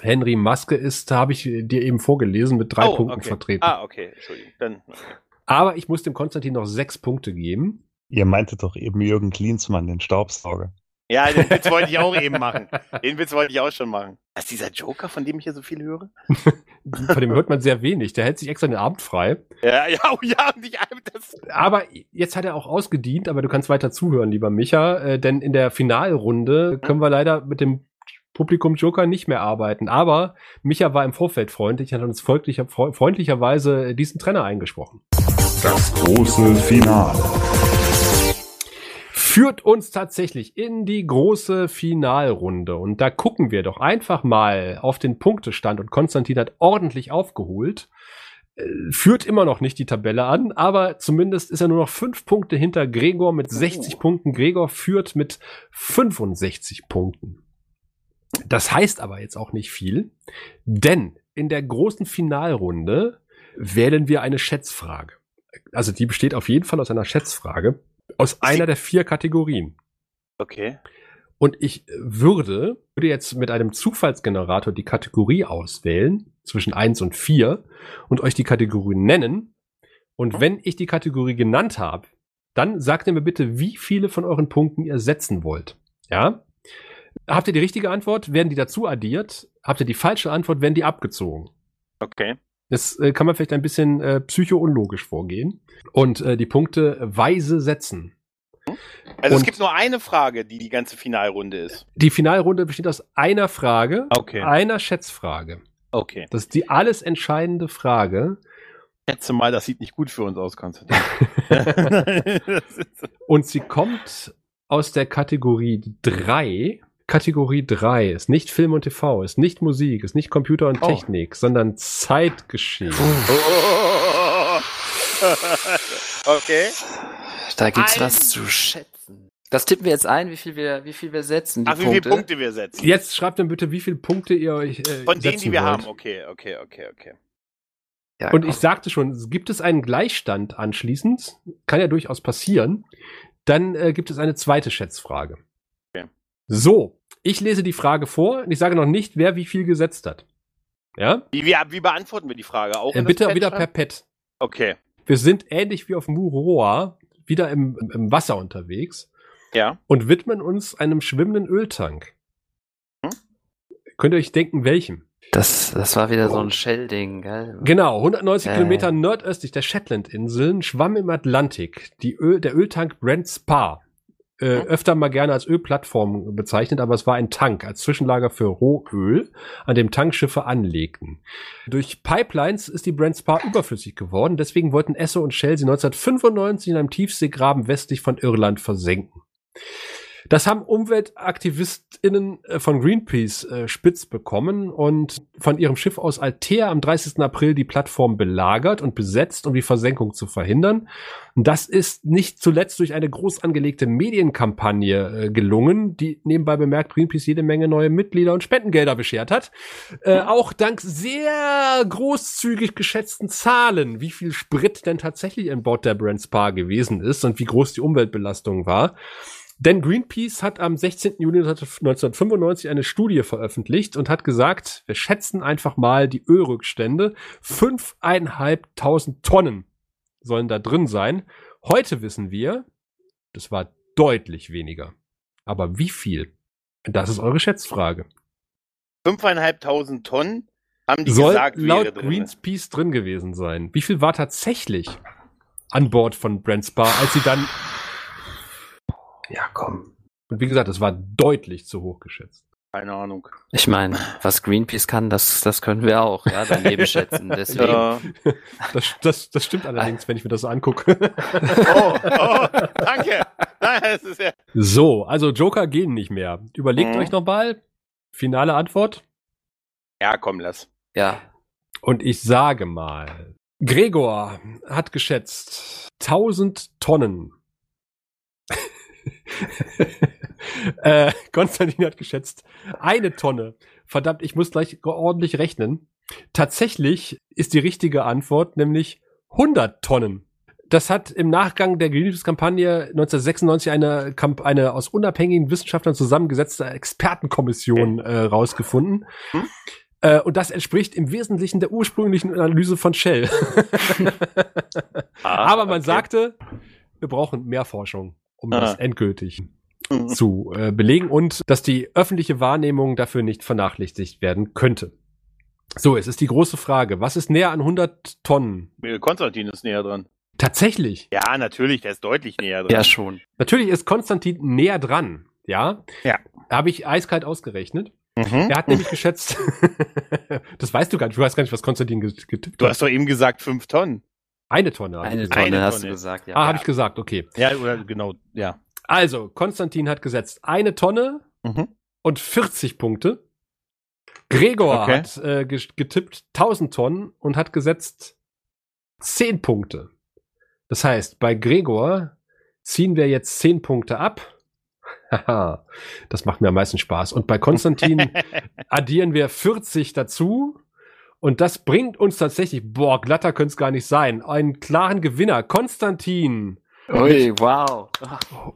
Henry Maske ist, da habe ich dir eben vorgelesen, mit drei Oh, Punkten okay. vertreten. Ah, okay, Entschuldigung. Dann, okay. Aber ich muss dem Konstantin noch sechs Punkte geben. Ihr meintet doch eben Jürgen Klinsmann, den Staubsauger. Ja, den Witz wollte ich auch eben machen. Den Witz wollte ich auch schon machen. Das ist dieser Joker, von dem ich hier so viel höre? Von dem hört man sehr wenig. Der hält sich extra den Abend frei. Ja, ja, oh ja, und ich, das, Aber jetzt hat er auch ausgedient, aber du kannst weiter zuhören, lieber Micha, äh, denn in der Finalrunde können wir leider mit dem Publikum Joker nicht mehr arbeiten. Aber Micha war im Vorfeld freundlich und hat uns folglicher, freu- freundlicherweise diesen Trenner eingesprochen. Das große Finale. Führt uns tatsächlich in die große Finalrunde. Und da gucken wir doch einfach mal auf den Punktestand. Und Konstantin hat ordentlich aufgeholt. Äh, Führt immer noch nicht die Tabelle an, aber zumindest ist er nur noch fünf Punkte hinter Gregor mit 60 Punkten. Gregor führt mit 65 Punkten. Das heißt aber jetzt auch nicht viel, denn in der großen Finalrunde wählen wir eine Schätzfrage. Also die besteht auf jeden Fall aus einer Schätzfrage aus einer der vier Kategorien. okay. Und ich würde, würde jetzt mit einem Zufallsgenerator die Kategorie auswählen, zwischen eins und vier und euch die Kategorie nennen. Und wenn ich die Kategorie genannt habe, dann sagt ihr mir bitte, wie viele von euren Punkten ihr setzen wollt. Ja? Habt ihr die richtige Antwort, werden die dazu addiert. Habt ihr die falsche Antwort, werden die abgezogen. Okay. Das äh, kann man vielleicht ein bisschen äh, psycho-unlogisch vorgehen. Und äh, die Punkte weise setzen. Also es Und- gibt nur eine Frage, die die ganze Finalrunde ist. Die Finalrunde besteht aus einer Frage, Okay. einer Schätzfrage. Okay. Das ist die alles entscheidende Frage. Schätze mal, das sieht nicht gut für uns aus, Konstantin. Und sie kommt aus der Kategorie 3. Kategorie 3 ist nicht Film und TV, ist nicht Musik, ist nicht Computer und Oh. Technik, sondern Zeitgeschehen. okay. Da gibt's Ein- was zu schätzen. Das tippen wir jetzt ein, wie viel wir, wie viel wir setzen. Die Ach, wie Punkte. viele Punkte wir setzen? Jetzt schreibt mir bitte, wie viele Punkte ihr euch äh, Von denen, setzen die wir wollt. haben. Okay, okay, okay, okay. Ja, Und komm. ich sagte schon, gibt es einen Gleichstand anschließend, kann ja durchaus passieren, dann äh, gibt es eine zweite Schätzfrage. So, ich lese die Frage vor und ich sage noch nicht, wer wie viel gesetzt hat. Ja? Wie, wie, wie beantworten wir die Frage? Auch Äh, bitte wieder per Pad. Okay. Wir sind ähnlich wie auf Muroa, wieder im, im Wasser unterwegs Ja. und widmen uns einem schwimmenden Öltank. Hm? Könnt ihr euch denken, welchem? Das, das war wieder so ein Shell-Ding, gell? Genau, 190 Äh. Kilometer nordöstlich der Shetlandinseln schwamm im Atlantik die Öl, der Öltank Brent Spa. Äh, öfter mal gerne als Ölplattform bezeichnet, aber es war ein Tank als Zwischenlager für Rohöl, an dem Tankschiffe anlegten. Durch Pipelines ist die Brent Spa überflüssig geworden, deswegen wollten Esso und Shell sie 1995 in einem Tiefseegraben westlich von Irland versenken. Das haben UmweltaktivistInnen äh, von Greenpeace äh, spitz bekommen und von ihrem Schiff aus Altea am 30. April die Plattform belagert und besetzt, um die Versenkung zu verhindern. Und das ist nicht zuletzt durch eine groß angelegte Medienkampagne äh, gelungen, die nebenbei bemerkt Greenpeace jede Menge neue Mitglieder und Spendengelder beschert hat. Äh, auch dank sehr großzügig geschätzten Zahlen, wie viel Sprit denn tatsächlich an Bord der Brand Spa gewesen ist und wie groß die Umweltbelastung war. Denn Greenpeace hat am 16. Juni 1995 eine Studie veröffentlicht und hat gesagt, wir schätzen einfach mal die Ölrückstände. Fünfeinhalbtausend Tonnen sollen da drin sein. Heute wissen wir, das war deutlich weniger. Aber wie viel? Das ist eure Schätzfrage. Fünfeinhalbtausend Tonnen haben die Soll gesagt, laut drin. Greenpeace drin gewesen sein. Wie viel war tatsächlich an Bord von Brent Spa, als sie dann, Ja, komm. und wie gesagt, es war deutlich zu hoch geschätzt. Keine Ahnung. Ich meine, was Greenpeace kann, das, das können wir auch, ja, daneben schätzen. Deswegen. Ja. Das, das, das stimmt allerdings, wenn ich mir das so angucke. Oh, oh, danke. Nein, das ist ja. So, also Joker gehen nicht mehr. Überlegt Mhm. euch nochmal. Finale Antwort. Ja, komm, lass. Ja. Und ich sage mal, Gregor hat geschätzt 1000 Tonnen. äh, Konstantin hat geschätzt eine Tonne. Verdammt, ich muss gleich ordentlich rechnen. Tatsächlich ist die richtige Antwort nämlich 100 Tonnen. Das hat im Nachgang der Greenpeace-Kampagne 1996 eine, eine aus unabhängigen Wissenschaftlern zusammengesetzte Expertenkommission äh, rausgefunden. Hm? Äh, und das entspricht im Wesentlichen der ursprünglichen Analyse von Shell. Ah, Aber man okay. sagte, wir brauchen mehr Forschung, um Ah. das endgültig Mhm. zu äh, belegen und dass die öffentliche Wahrnehmung dafür nicht vernachlässigt werden könnte. So, es ist die große Frage, was ist näher an 100 Tonnen? Konstantin ist näher dran. Tatsächlich. Ja, natürlich, der ist deutlich näher dran. Ja, schon. Natürlich ist Konstantin näher dran, ja? Ja. Habe ich eiskalt ausgerechnet. Mhm. Er hat nämlich geschätzt, das weißt du gar nicht, du weißt gar nicht, was Konstantin get- getippt Du hat. hast doch eben gesagt fünf Tonnen. Eine Tonne. Eine. Tonne Eine hast Tonne. du gesagt, ja. Ah, habe ich gesagt, okay. Ja, oder genau, ja. Also, Konstantin hat gesetzt eine Tonne Mhm. und 40 Punkte. Gregor Okay. hat äh, ge- getippt 1000 Tonnen und hat gesetzt 10 Punkte. Das heißt, bei Gregor ziehen wir jetzt 10 Punkte ab. Haha, das macht mir am meisten Spaß. Und bei Konstantin addieren wir 40 dazu. Und das bringt uns tatsächlich, boah, glatter könnte es gar nicht sein, einen klaren Gewinner. Konstantin Ui, wow.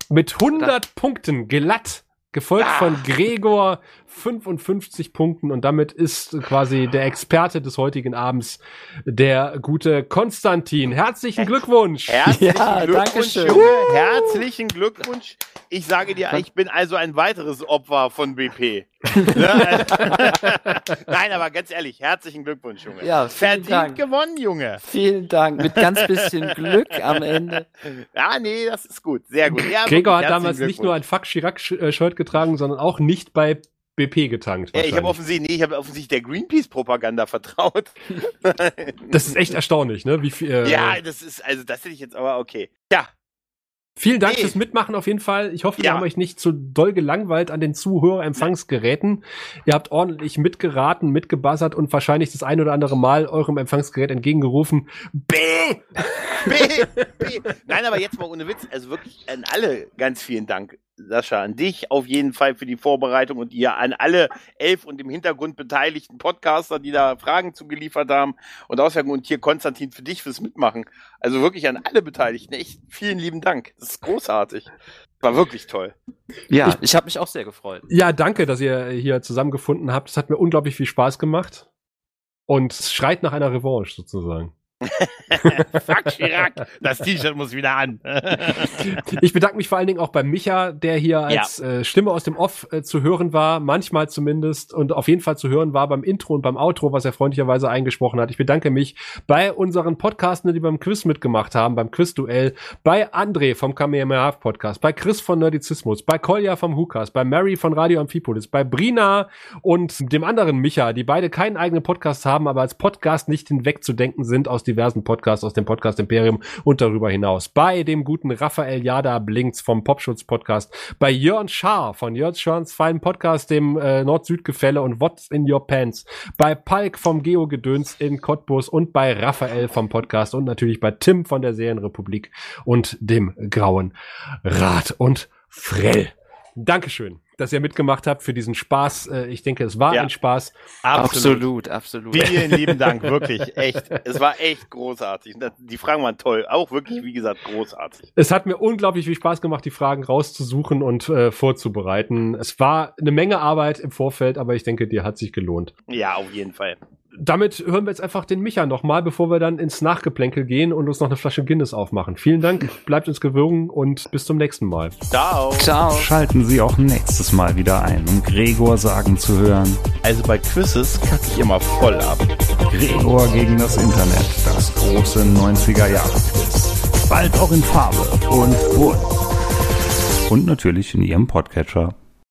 mit 100 Punkten glatt, gefolgt Ah. von Gregor 55 Punkten und damit ist quasi der Experte des heutigen Abends der gute Konstantin. Herzlichen Glückwunsch! Herzlichen Ja, danke Glückwunsch, schön. Junge. Herzlichen Glückwunsch. Ich sage dir, ich bin also ein weiteres Opfer von BP. Ne? Nein, aber ganz ehrlich, herzlichen Glückwunsch, Junge. Ja, vielen Verdient Dank. gewonnen, Junge. Vielen Dank. Mit ganz bisschen Glück am Ende. Ja, nee, das ist gut. Sehr gut. Ja, Gregor hat damals nicht nur ein Fuck Chirac-Shirt getragen, sondern auch nicht bei BP getankt. Ja, ich habe offensichtlich, nee, ich habe offensichtlich der Greenpeace-Propaganda vertraut. das ist echt erstaunlich, ne? Wie viel, äh, ja, das ist, also das hätte ich jetzt aber okay. Ja, Vielen Dank Nee. fürs Mitmachen auf jeden Fall. Ich hoffe, wir Ja. haben euch nicht zu doll gelangweilt an den Zuhörerempfangsgeräten. Ihr habt ordentlich mitgeraten, mitgebuzzert und wahrscheinlich das ein oder andere Mal eurem Empfangsgerät entgegengerufen. B! B, B. Nein, aber jetzt mal ohne Witz, also wirklich an alle ganz vielen Dank, Sascha, an dich auf jeden Fall für die Vorbereitung und ihr an alle elf und im Hintergrund beteiligten Podcaster, die da Fragen zugeliefert haben und Auswirkungen und hier Konstantin für dich fürs Mitmachen. Also wirklich an alle Beteiligten, echt vielen lieben Dank. Das ist großartig. War wirklich toll. Ja, ich habe mich auch sehr gefreut. Ja, danke, dass ihr hier zusammengefunden habt. Es hat mir unglaublich viel Spaß gemacht. und schreit nach einer Revanche sozusagen. Fuck Chirac, das T-Shirt muss wieder an. ich bedanke mich vor allen Dingen auch bei Micha, der hier als ja. äh, Stimme aus dem Off äh, zu hören war, manchmal zumindest und auf jeden Fall zu hören war beim Intro und beim Outro, was er freundlicherweise eingesprochen hat. Ich bedanke mich bei unseren Podcastern, die beim Quiz mitgemacht haben, beim Quiz-Duell, bei André vom Kamehameha Podcast, bei Chris von Nerdizismus, bei Kolja vom Hukas, bei Mary von Radio Amphipolis, bei Brina und dem anderen Micha, die beide keinen eigenen Podcast haben, aber als Podcast nicht hinwegzudenken sind aus diversen Podcasts aus dem Podcast Imperium und darüber hinaus. Bei dem guten Raphael Jada Blinks vom Popschutz Podcast, bei Jörn Schaar von Jörn Schörns feinen Podcast, dem äh, Nord-Süd-Gefälle und What's in Your Pants, bei Palk vom Geo-Gedöns in Cottbus und bei Raphael vom Podcast und natürlich bei Tim von der Serienrepublik und dem Grauen Rat und Frell. Dankeschön dass ihr mitgemacht habt für diesen Spaß. Äh, ich denke, es war ja. ein Spaß. Absolut, absolut. Vielen lieben Dank, wirklich, echt. Es war echt großartig. Die Fragen waren toll, auch wirklich, wie gesagt, großartig. Es hat mir unglaublich viel Spaß gemacht, die Fragen rauszusuchen und äh, vorzubereiten. Es war eine Menge Arbeit im Vorfeld, aber ich denke, dir hat sich gelohnt. Ja, auf jeden Fall damit hören wir jetzt einfach den Micha nochmal, bevor wir dann ins Nachgeplänkel gehen und uns noch eine Flasche Guinness aufmachen. Vielen Dank, bleibt uns gewogen und bis zum nächsten Mal. Ciao. Ciao. Schalten Sie auch nächstes Mal wieder ein, um Gregor sagen zu hören. Also bei Quizzes kacke ich immer voll ab. Gregor gegen das Internet, das große 90er Jahre Quiz. Bald auch in Farbe und Bunt. Und natürlich in Ihrem Podcatcher.